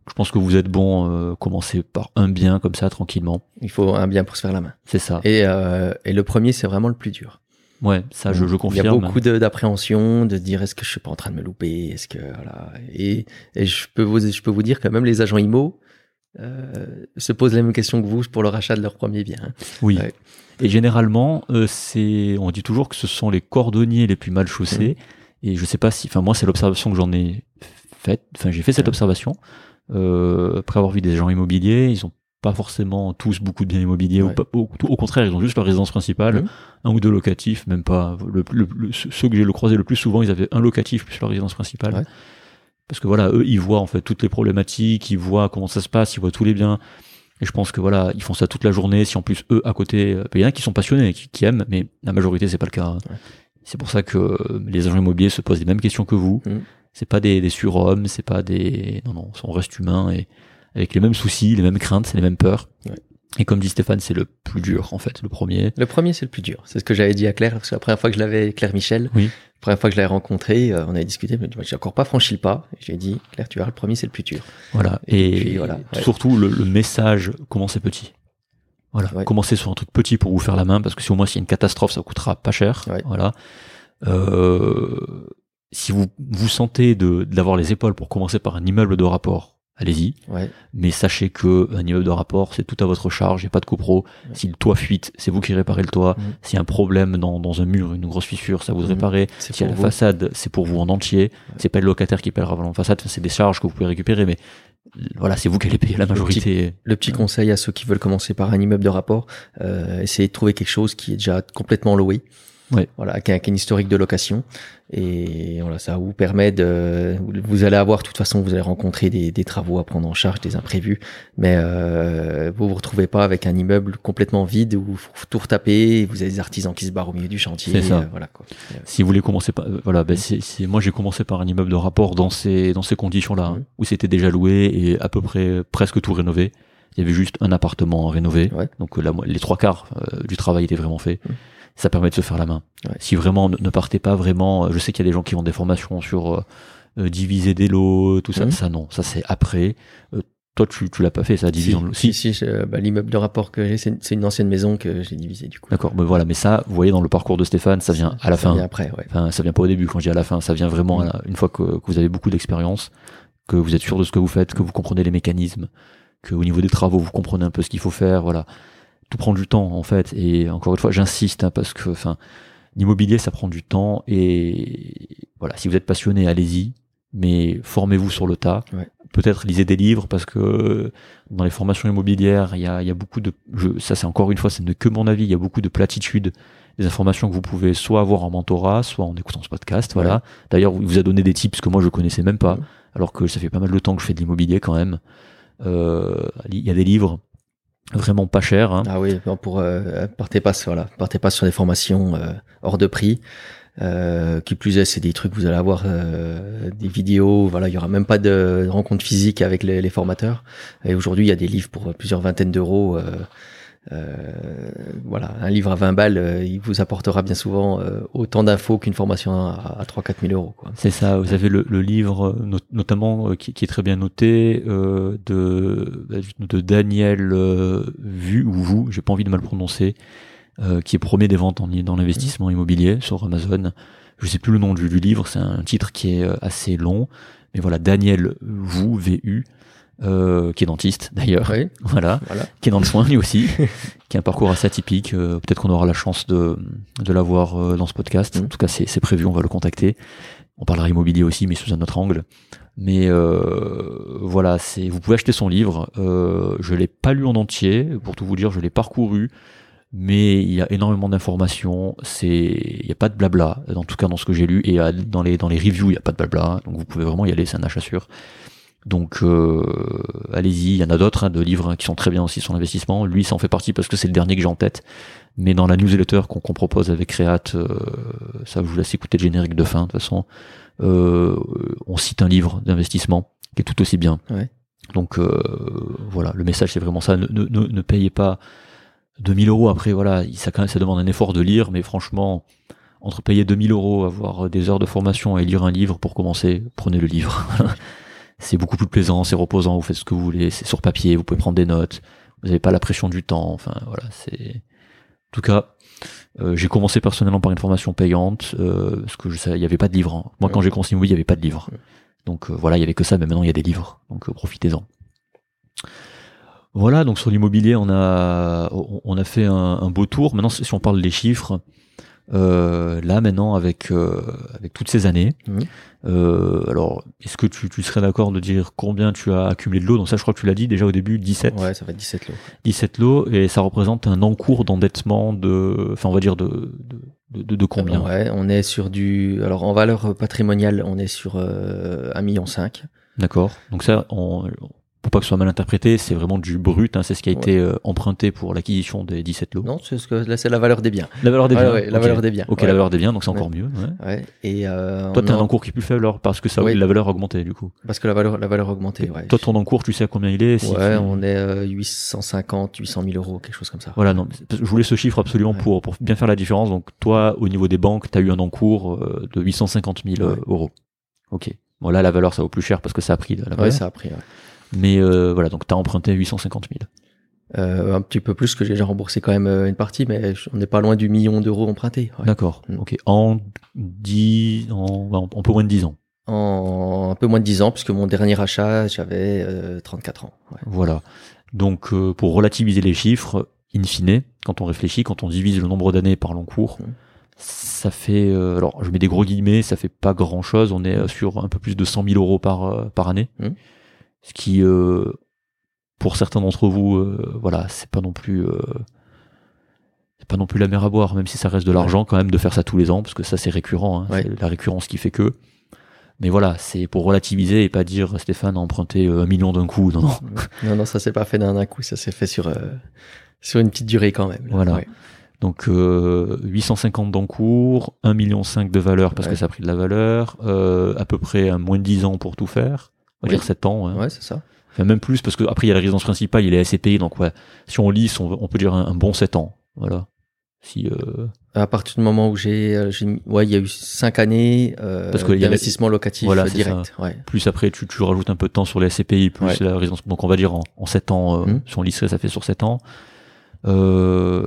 je pense que vous êtes bon euh, commencer par un bien comme ça tranquillement Il faut un bien pour se faire la main. c'est ça Et, euh, et le premier, c'est vraiment le plus dur. ouais ça je, je Il y a confirme beaucoup d'appréhension, de, dire est-ce que je suis pas en train de me louper, est-ce que voilà. Et, et je peux vous, je peux vous dire que même les agents IMO euh, se posent les mêmes questions que vous pour le rachat de leur premier bien. hein. Oui. Ouais. Et généralement, euh, c'est, on dit toujours que ce sont les cordonniers les plus mal Mmh. chaussés. Et je sais pas si, enfin moi c'est l'observation que j'en ai faite. Enfin j'ai fait cette observation euh, après avoir vu des agents immobiliers. Ils ont pas forcément tous beaucoup de biens immobiliers. Ouais. Ou pas- au, au contraire, ils ont juste leur résidence principale, Mhm. un ou deux locatifs, même pas. Le, le- le- ceux que j'ai le croisé le plus souvent, ils avaient un locatif plus leur résidence principale. Ouais. Parce que voilà, eux, ils voient en fait toutes les problématiques, ils voient comment ça se passe, ils voient tous les biens. Et je pense que voilà, ils font ça toute la journée. Si en plus eux à côté, euh, il y en a qui sont passionnés, qui, qui aiment, mais la majorité c'est pas le cas. Ouais. C'est pour ça que euh, les agents immobiliers se posent les mêmes questions que vous. Mhm. C'est pas des, des surhommes, c'est pas des non non, on reste humain et avec les mêmes soucis, les mêmes craintes, c'est les mêmes peurs. Ouais. Et comme dit Stéphane, c'est le plus dur en fait, le premier. Le premier, c'est le plus dur. C'est ce que j'avais dit à Claire, parce que la première fois que je l'avais, Claire Michel, Oui. La première fois que je l'avais rencontré, euh, on avait discuté, mais j'ai encore pas franchi le pas. J'ai dit, Claire, tu verras, le premier, c'est le plus dur. Voilà. Et Et, puis, voilà, ouais. surtout le, le message, commencez petit. Voilà. Ouais. Commencez sur un truc petit pour vous faire la main, parce que si au moins s'il y a une catastrophe, ça coûtera pas cher. Ouais. Voilà. Euh, si vous vous sentez de d'avoir les épaules pour commencer par un immeuble de rapport, allez-y. Ouais. Mais sachez que un immeuble de rapport, c'est tout à votre charge, il n'y a pas de copro. Ouais. Si le toit fuite, c'est vous qui réparez le toit. Mhm. S'il y a un problème dans, dans un mur, une grosse fissure, ça vous Mhm. réparez. S'il y a la vous. façade, c'est pour vous en entier. C'est pas le locataire qui paie la façade, c'est des charges que vous pouvez récupérer, mais voilà, c'est vous qui allez payer la Le petit- majorité. Le petit conseil à ceux qui veulent commencer par un immeuble de rapport, euh, essayez de trouver quelque chose qui est déjà complètement loué. Ouais. Voilà, qui a, qui a une historique de location. Et voilà, ça vous permet de, vous allez avoir, de toute façon, vous allez rencontrer des, des travaux à prendre en charge, des imprévus, mais euh, vous vous retrouvez pas avec un immeuble complètement vide où faut tout retaper, et vous avez des artisans qui se barrent au milieu du chantier. C'est ça. euh, voilà quoi. Si vous voulez commencer par, euh, voilà, ben c'est, c'est- moi j'ai commencé par un immeuble de rapport dans ces, dans ces conditions-là, hein, Mhm. où c'était déjà loué et à peu près presque tout rénové. Il y avait juste un appartement à rénover, Ouais. donc euh, la les trois quarts euh, du travail était vraiment fait. Mhm. Ça permet de se faire la main. Ouais. Si vraiment ne, partez pas vraiment, euh, je sais qu'il y a des gens qui ont des formations sur euh, euh, diviser des lots, tout ça, Mhm. ça non, ça c'est après. Euh, toi tu, tu l'as pas fait, ça diviser en lots. si, si, je- bah, l'immeuble de rapport que j'ai, c'est une ancienne maison que j'ai divisée du coup. D'accord, mais voilà, mais ça, vous voyez dans le parcours de Stéphane, ça vient à la Ça fin. vient après, ouais. Enfin, ça vient pas au début quand je dis à la fin, ça vient vraiment à la- une fois que, que vous avez beaucoup d'expérience, que vous êtes sûr de ce que vous faites, que vous comprenez les mécanismes, que au niveau des travaux vous comprenez un peu ce qu'il faut faire, voilà. Tout prend du temps en fait, et encore une fois j'insiste hein, parce que enfin l'immobilier ça prend du temps et voilà si vous êtes passionné allez-y, mais formez-vous sur le tas. Ouais. Peut-être lisez des livres parce que dans les formations immobilières il y a, il y a beaucoup de je, ça c'est encore une fois ce n'est que mon avis il y a beaucoup de platitudes des informations que vous pouvez soit avoir en mentorat, soit en écoutant ce podcast. Voilà. D'ailleurs, il vous a donné des tips que moi je connaissais même pas, Ouais. alors que ça fait pas mal de temps que je fais de l'immobilier quand même. Euh, Il y a des livres vraiment pas chers. Hein. Ah oui, pour euh, partez pas sur partez pas sur des formations euh, hors de prix. Euh, qui plus est, c'est des trucs vous allez avoir euh, des vidéos. Voilà, il y aura même pas de rencontre physique avec les, les formateurs. Et aujourd'hui, il y a des livres pour plusieurs vingtaines d'euros. Euh, voilà, un livre à 20 balles, euh, il vous apportera bien souvent euh, autant d'infos qu'une formation à, à 3-4 000 euros. C'est ça, vous avez le, le livre not- notamment qui, qui est très bien noté de, de Daniel Vu ou Vous, j'ai pas envie de mal prononcer, qui est premier des ventes en, dans l'investissement immobilier sur Amazon. Je sais plus le nom du, livre, c'est un titre qui est assez long, mais voilà Daniel Vous VU, euh, qui est dentiste d'ailleurs, Oui, voilà, voilà. qui est dans le soin lui aussi, qui a un parcours assez atypique. euh, Peut-être qu'on aura la chance de, de l'avoir euh, dans ce podcast. Mhm. En tout cas, c'est prévu, on va le contacter. On parlera immobilier aussi, mais sous un autre angle. Mais euh, voilà, c'est vous pouvez acheter son livre. Euh, je l'ai pas lu en entier, pour tout vous dire, je l'ai parcouru. Mais il y a énormément d'informations. C'est, il y a pas de blabla, en tout cas dans ce que j'ai lu et dans les dans les reviews, il y a pas de blabla. Donc vous pouvez vraiment y aller, c'est un achat sûr. Donc euh, allez-y, il y en a d'autres hein, de livres hein, qui sont très bien aussi sur l'investissement. Lui, ça en fait partie parce que c'est le dernier que j'ai en tête. Mais dans la newsletter qu'on propose avec Créate, euh, ça je vous laisse écouter le générique de fin de toute façon. Euh, on cite un livre d'investissement qui est tout aussi bien. Ouais. Donc euh, voilà, le message c'est vraiment ça. Ne, ne, ne- ne payez pas 2000 euros. Après voilà, ça quand même ça demande un effort de lire, mais franchement, entre payer 2000 euros, avoir des heures de formation et lire un livre pour commencer, prenez le livre. c'est beaucoup plus plaisant, c'est reposant, vous faites ce que vous voulez, c'est sur papier, vous pouvez prendre des notes, vous n'avez pas la pression du temps, enfin voilà, c'est... En tout cas, euh, j'ai commencé personnellement par une formation payante, euh, parce que je sais, il n'y avait pas de livre. hein. Moi, Ouais. quand j'ai commencé l'immobilier, il n'y avait pas de livre. Ouais. Donc euh, voilà, il y avait que ça, mais maintenant il y a des livres, donc euh, profitez-en. Voilà, donc sur l'immobilier, on a on on a fait un, un beau tour. Maintenant, si on parle des chiffres, euh, là maintenant avec euh, avec toutes ces années, Mhm. euh, alors est-ce que tu, tu serais d'accord de dire combien tu as accumulé de lots Donc ça, je crois que tu l'as dit déjà au début, 17, Ouais, ça va être 17 lots. 17 lots, et ça représente un encours d'endettement de, enfin on va dire de de, de, combien? Ouais, on est sur du. Alors en valeur patrimoniale, on est sur euh, 1,5 million. D'accord. Donc ça, on, pour pas que ce soit mal interprété, c'est vraiment du brut. Hein, c'est ce qui a Ouais. été euh, emprunté pour l'acquisition des 17 lots. Non, c'est ce que là, c'est la valeur des biens. La valeur des biens. ouais, la valeur des biens. Ok, Ouais. la valeur des biens, donc c'est encore mieux. ouais. Ouais. Et euh, Toi, t'as un a- encours qui est plus faible alors parce que ça, la valeur a augmenté du coup. parce que la valeur, la valeur a augmenté. Ouais. Toi, ton encours, tu sais à combien il est si ouais, tu- on est euh, 850, 800 000 euros, quelque chose comme ça. Voilà, non. Je voulais ce chiffre absolument pour, pour bien faire la différence. Donc, toi, au niveau des banques, tu as eu un encours euh, de 850 000 euh, euros. Ok. Bon, là, la valeur, ça vaut plus cher parce que ça a pris de la valeur. ça a pris. Mais euh, voilà, donc tu as emprunté 850 000. Euh, un petit peu plus que j'ai déjà remboursé quand même euh, une partie, mais on n'est pas loin du million d'euros empruntés. ouais. D'accord. Mm. Ok. En 10, en, en, peu moins de 10 ans. En un peu moins de 10 ans, puisque mon dernier achat, j'avais euh, 34 ans. Ouais. Voilà. Donc, euh, pour relativiser les chiffres, in fine, quand on réfléchit, quand on divise le nombre d'années par l'encours, Mm. ça fait, euh, alors je mets des gros guillemets, ça fait pas grand chose. On est euh, sur un peu plus de 100 000 euros par, euh, par année. Mm. Ce qui, euh, pour certains d'entre vous, euh, voilà, c'est pas non plus. euh, c'est pas non plus la mer à boire, même si ça reste de l'argent quand même de faire ça tous les ans, parce que ça c'est récurrent, hein. Ouais. c'est la récurrence qui fait que. Mais voilà, c'est pour relativiser et pas dire Stéphane a emprunté un million d'un coup. Non, non. Non, non, ça s'est pas fait d'un coup, ça s'est fait sur, euh, sur une petite durée quand même. là. Voilà. Ouais. Donc euh, 850 d'encours, 1,5 million de valeur parce Ouais. que ça a pris de la valeur, euh, à peu près un moins de 10 ans pour tout faire. On va Oui. dire 7 ans. hein. Ouais, c'est ça. Enfin, même plus parce que après il y a la résidence principale, il est SCPI, donc ouais, si on lisse, on, on peut dire un, un bon 7 ans. Voilà. Si euh, À partir du moment où j'ai, euh, ouais, il y a eu cinq années euh, d'investissement locatif Voilà, direct. Ouais. plus après tu, tu rajoutes un peu de temps sur les SCPI, plus Ouais. la résidence. Donc on va dire en, en 7 ans, euh, Mhm. si on lisserait, ça fait sur 7 ans. Euh,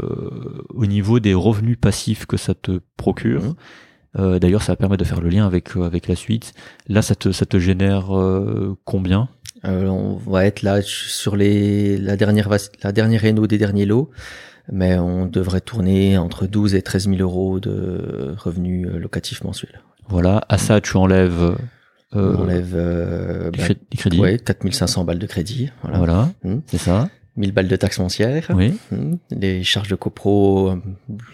au niveau des revenus passifs que ça te procure, Mhm. Euh, d'ailleurs ça va permettre de faire le lien avec, euh, avec la suite. Là ça te, ça te génère euh, combien? On va être là sur les, la dernière, la dernière réno des derniers lots, mais on devrait tourner entre 12 et 13 000 euros de revenus locatifs mensuels. Voilà, à ça tu enlèves on enlève euh, bah, ouais, 4500 balles de crédit, voilà. Voilà, Mhm. c'est ça. 1000 balles de taxes foncières, Oui, Mhm. les charges de copro euh,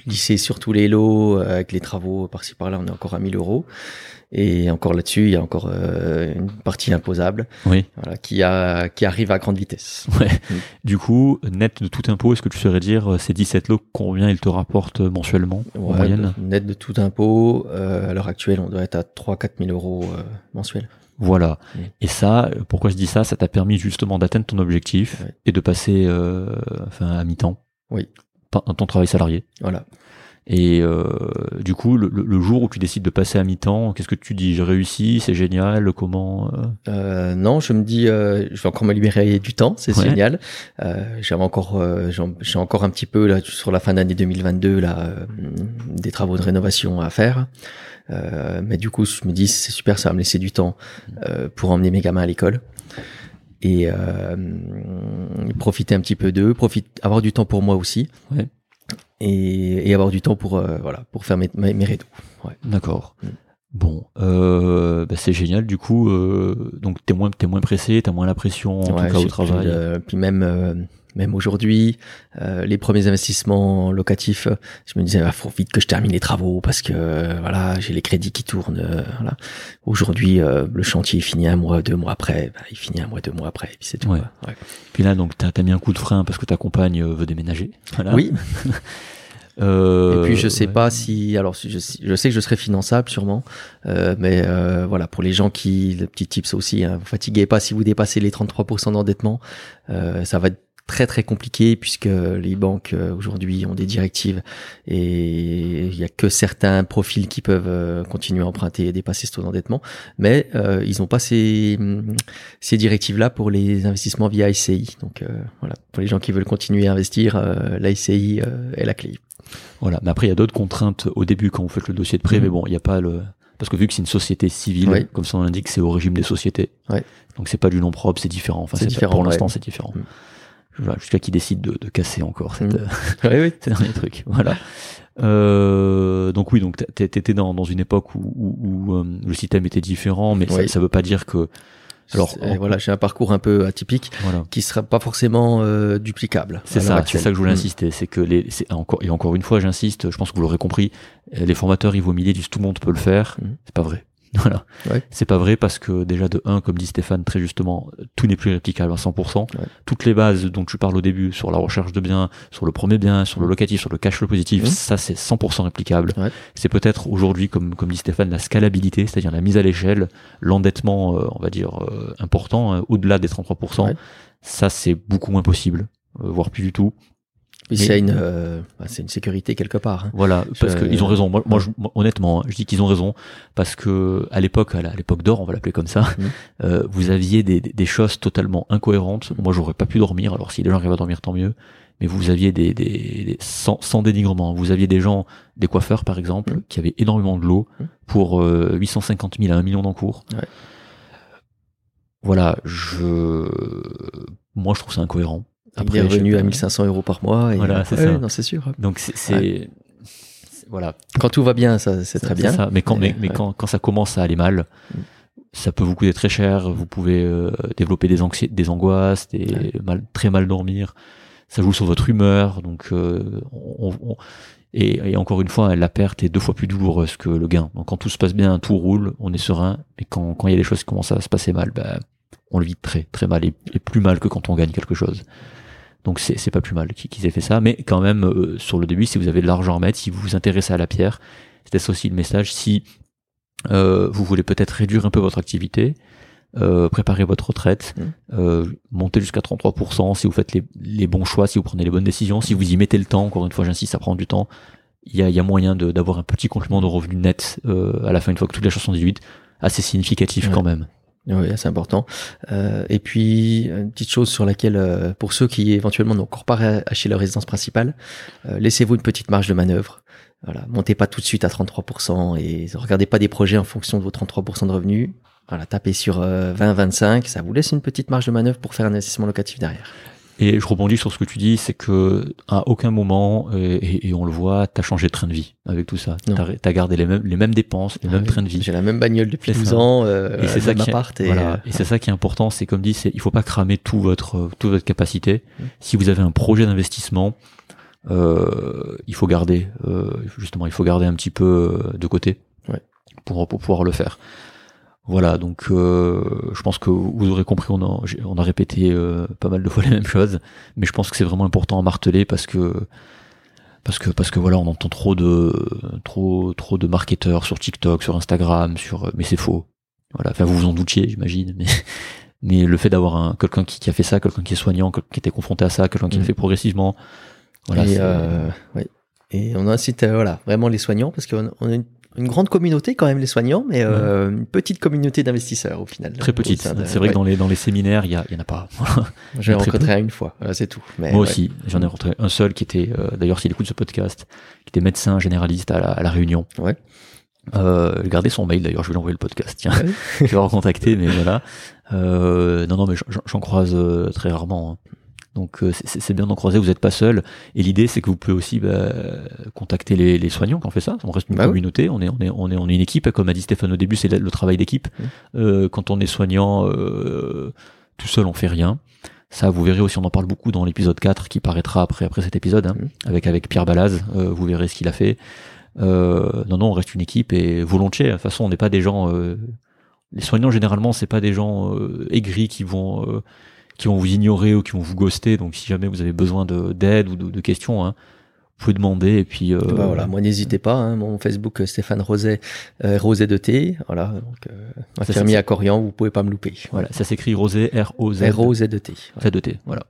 lissées sur tous les lots, euh, avec les travaux par-ci par-là, on est encore à 1000 euros. Et encore là-dessus, il y a encore euh, une partie imposable oui. voilà, qui, a, qui arrive à grande vitesse. Ouais. Mhm. Du coup, net de tout impôt, est-ce que tu saurais dire ces 17 lots, combien ils te rapportent mensuellement en Ouais, moyenne? Net de tout impôt, euh, à l'heure actuelle, on doit être à 3-4 000 euros euh, mensuels. Voilà. Et ça, euh, pourquoi je dis ça? Ça t'a permis justement d'atteindre ton objectif et de passer euh, enfin, à mi-temps. Oui. Pas- Ton travail salarié. Voilà. Et euh, du coup, le, jour où tu décides de passer à mi-temps, qu'est-ce que tu dis? J'ai réussi, c'est génial, comment euh? Euh, non, je me dis, euh, je vais encore me libérer du temps, c'est Ouais. génial. Euh, J'avais encore, j'ai encore un petit peu là sur la fin d'année 2022 là des travaux de rénovation à faire. Euh, mais du coup, je me dis c'est super, ça va me laisser du temps euh, pour emmener mes gamins à l'école et euh, profiter un petit peu d'eux, profiter, avoir du temps pour moi aussi. Ouais. Et, et avoir du temps pour euh, voilà pour faire mes, mes, mes rédos. D'accord. Mm. Bon, euh, bah, c'est génial. Du coup, euh, donc t'es moins, t'es moins pressé, t'as moins la pression en Ouais, tout cas au travail. Puis, puis même même aujourd'hui, euh, les premiers investissements locatifs, je me disais, il faut vite que je termine les travaux parce que euh, voilà, j'ai les crédits qui tournent. euh, voilà. Aujourd'hui, euh, le chantier est fini un mois, deux mois après. bah, il finit un mois, deux mois après, et puis c'est tout. Ouais. Ouais. Puis là, donc t'as as mis un coup de frein parce que ta compagne veut déménager. Voilà. Oui. Euh, Et puis je sais ouais. pas si, alors je, je sais que je serai finançable sûrement, euh, mais euh, voilà pour les gens qui, le petit tips aussi, hein, vous fatiguez pas si vous dépassez les 33% d'endettement, euh, ça va être très très compliqué puisque les banques euh, aujourd'hui ont des directives et il y a que certains profils qui peuvent euh, continuer à emprunter et dépasser ce taux d'endettement, mais euh, ils n'ont pas ces ces directives là pour les investissements via SCI. Donc euh, voilà pour les gens qui veulent continuer à investir, euh, la SCI est la clé. Voilà. Mais après, il y a d'autres contraintes au début quand vous faites le dossier de prêt, Mhm. mais bon, il n'y a pas le. Parce que vu que c'est une société civile, Oui. comme son nom l'indique, c'est au régime des sociétés. Ouais. Donc c'est pas du nom propre, c'est différent. Enfin, C'est différent, Pour l'instant, ouais. c'est différent. Mhm. Voilà, jusqu'à qu'ils décident de, de casser encore cette, euh, oui, oui. ces derniers trucs. Voilà. Euh, donc oui, donc t'é- t'étais dans, dans une époque où, où, où, euh, le système était différent, mais ça, Oui. ça veut pas dire que. Alors, voilà, j'ai un parcours un peu atypique Voilà. qui sera pas forcément euh, duplicable. C'est ça, c'est ça que je voulais Mm. insister, c'est que les, encore et encore une fois, j'insiste, je pense que vous l'aurez compris, les formateurs Ivo Millier disent tout le monde peut le faire, Mhm. c'est pas vrai. Voilà, Ouais. c'est pas vrai parce que déjà de 1, comme dit Stéphane très justement, tout n'est plus réplicable à 100%. Ouais. Toutes les bases dont tu parles au début sur la recherche de biens, sur le premier bien, sur le locatif, sur le cash flow positif, Mhm. ça c'est 100% réplicable. Ouais. C'est peut-être aujourd'hui, comme comme dit Stéphane, la scalabilité, c'est-à-dire la mise à l'échelle, l'endettement, euh, on va dire euh, important, hein, au-delà des 33%. Ouais. Ça c'est beaucoup moins possible, euh, voire plus du tout. Mais- c'est une, euh, bah, c'est une sécurité quelque part. hein. Voilà, parce qu'ils ont raison. Moi, moi, je- moi, honnêtement, hein, je dis qu'ils ont raison parce que à l'époque, à l'époque d'or, on va l'appeler comme ça, Mhm. euh, vous aviez des, des- choses totalement incohérentes. Moi, j'aurais pas pu dormir. Alors, si les gens arrivent à dormir, tant mieux. Mais vous aviez des, des, des- sans, sans dénigrement, vous aviez des gens, des coiffeurs par exemple, Mhm. qui avaient énormément de l'eau Mhm. pour euh, 850 000 à 1 million d'encours. Ouais. Voilà, je, moi, je trouve ça incohérent. Après, sais revenus pas. à 1500 euros par mois. Et, Voilà, c'est Ouais, ça. C'est sûr. Donc, c'est, voilà. Quand tout va bien, ça, c'est très bien. ça. Mais quand, mais, Mais, mais ouais. quand, quand ça commence à aller mal, Mm. ça peut vous coûter très cher. Vous pouvez euh, développer des, anxi- des angoisses, des mal, très mal dormir. ça joue sur votre humeur. Donc, euh, on, on- et, et encore une fois, la perte est deux fois plus douloureuse que le gain. Donc, quand tout se passe bien, tout roule, on est serein. Mais quand quand il y a des choses qui commencent à se passer mal, ben, on le vit très très mal et, et plus mal que quand on gagne quelque chose. Donc c'est pas plus mal qu'ils aient fait ça, mais quand même euh, sur le début, si vous avez de l'argent à mettre, si vous vous intéressez à la pierre, c'était ça aussi le message. Si euh, vous voulez peut-être réduire un peu votre activité, euh, préparer votre retraite, Mm. euh, monter jusqu'à 33%, si vous faites les, les bons choix, si vous prenez les bonnes décisions, si vous y mettez le temps, encore une fois j'insiste, ça prend du temps, il y a, y a moyen d'avoir un petit complément de revenu net euh, à la fin, une fois que toutes les sont déduites, assez significatif Ouais. quand même. Oui, c'est important. Euh, et puis, une petite chose sur laquelle, euh, pour ceux qui éventuellement n'ont encore pas acheté leur résidence principale, euh, laissez-vous une petite marge de manœuvre. Voilà, montez pas tout de suite à 33% et regardez pas des projets en fonction de vos 33% de revenus. Voilà, tapez sur 20-25, ça vous laisse une petite marge de manœuvre pour faire un investissement locatif derrière. Et je rebondis sur ce que tu dis, c'est que à aucun moment, et, et- on le voit, t'as changé de train de vie avec tout ça. T'as as gardé les mêmes, les mêmes dépenses, les Ah mêmes oui, trains de vie. J'ai la même bagnole depuis C'est 12 ça. ans, euh, Et c'est ça qui est, appart et, voilà. euh, et c'est ça qui est important, c'est comme dit, c'est il faut pas cramer tout votre toute votre capacité. Mm. Si vous avez un projet d'investissement, euh, il faut garder euh, justement, il faut garder un petit peu euh, de côté Ouais. pour pour pouvoir le faire. Voilà, donc euh, je pense que vous aurez compris, on a, on a répété euh, pas mal de fois les mêmes choses, mais je pense que c'est vraiment important à marteler parce que parce que parce que voilà, on entend trop de trop trop de marketeurs sur TikTok, sur Instagram, sur mais c'est faux. Voilà, enfin vous vous en doutiez, j'imagine, mais mais le fait d'avoir un quelqu'un qui, qui a fait ça, quelqu'un qui est soignant, quelqu'un qui était confronté à ça, quelqu'un qui Mm. le fait progressivement, voilà, et, euh, ouais. et on incite euh, voilà, vraiment les soignants, parce qu'on on a une, une grande communauté quand même, les soignants, mais euh, une petite communauté d'investisseurs au final. très petite. C'est vrai ouais. que dans les dans les séminaires, il y a y en a pas. J'ai très rencontré un une fois, c'est tout. Mais Moi ouais. aussi, j'en ai rencontré un seul qui était, euh, d'ailleurs s'il écoute ce podcast, qui était médecin généraliste à la, à la Réunion. Ouais. Euh, gardez son mail d'ailleurs, je vais l'envoyer le podcast. Tiens, je vais le recontacter, mais voilà. Euh, non, non, mais j'en- j'en croise euh, très rarement. hein. Donc euh, c'est bien d'en croiser, vous n'êtes pas seul. Et l'idée, c'est que vous pouvez aussi bah, contacter les, les soignants qui ont fait ça. On reste une Bah oui. communauté, on est, on est, on est, on est une équipe. Comme a dit Stéphane au début, c'est le, travail d'équipe. Euh, quand on est soignant, euh, tout seul, on fait rien. Ça, vous verrez aussi, on en parle beaucoup dans l'épisode 4 qui paraîtra après, après cet épisode, hein, avec, avec Pierre Balaz. Euh, vous verrez ce qu'il a fait. Euh, non, non, on reste une équipe et volontiers. De toute façon, on n'est pas des gens. euh, les soignants, généralement, c'est pas des gens euh, aigris qui vont, euh, qui vont vous ignorer ou qui vont vous ghoster. Donc, si jamais vous avez besoin de- d'aide ou de, de questions, hein, vous pouvez demander. Et puis, euh, Bah voilà, moi n'hésitez pas, hein, mon Facebook euh, Stéphane Roset, euh, Roset de T, voilà, donc euh, infirmier à Corian, vous pouvez pas me louper. voilà, ça s'écrit Rosé, R-O-Z. R-O-Z de T. Z de T, voilà.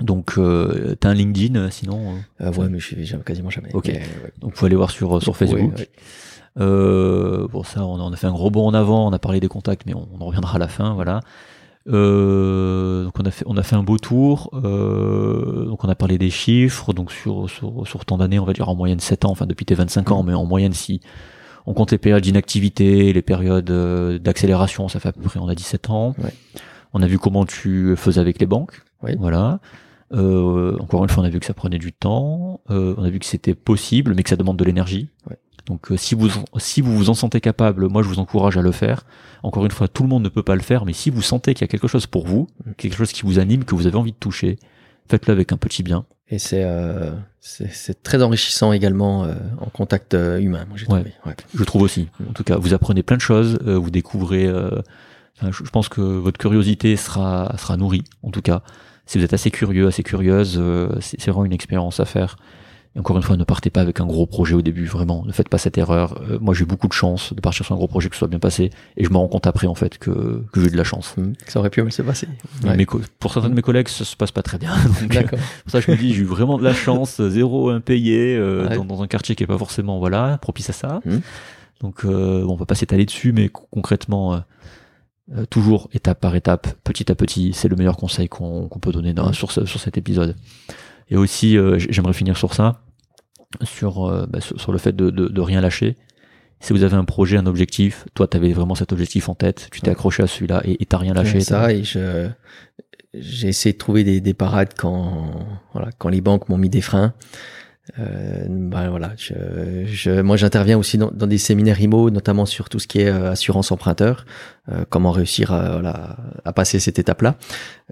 Donc, euh, t'as un LinkedIn, euh, sinon. euh, Euh, ouais, mais je suis quasiment jamais. Ok. Mais, ouais. donc, vous pouvez aller voir sur, sur Facebook. Ouais, ouais. Euh, bon, ça, on a, on a fait un gros bond en avant, on a parlé des contacts, mais on, on en reviendra à la fin, voilà. Euh, donc on a fait on a fait un beau tour. Euh, donc on a parlé des chiffres. Donc sur sur, sur tant d'années, on va dire en moyenne 7 ans, enfin depuis tes 25 ans, mais en moyenne si on compte les périodes d'inactivité, les périodes euh, d'accélération, ça fait à peu près on a 17 ans. Ouais. On a vu comment tu faisais avec les banques. Voilà. Euh, encore une fois, on a vu que ça prenait du temps. Euh, on a vu que c'était possible, mais que ça demande de l'énergie. Ouais. Donc euh, si vous si vous vous en sentez capable, moi je vous encourage à le faire. Encore une fois, tout le monde ne peut pas le faire, mais si vous sentez qu'il y a quelque chose pour vous, Mm. quelque chose qui vous anime, que vous avez envie de toucher, faites-le avec un petit bien. Et c'est euh, c'est très enrichissant également euh, en contact euh, humain, moi j'ai Ouais. trouvé. Ouais. Je trouve aussi. En tout cas, vous apprenez plein de choses, euh, vous découvrez. euh, je, pense que votre curiosité sera sera nourrie. En tout cas, si vous êtes assez curieux, assez curieuse, euh, c'est vraiment une expérience à faire. Et encore une fois, ne partez pas avec un gros projet au début, vraiment. Ne faites pas cette erreur. Euh, moi, j'ai eu beaucoup de chance de partir sur un gros projet que ce soit bien passé, et je me rends compte après en fait que, que j'ai eu de la chance. Hmm, Ça aurait pu mal se passer. Ouais. pour certains de mes collègues, ça se passe pas très bien. Donc, euh, D'accord. pour ça, je me dis, j'ai eu vraiment de la chance, zéro impayé, euh, Ouais. dans, dans un quartier qui est pas forcément voilà propice à ça. Mhm. Donc, euh, bon, on va pas s'étaler dessus, mais co- concrètement, euh, euh, toujours étape par étape, petit à petit, c'est le meilleur conseil qu'on peut donner dans- Mhm. sur, ce- sur cet épisode. Et aussi, euh, j'aimerais finir sur ça, sur, euh, bah, sur, sur le fait de, de, de rien lâcher. Si vous avez un projet, un objectif, toi, tu avais vraiment cet objectif en tête, tu t'es Ouais. accroché à celui-là et t'as rien lâché. Ça et je j'ai essayé de trouver des, des parades quand voilà quand les banques m'ont mis des freins Euh, bah, voilà, je, je, moi j'interviens aussi dans, dans, des séminaires IMO, notamment sur tout ce qui est euh, assurance emprunteur, euh, comment réussir à, voilà, à passer cette étape-là.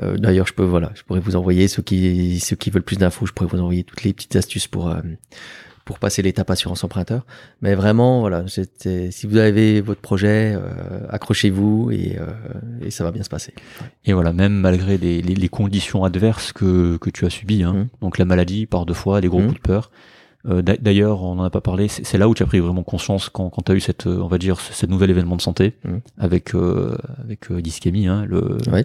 Euh, D'ailleurs, je peux voilà, je pourrais vous envoyer ceux qui ceux qui veulent plus d'infos, je pourrais vous envoyer toutes les petites astuces pour euh, pour passer l'étape assurance emprunteur. Mais vraiment, voilà, si vous avez votre projet, euh, accrochez-vous et, euh, et, ça va bien se passer. Et voilà, même malgré les, les, les conditions adverses que, que tu as subies, hein, mmh. donc la maladie par deux fois, les gros mmh. coups de peur. Euh, D'ailleurs, on n'en a pas parlé. C'est là où tu as pris vraiment conscience quand, quand tu as eu cette, on va dire, ce nouvel événement de santé mmh. avec euh, avec euh, dyschémie. Hein, le, ouais.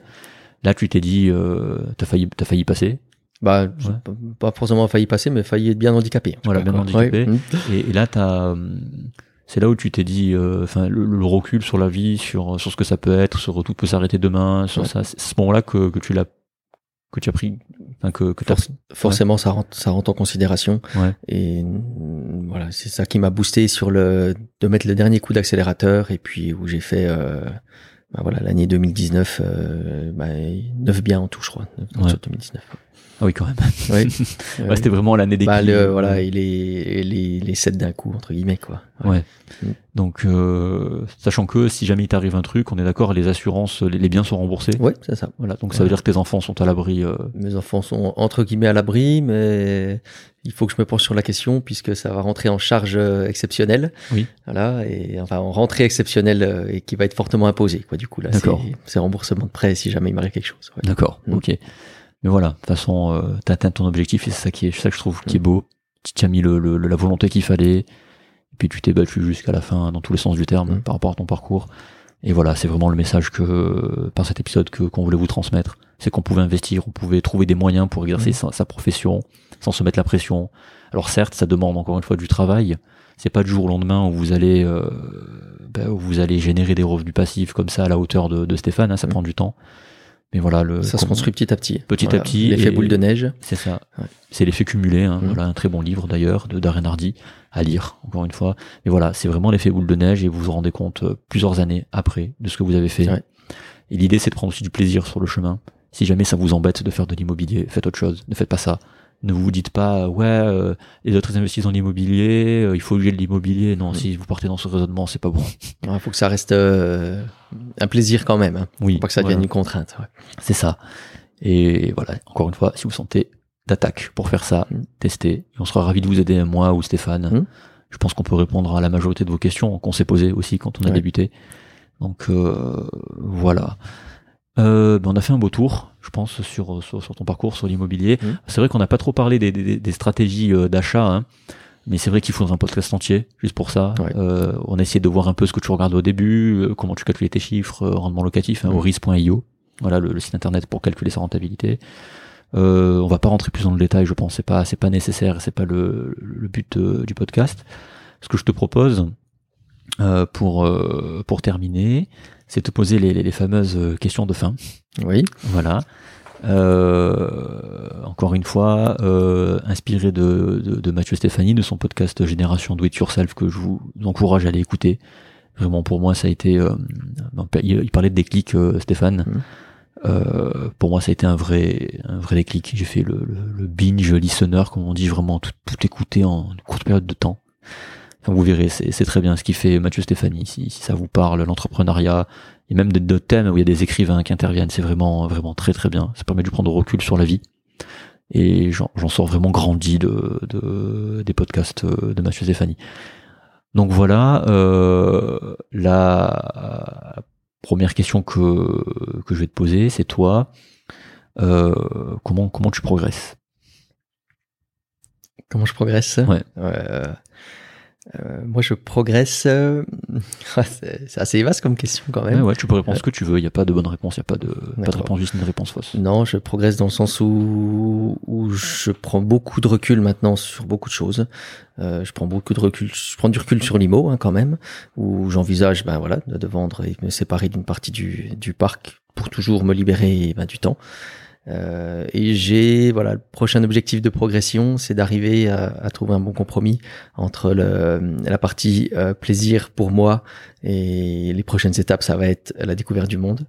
Là, tu t'es dit, euh, t'as failli, as failli passer. Bah, ouais. pas forcément failli passer, mais failli être bien handicapé. Voilà, bien handicapé. Ouais. Et, et, là, t'as, c'est là où tu t'es dit, enfin, euh, le, le, recul sur la vie, sur sur ce que ça peut être, sur tout peut s'arrêter demain, sur ouais. ça. C'est ce moment-là que que tu l'as, que tu as pris, enfin que que Forc forcément ça rentre ça rentre en considération. Et voilà, c'est ça qui m'a boosté sur le de mettre le dernier coup d'accélérateur et puis où j'ai fait. Euh, bah voilà, l'année 2019, euh, bah, 9 bien en tout, je crois, 9 sur 2019. Ah oui, quand même. Oui. ouais, C'était vraiment l'année des bah, le, Voilà, il est les, les 7 d'un coup, entre guillemets, quoi. Ouais. ouais. Mm. Donc, euh, sachant que si jamais il t'arrive un truc, on est d'accord, les assurances, les, les, biens sont remboursés. Ouais, c'est ça. Voilà. Donc, ça veut dire que tes enfants sont à l'abri. Euh... Mes enfants sont, entre guillemets, à l'abri, mais il faut que je me penche sur la question puisque ça va rentrer en charge euh, exceptionnelle. Oui. Voilà. Et enfin, en rentrée exceptionnelle euh, et qui va être fortement imposée, quoi, du coup, là. C'est remboursement de prêt si jamais il m'arrive quelque chose. Ouais. D'accord. Mm. Ok. Mais voilà, de toute façon, euh, t'as atteint ton objectif et c'est ça qui est, ça que je trouve qui est beau. Tu as mis le, le, la volonté qu'il fallait, et puis tu t'es battu jusqu'à la fin, dans tous les sens du terme, mmh. par rapport à ton parcours. Et voilà, c'est vraiment le message que, par cet épisode, que qu'on voulait vous transmettre. C'est qu'on pouvait investir, on pouvait trouver des moyens pour exercer mmh. sa, sa, profession, sans se mettre la pression. Alors certes, ça demande encore une fois du travail. C'est pas du jour au lendemain où vous allez, euh, ben, où vous allez générer des revenus passifs comme ça à la hauteur de, de Stéphane. Hein, ça mmh. prend du temps. Mais voilà, le, ça se construit petit à petit. Petit voilà. à petit. L'effet boule de neige. C'est ça. Ouais. C'est l'effet cumulé. Hein. Mmh. Voilà, un très bon livre d'ailleurs de Darren Hardy à lire, encore une fois. Mais voilà, c'est vraiment l'effet boule de neige et vous vous rendez compte euh, plusieurs années après de ce que vous avez fait. Ouais. Et l'idée, c'est de prendre aussi du plaisir sur le chemin. Si jamais ça vous embête de faire de l'immobilier, faites autre chose. Ne faites pas ça. Ne vous dites pas ouais euh, les autres investissent dans l'immobilier, euh, il faut juger de l'immobilier. Non, mmh. si vous partez dans ce raisonnement, c'est pas bon. Il faut que ça reste euh, un plaisir quand même. Hein. Oui. Faut pas que ça devienne voilà. une contrainte. Ouais. C'est ça. Et voilà, encore une fois, si vous sentez d'attaque pour faire ça, mmh. testez. On sera ravi de vous aider, moi ou Stéphane. Mmh. Je pense qu'on peut répondre à la majorité de vos questions qu'on s'est posées aussi quand on a ouais. débuté. Donc euh, voilà. Euh, ben on a fait un beau tour, je pense, sur, sur, sur ton parcours, sur l'immobilier. Mmh. C'est vrai qu'on n'a pas trop parlé des, des, des stratégies euh, d'achat, hein, mais c'est vrai qu'il faudrait un podcast entier, juste pour ça. Ouais. Euh, on a essayé de voir un peu ce que tu regardais au début, euh, comment tu calculais tes chiffres, euh, rendement locatif, hein, mmh. oris.io, voilà le, le, site internet pour calculer sa rentabilité. Euh, on va pas rentrer plus dans le détail, je pense, c'est pas c'est pas nécessaire, c'est pas le, le but du podcast. Ce que je te propose pour pour terminer, c'est de poser les, les, les, fameuses questions de fin. Oui. Voilà. Euh, encore une fois, euh, inspiré de, de, de, Mathieu Stéphanie, de son podcast Génération Do It Yourself, que je vous encourage à aller écouter. Vraiment, pour moi, ça a été. Euh, il, parlait de déclic, euh, Stéphane. Mmh. pour moi, ça a été un vrai, un vrai déclic. J'ai fait le, le, le, binge listener, comme on dit, vraiment tout, tout écouter en une courte période de temps. Vous verrez, c'est très bien ce qu'il fait Mathieu Stéphanie. Si, si ça vous parle, l'entrepreneuriat, et même d'autres thèmes où il y a des écrivains qui interviennent, c'est vraiment, vraiment très très bien. Ça permet de prendre recul sur la vie. Et j'en sors vraiment grandi de, de, des podcasts de Mathieu Stéphanie. Donc voilà, euh, la première question que, que je vais te poser, c'est toi, euh, comment, comment tu progresses? Comment je progresse? Ouais. Euh, moi, je progresse. Euh... c'est assez vaste comme question quand même. Ouais, ouais tu peux répondre ce que tu veux. Il n'y a pas de bonne réponse. Il n'y a pas de, pas de réponse juste une réponse fausse. Non, je progresse dans le sens où, où je prends beaucoup de recul maintenant sur beaucoup de choses. Euh, je prends beaucoup de recul. Je prends du recul sur l'IMO hein, quand même, où j'envisage, ben voilà, de, de vendre et me séparer d'une partie du, du parc pour toujours me libérer ben, du temps. Euh, et j'ai voilà le prochain objectif de progression, c'est d'arriver à, à, trouver un bon compromis entre le, la partie euh, plaisir pour moi et les prochaines étapes, ça va être la découverte du monde.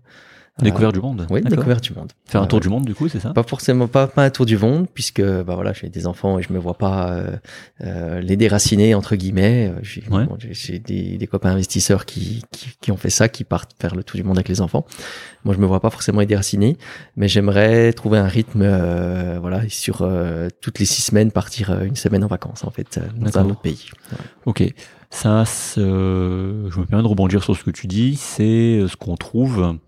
Découverte du monde. Oui, découverte du monde. Faire un Ouais, tour ouais. du monde, du coup, c'est ça? Pas forcément pas, pas un tour du monde puisque bah voilà j'ai des enfants et je me vois pas euh, euh, les déraciner entre guillemets. Euh, J'ai Ouais. bon, des, des copains investisseurs qui, qui qui ont fait ça, qui partent faire le tour du monde avec les enfants. Moi je me vois pas forcément les déraciner, mais j'aimerais trouver un rythme euh, voilà sur euh, toutes les six semaines partir euh, une semaine en vacances en fait dans un autre pays. Ok. Ça, euh, je me permets de rebondir sur ce que tu dis. C'est ce qu'on trouve.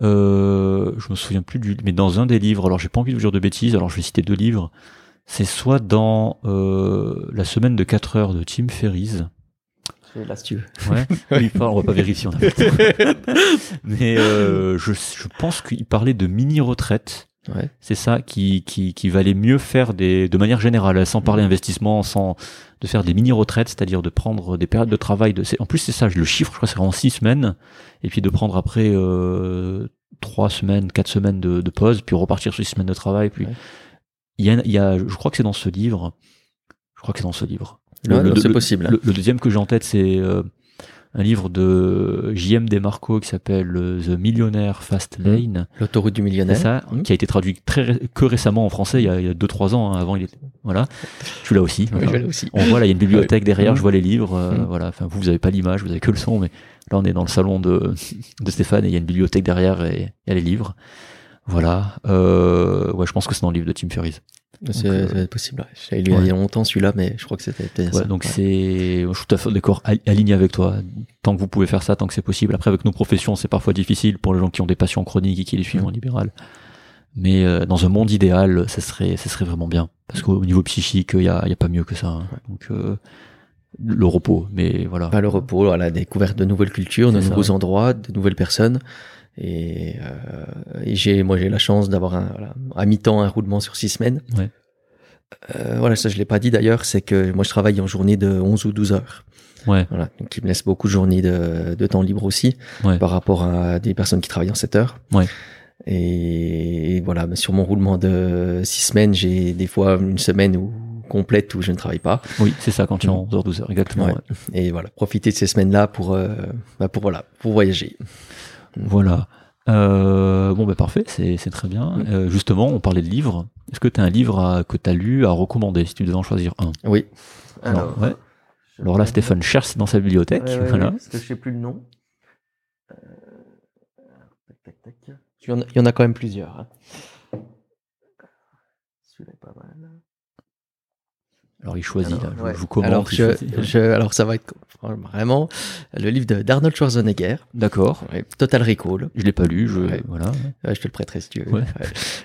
Euh, je me souviens plus du, mais dans un des livres. Alors, j'ai pas envie de vous dire de bêtises. Alors, je vais citer deux livres. C'est soit dans euh, la semaine de 4 heures de Tim Ferriss. Là si tu veux. Ouais. parle, on va pas vérifier. On a pas le temps. mais euh, je, je pense qu'il parlait de mini retraite. Ouais. C'est ça qui, qui, qui valait mieux faire des, de manière générale, sans parler investissement, sans de faire des mini-retraites, c'est-à-dire de prendre des périodes de travail. De, en plus, c'est ça, le chiffre, je crois, c'est en six semaines, et puis de prendre après euh, trois semaines, quatre semaines de, de pause, puis repartir sur six semaines de travail. Puis Ouais. il y, a, il y a, je crois que c'est dans ce livre. Je crois que c'est dans ce livre. Le- Ouais, le- c'est le- possible. Le, le deuxième que j'ai en tête, c'est euh, un livre de J.M. Desmarco qui s'appelle euh, The Millionaire Fast Lane. L'autoroute du C'est millionnaire. ça, Mhm. qui a été traduit très que récemment en français, il y a, il y a deux trois ans. hein, avant, il était voilà. Tu l'as aussi. Voilà. aussi. On voit là, il y a une bibliothèque derrière. Mhm. Je vois les livres. euh. Voilà. Enfin, vous, vous avez pas l'image, vous avez que le son, mais là, on est dans le salon de, de Stéphane et il y a une bibliothèque derrière et il y a les livres. Voilà. Euh, ouais, je pense que c'est dans le livre de Tim Ferriss. C'est euh, possible. ouais. J'avais lu il y a longtemps celui-là, mais je crois que c'était Ouais, ça. donc Ouais. c'est, je suis tout à fait d'accord, al- aligné avec toi. Tant que vous pouvez faire ça, tant que c'est possible. Après, avec nos professions, c'est parfois difficile pour les gens qui ont des passions chroniques et qui les suivent en libéral. Mais euh, dans un monde idéal, ça serait, ça serait vraiment bien. Parce qu'au niveau psychique, il y a, il y a pas mieux que ça. hein. Donc euh, le repos, mais voilà. Pas le repos, voilà, la découverte de nouvelles cultures, de ça, nouveaux ouais. endroits, de nouvelles personnes. Et, euh, et j'ai, moi, j'ai la chance d'avoir un, voilà, à mi-temps un roulement sur six semaines. Ouais. Euh, voilà, ça je l'ai pas dit d'ailleurs, c'est que moi je travaille en journée de 11 ou 12 heures. Ouais. Voilà, donc il me laisse beaucoup de journées de, de temps libre aussi Ouais. par rapport à des personnes qui travaillent en 7 heures. Ouais. Et, voilà, mais sur mon roulement de 6 semaines, j'ai des fois une semaine où, complète où je ne travaille pas. Oui, c'est ça quand tu es en 11h, 12h, exactement. Ouais. Et voilà, profiter de ces semaines-là pour, euh, bah pour voilà, pour voyager. Voilà. Euh, bon, bah parfait, c'est très bien. Euh, justement, on parlait de livres. Est-ce que tu as un livre à- que tu as lu à recommander, si tu devais en choisir un? Oui. Alors, ouais. Alors là, Stéphane cherche dans sa bibliothèque. Ouais, ouais, voilà. parce que je sais plus le nom. Euh, tac, tac, tac. Il y en a, il y en a quand même plusieurs. hein. Celui-là est pas mal. Alors il choisit, Alors, là. Je- ouais. vous commande. alors, je, je- alors, ça va être vraiment le livre de- d'Arnold Schwarzenegger, D'accord. ouais, Total Recall. Je l'ai pas lu. Je Ouais. voilà. Ouais, je te le prêterai si tu veux.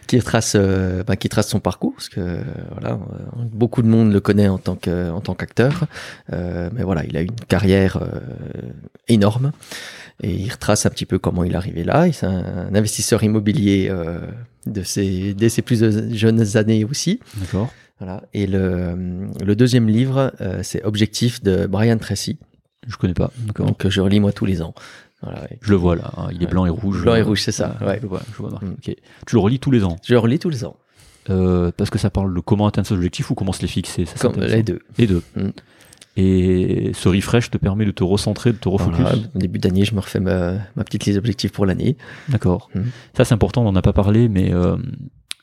Qui trace, euh, bah, qui trace son parcours, parce que voilà, euh, beaucoup de monde le connaît en tant que, en tant qu'acteur, euh, mais voilà, il a une carrière euh, énorme et il retrace un petit peu comment il est arrivé là. Il est un, un investisseur immobilier de ses, dès ses plus jeunes années aussi. D'accord. Voilà. Et le, le deuxième livre, euh, c'est Objectif de Brian Tracy, Je connais pas. Donc que je relis moi tous les ans. Voilà. Je le vois là. hein, Il est Ouais. blanc et rouge. Blanc et rouge, c'est ça, ouais. Je vois. Je vois marqué. Mm. Ok. Tu le relis tous les ans? Je le relis tous les ans, Euh, parce que ça parle de comment atteindre ses objectifs ou comment se les fixer. Ça, comme les deux. Les deux. Mm. Et ce refresh te permet de te recentrer, de te refocus? Voilà, au début d'année, je me refais ma, ma petite liste d'objectifs pour l'année. D'accord. Mhm. Ça, c'est important, on n'en a pas parlé, mais euh,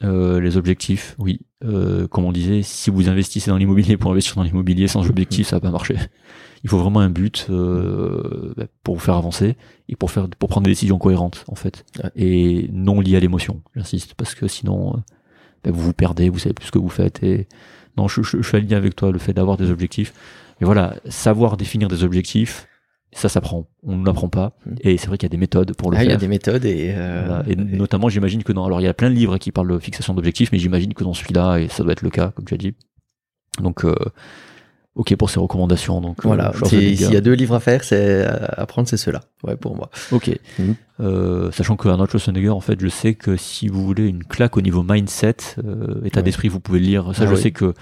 euh, les objectifs, oui. Euh, comme on disait, si vous investissez dans l'immobilier pour investir dans l'immobilier sans objectif, ça va pas marcher. Il faut vraiment un but euh, bah, pour vous faire avancer et pour faire pour prendre des décisions cohérentes, en fait, Ouais. et non liées à l'émotion. J'insiste, parce que sinon, bah, vous vous perdez, vous savez plus ce que vous faites. Et non, je, je, je suis aligné avec toi, le fait d'avoir des objectifs. Mais voilà, savoir définir des objectifs, ça s'apprend. On ne l'apprend pas. Mhm. Et c'est vrai qu'il y a des méthodes pour le Ah, il y faire. a des méthodes et, euh. Et notamment, j'imagine que dans. Alors, il y a plein de livres qui parlent de fixation d'objectifs, mais j'imagine que dans celui-là, et ça doit être le cas, comme tu as dit. Donc, euh, ok pour ces recommandations. Donc, euh, voilà. Si- S'il y a deux livres à faire, c'est à prendre, c'est ceux-là. Ouais, pour moi. Ok. Mhm. Euh, sachant que Arnold Schwarzenegger, en fait, je sais que si vous voulez une claque au niveau mindset, euh, état Ouais. d'esprit, vous pouvez le lire. Ça, Ah je oui. sais que.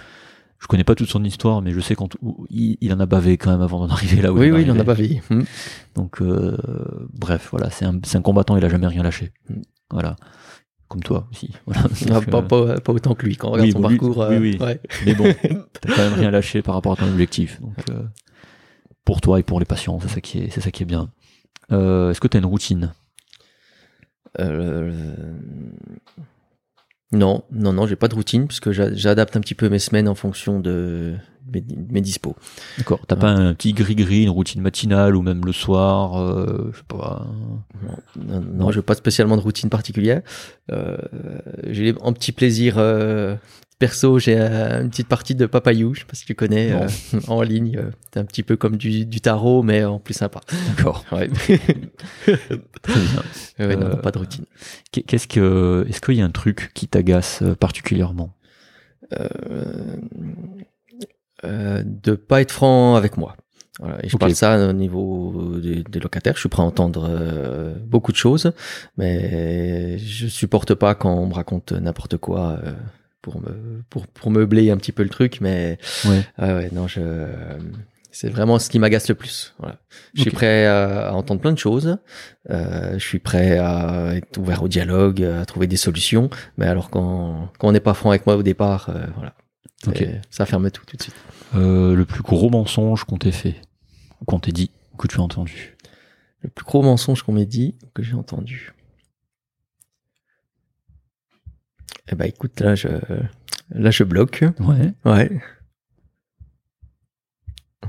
Je connais pas toute son histoire, mais je sais tout- il, il en a bavé quand même avant d'en arriver là où oui, il est oui, il en a vie. Hmm. Donc, euh, bref, voilà, c'est un, combattant, il a jamais rien lâché. Mm. Voilà. Comme toi aussi. Voilà. Ah, pas, euh, pas, pas autant que lui quand on regarde oui, son bon, parcours. oui, euh, oui. ouais. Mais bon, t'as quand même rien lâché par rapport à ton objectif. Donc, pour toi et pour les patients, c'est ça qui est, c'est ça qui est bien. Est-ce que tu as une routine? Euh, non, non, non, j'ai pas de routine puisque j'a- j'adapte un petit peu mes semaines en fonction de mes, mes dispos. D'accord. T'as pas un petit gris-gris, une routine matinale ou même le soir, euh, je sais pas. Non, non, non, je n'ai pas spécialement de routine particulière. Euh, j'ai un petit plaisir euh, perso, j'ai euh, une petite partie de Papayou, je sais pas si tu connais, euh, en ligne. euh, C'est un petit peu comme du, du tarot, mais en plus sympa. D'accord. Ouais. Très bien. Ouais, non, Euh, pas de routine. Qu'est- Qu'est-ce que, est-ce qu'il y a un truc qui t'agace euh, particulièrement? Euh, euh, de pas être franc avec moi. Voilà. Et je Ok. parle ça au niveau des, des locataires. Je suis prêt à entendre euh, beaucoup de choses, mais je supporte pas quand on me raconte n'importe quoi euh, pour me pour pour meubler un petit peu le truc. Mais Ouais. ouais, ouais, non, je c'est vraiment ce qui m'agace le plus. Voilà. Je suis prêt à, à entendre plein de choses. Euh, je suis prêt à être ouvert au dialogue, à trouver des solutions. Mais alors quand quand on n'est pas franc avec moi au départ, euh, voilà, Ok. c'est- ça ferme tout tout de suite. Euh, le plus gros mensonge qu'on t'ait fait, ou qu'on t'ait dit, ou que tu as entendu? Le plus gros mensonge qu'on m'ait dit, ou que j'ai entendu. Eh ben écoute, là je là je bloque. Ouais. Ouais.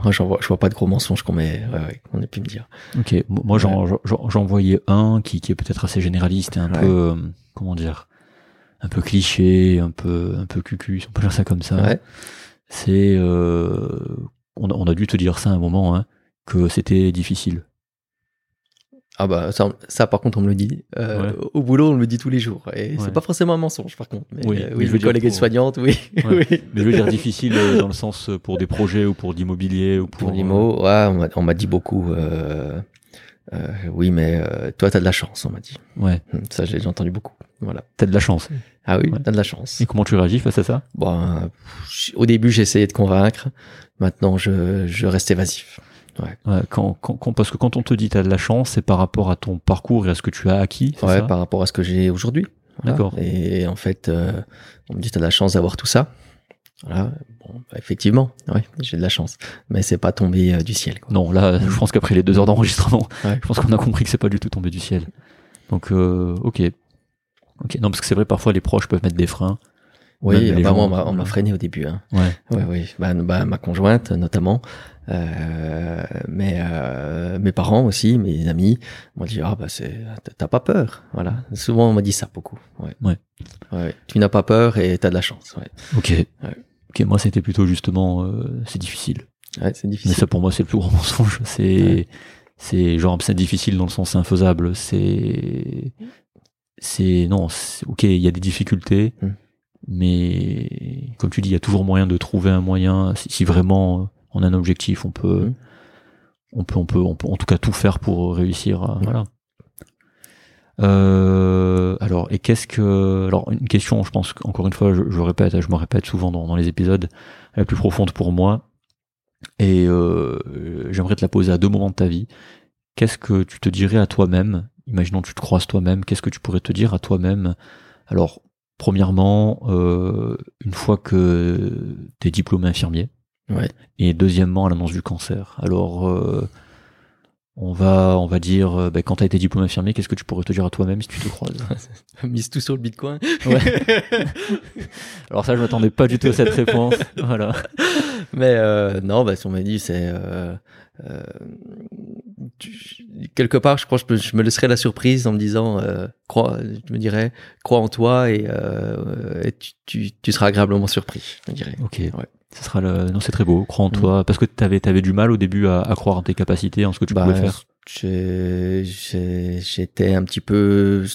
Moi, j'en vois, je vois pas de gros mensonges qu'on m'ait ouais, ouais, qu'on ait pu me dire. Ok. Moi, j'en, j'en, j'en voyais un qui, qui est peut-être assez généraliste et un Ouais. peu, euh, comment dire, un peu cliché, un peu, un peu cucu, si on peut dire ça comme ça. Ouais. C'est, euh, on, a, on a dû te dire ça à un moment, hein, que c'était difficile. Ah bah ça, ça par contre on me le dit. Euh, Ouais. Au boulot on me le dit tous les jours. Et Ouais. c'est pas forcément un mensonge par contre. Mais, Oui, euh, mais oui, je veux mes dire collègues pour- soignantes, oui. Ouais. oui. Mais je veux dire difficile euh, dans le sens euh, pour des projets ou pour d'immobilier ou pour. Pour l'IMO, ouais, on m'a- dit beaucoup. Euh, euh, oui, mais euh, toi t'as de la chance, on m'a dit. euh, Ouais. Hum, Ça j'ai entendu beaucoup. Voilà. T'as de la chance. Ah oui, t'as de la chance. Et comment tu réagis face à ça? Bon, euh, au début, essayé de convaincre. Maintenant, je, je reste évasif. Ouais, quand, quand, quand- parce que quand on te dit t'as de la chance, c'est par rapport à ton parcours et à ce que tu as acquis. Ouais, ça par rapport à ce que j'ai aujourd'hui. Voilà. D'accord. Et en fait, euh, on me dit, t'as de la chance d'avoir tout ça. Voilà. Bon, bah, effectivement, ouais, j'ai de la chance. Mais c'est pas tombé euh, du ciel. Quoi. Non, là, je pense qu'après les deux heures d'enregistrement, je pense qu'on a compris que c'est pas du tout tombé du ciel. Donc, euh, ok. Ok. Non, parce que c'est vrai, parfois les proches peuvent mettre des freins. Oui, bah, gens- moi, on m'a- on m'a freiné au début. Hein. Ouais. Ouais, oui. Bah, bah, ma conjointe, notamment. Euh, mais euh, mes parents aussi, mes amis m'ont dit ah bah c'est t'as pas peur voilà souvent on m'a dit ça beaucoup ouais Ouais. Ouais, tu n'as pas peur et t'as de la chance ouais, Ok. Ok. Moi, c'était plutôt justement, euh, c'est difficile. ouais c'est Mais difficile ça, pour moi, c'est le plus gros mensonge. C'est, c'est genre, c'est difficile dans le sens infaisable. C'est, c'est, non, ok, il y a des difficultés, Mm. mais comme tu dis, il y a toujours moyen de trouver un moyen. Si, si vraiment euh, on a un objectif, on peut, Mm. on peut, on peut, on peut, en tout cas, tout faire pour réussir. à- Voilà. Euh, alors, et qu'est-ce que, alors, une question, je pense qu'encore une fois, je, je répète, je me répète souvent dans, dans les épisodes, la plus profonde pour moi, et euh, j'aimerais te la poser à deux moments de ta vie. Qu'est-ce que tu te dirais à toi-même? Imaginons que tu te croises toi-même. Qu'est-ce que tu pourrais te dire à toi-même? Alors, premièrement, euh, une fois que tu es diplômé infirmier, ouais et deuxièmement, à l'annonce du cancer. Alors, euh, on va, on va dire, euh, ben, quand tu as été diplômé infirmier, qu'est-ce que tu pourrais te dire à toi-même si tu te croises? Mise tout sur le bitcoin Alors ça, je m'attendais pas du tout à cette réponse. Voilà. mais euh, non bah si on m'a dit c'est euh, euh, quelque part je crois que je, me laisserais la surprise en me disant crois je me dirais crois en toi et, et tu, tu, tu seras agréablement surpris je me dirais Ok. Ouais. Ce sera le... Non, c'est très beau. Crois en Mm. toi. Parce que t'avais, avais du mal au début à, à croire en tes capacités, en ce que tu Bah, pouvais faire. J'étais un petit peu,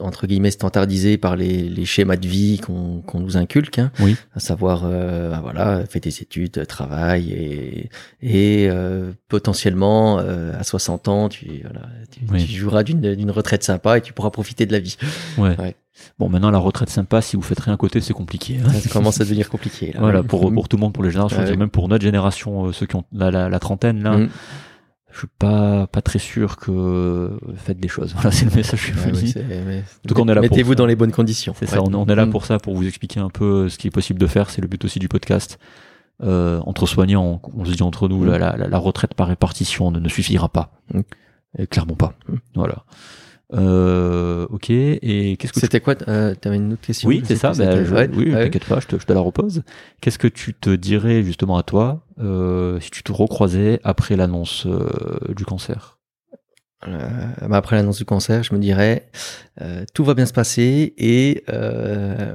entre guillemets, standardisé par les, les schémas de vie qu'on qu'on nous inculque, hein, Oui. à savoir, euh, bah voilà, fais tes études, travaille et, et euh, potentiellement euh, à 60 ans, tu, voilà, tu, Oui. tu joueras d'une d'une retraite sympa et tu pourras profiter de la vie. Ouais. Ouais. Bon, maintenant, la retraite sympa, si vous faites rien à côté, c'est compliqué. hein. Ça commence à devenir compliqué. Là. Voilà, pour, pour tout le monde, pour les générations, Ouais. même pour notre génération, euh, ceux qui ont la, la, la trentaine, là, Mm. Je suis pas, pas très sûr que euh, faites des choses. Voilà, c'est le message que je vous dis. on est là Mettez-vous dans les bonnes conditions. C'est ça, on, on est là Mm. pour ça, pour vous expliquer un peu ce qui est possible de faire. C'est le but aussi du podcast. Euh, entre soignants, on, on se dit entre nous, Mm. la, la, la retraite par répartition ne, ne suffira pas. Mm. Et clairement pas. Mm. Voilà. Euh, ok. Et qu'est-ce que C'était quoi euh, T'avais une autre question? Oui, c'est ça. bah, je- ouais, oui, ouais. t'inquiète pas, je te, je te la repose. Qu'est-ce que tu te dirais justement à toi euh, si tu te recroisais après l'annonce euh, du cancer? Euh, bah, après l'annonce du concert, je me dirais euh, tout va bien se passer et euh,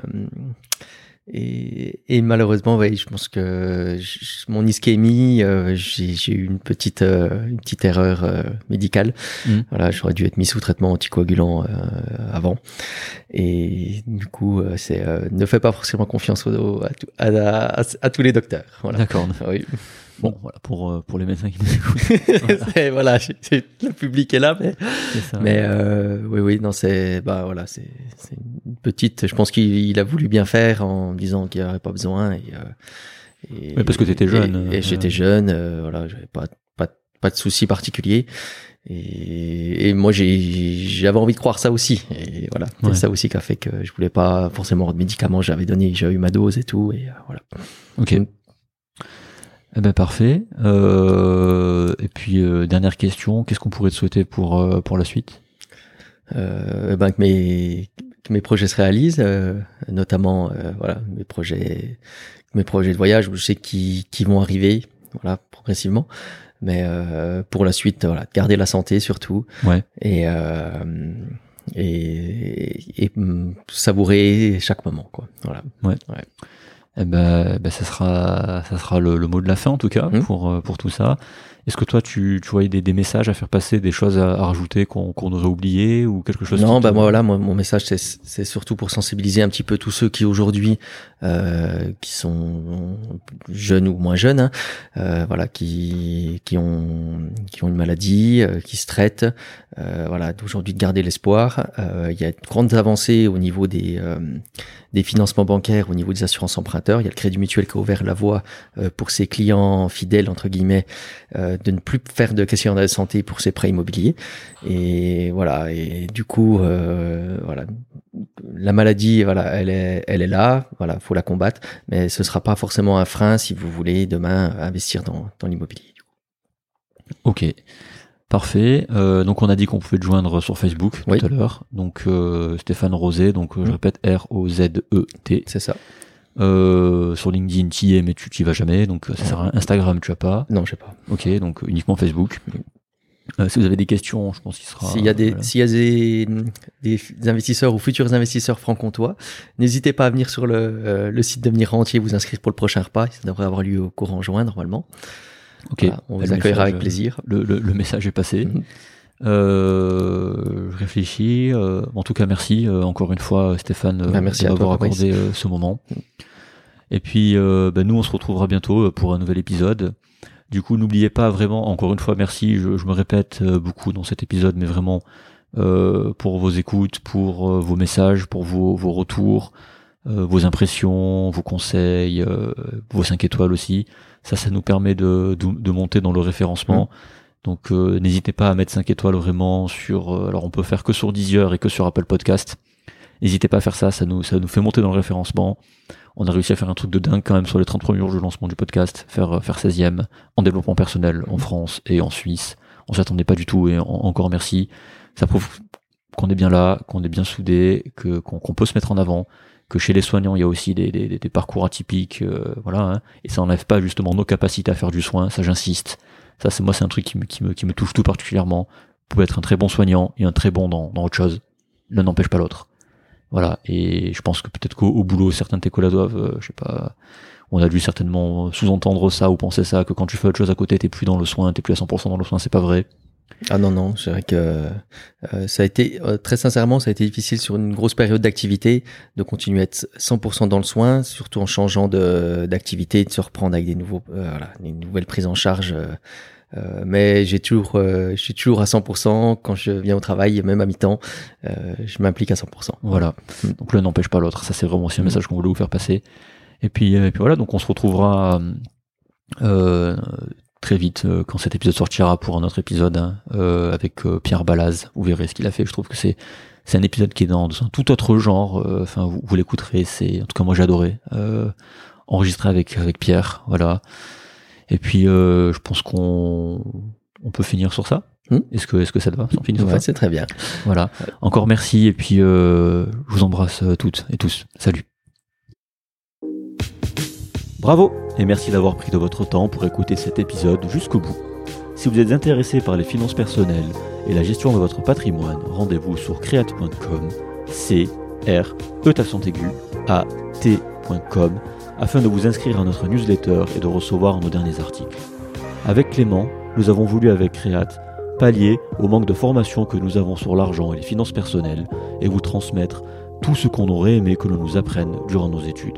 et, et malheureusement, oui, je pense que je- mon ischémie, euh, j'ai j'ai eu une petite euh, une petite erreur euh, médicale. Mhm. Voilà, j'aurais dû être mis sous traitement anticoagulant euh, avant. Et du coup, euh, c'est euh, ne fais pas forcément confiance au- au- à, tout- à, à- à tous les docteurs. Voilà. D'accord. Oui. Bon, voilà pour euh, pour les médecins qui nous écoutent. Voilà. Le public est là, mais ça. mais euh, oui, oui, non, c'est bah voilà, c'est une petite. Je pense qu'il il a voulu bien faire en disant qu'il n'y aurait pas besoin. Et, euh, et- Oui, parce que t'étais jeune, Et, et euh, j'étais jeune, euh, voilà, j'avais pas pas pas de soucis particuliers. Et, et moi, j'avais envie de croire ça aussi. Et voilà, c'est Ouais. ça aussi qui a fait que je voulais pas forcément de médicaments. J'avais donné, j'ai eu ma dose et tout. Et voilà. Ok. Eh ben parfait. Euh, et puis euh, dernière question, qu'est-ce qu'on pourrait te souhaiter pour euh, pour la suite? Euh, ben, que mes que mes projets se réalisent, euh, notamment euh, voilà mes projets mes projets de voyage, je sais qui qui vont arriver, voilà progressivement, mais euh, pour la suite, voilà, garder la santé surtout Ouais. et euh, et, et, hum, savourer chaque moment quoi. Voilà. Eh ben, ben, ça sera ça sera le, le mot de la fin en tout cas Mhm. pour euh, pour tout ça. Est-ce que toi tu tu voyais des, des messages à faire passer, des choses à, à rajouter qu'on qu'on aurait oublié ou quelque chose Non, bah te- moi voilà, moi, mon message c'est c'est surtout pour sensibiliser un petit peu tous ceux qui aujourd'hui euh, qui sont jeunes ou moins jeunes, hein, euh, voilà, qui qui ont qui ont une maladie, euh, qui se traitent, euh, voilà, d'aujourd'hui de garder l'espoir. Euh, Il y a de grandes avancées au niveau des des financements bancaires, au niveau des assurances emprunteurs. Il y a le Crédit Mutuel qui a ouvert la voie pour ses clients fidèles entre guillemets de ne plus faire de questionnaire de santé pour ses prêts immobiliers. Et voilà. Et du coup, voilà, la maladie, voilà, elle est, elle est là. Voilà, faut la combattre, mais ce sera pas forcément un frein si vous voulez demain investir dans l'immobilier. Ok. Parfait. Euh, donc on a dit qu'on pouvait te joindre sur Facebook Oui. tout à l'heure. Donc euh, Stéphane Rosé, donc euh, je Mhm. répète R O Z E T. C'est ça. Sur LinkedIn, tu y es mais tu t'y vas jamais. Donc ça sert à. Instagram, tu as pas. Non, je sais pas. Ok, donc uniquement Facebook. Si vous avez des questions, je pense qu'il sera. S'il y a des, voilà. s'il y a des, des investisseurs ou futurs investisseurs franc-comtois, n'hésitez pas à venir sur le, le site Devenir Rentier, vous inscrire pour le prochain repas. Ça devrait avoir lieu au courant juin normalement. Ok. Voilà, on vous accueillera avec plaisir. Le, le, le message est passé. Mhm. Euh, je réfléchis. euh, en tout cas, merci euh, encore une fois, Stéphane, euh, Bah, merci toi, accordé euh, ce moment. Et puis, euh, bah, nous, on se retrouvera bientôt euh, pour un nouvel épisode. Du coup, n'oubliez pas vraiment, encore une fois, merci. Je, je me répète euh, beaucoup dans cet épisode, mais vraiment euh, pour vos écoutes, pour euh, vos messages, pour vos, vos retours, euh, vos impressions, vos conseils, euh, vos 5 étoiles aussi. Ça, ça nous permet de, de, de monter dans le référencement. Donc euh, n'hésitez pas à mettre 5 étoiles vraiment sur... euh, alors on peut faire que sur Deezer et que sur Apple Podcast. N'hésitez pas à faire ça, ça nous, ça nous fait monter dans le référencement. On a réussi à faire un truc de dingue quand même sur les 30 premiers jours de lancement du podcast, faire, faire 16e en développement personnel en France et en Suisse. On s'attendait pas du tout et en- encore merci. Ça prouve qu'on est bien là, qu'on est bien soudés, que qu'on qu'on peut se mettre en avant, que chez les soignants il y a aussi des, parcours atypiques, euh, voilà. hein. et ça enlève pas justement nos capacités à faire du soin. Ça j'insiste. Ça c'est moi c'est un truc qui me, touche tout particulièrement. Vous pouvez être un très bon soignant et un très bon dans, dans autre chose. L'un n'empêche pas l'autre. Voilà. Et je pense que peut-être qu'au au boulot certains de tes collègues doivent, euh, je sais pas. On a dû certainement sous-entendre ça ou penser ça, que quand tu fais autre chose à côté, t'es plus dans le soin, t'es plus à 100% dans le soin, c'est pas vrai. Ah non, non, c'est vrai que euh, ça a été, euh, très sincèrement, ça a été difficile sur une grosse période d'activité de continuer à être 100% dans le soin, surtout en changeant de- d'activité, de, se reprendre avec des, nouveaux, euh, voilà, des nouvelles prises en charge. euh, mais j'ai toujours, je suis toujours à 100% quand je viens au travail, même à mi-temps, je m'implique à 100%. Voilà. Donc l'un n'empêche pas l'autre. Ça, c'est vraiment aussi un Mm. message qu'on voulait vous faire passer. Et puis, et puis voilà, donc on se retrouvera euh, très vite euh, quand cet épisode sortira pour un autre épisode hein, euh, avec euh, Pierre Balaz. Vous verrez ce qu'il a fait. Je trouve que c'est c'est un épisode qui est dans, dans un tout autre genre. euh, Enfin, vous, vous l'écouterez. C'est en tout cas moi j'ai adoré euh, enregistrer avec avec Pierre. Voilà. Et puis euh, je pense qu'on on peut finir sur ça. Hmm. Est-ce que, est-ce que ça te va Ouais, c'est très bien. Voilà. Encore merci et puis euh, je vous embrasse toutes et tous. Salut. Bravo et merci d'avoir pris de votre temps pour écouter cet épisode jusqu'au bout. Si vous êtes intéressé par les finances personnelles et la gestion de votre patrimoine, rendez-vous sur create.com, c r e aigu a t.com afin de vous inscrire à notre newsletter et de recevoir nos derniers articles. Avec Clément, nous avons voulu avec Create pallier au manque de formation que nous avons sur l'argent et les finances personnelles et vous transmettre tout ce qu'on aurait aimé que l'on nous apprenne durant nos études.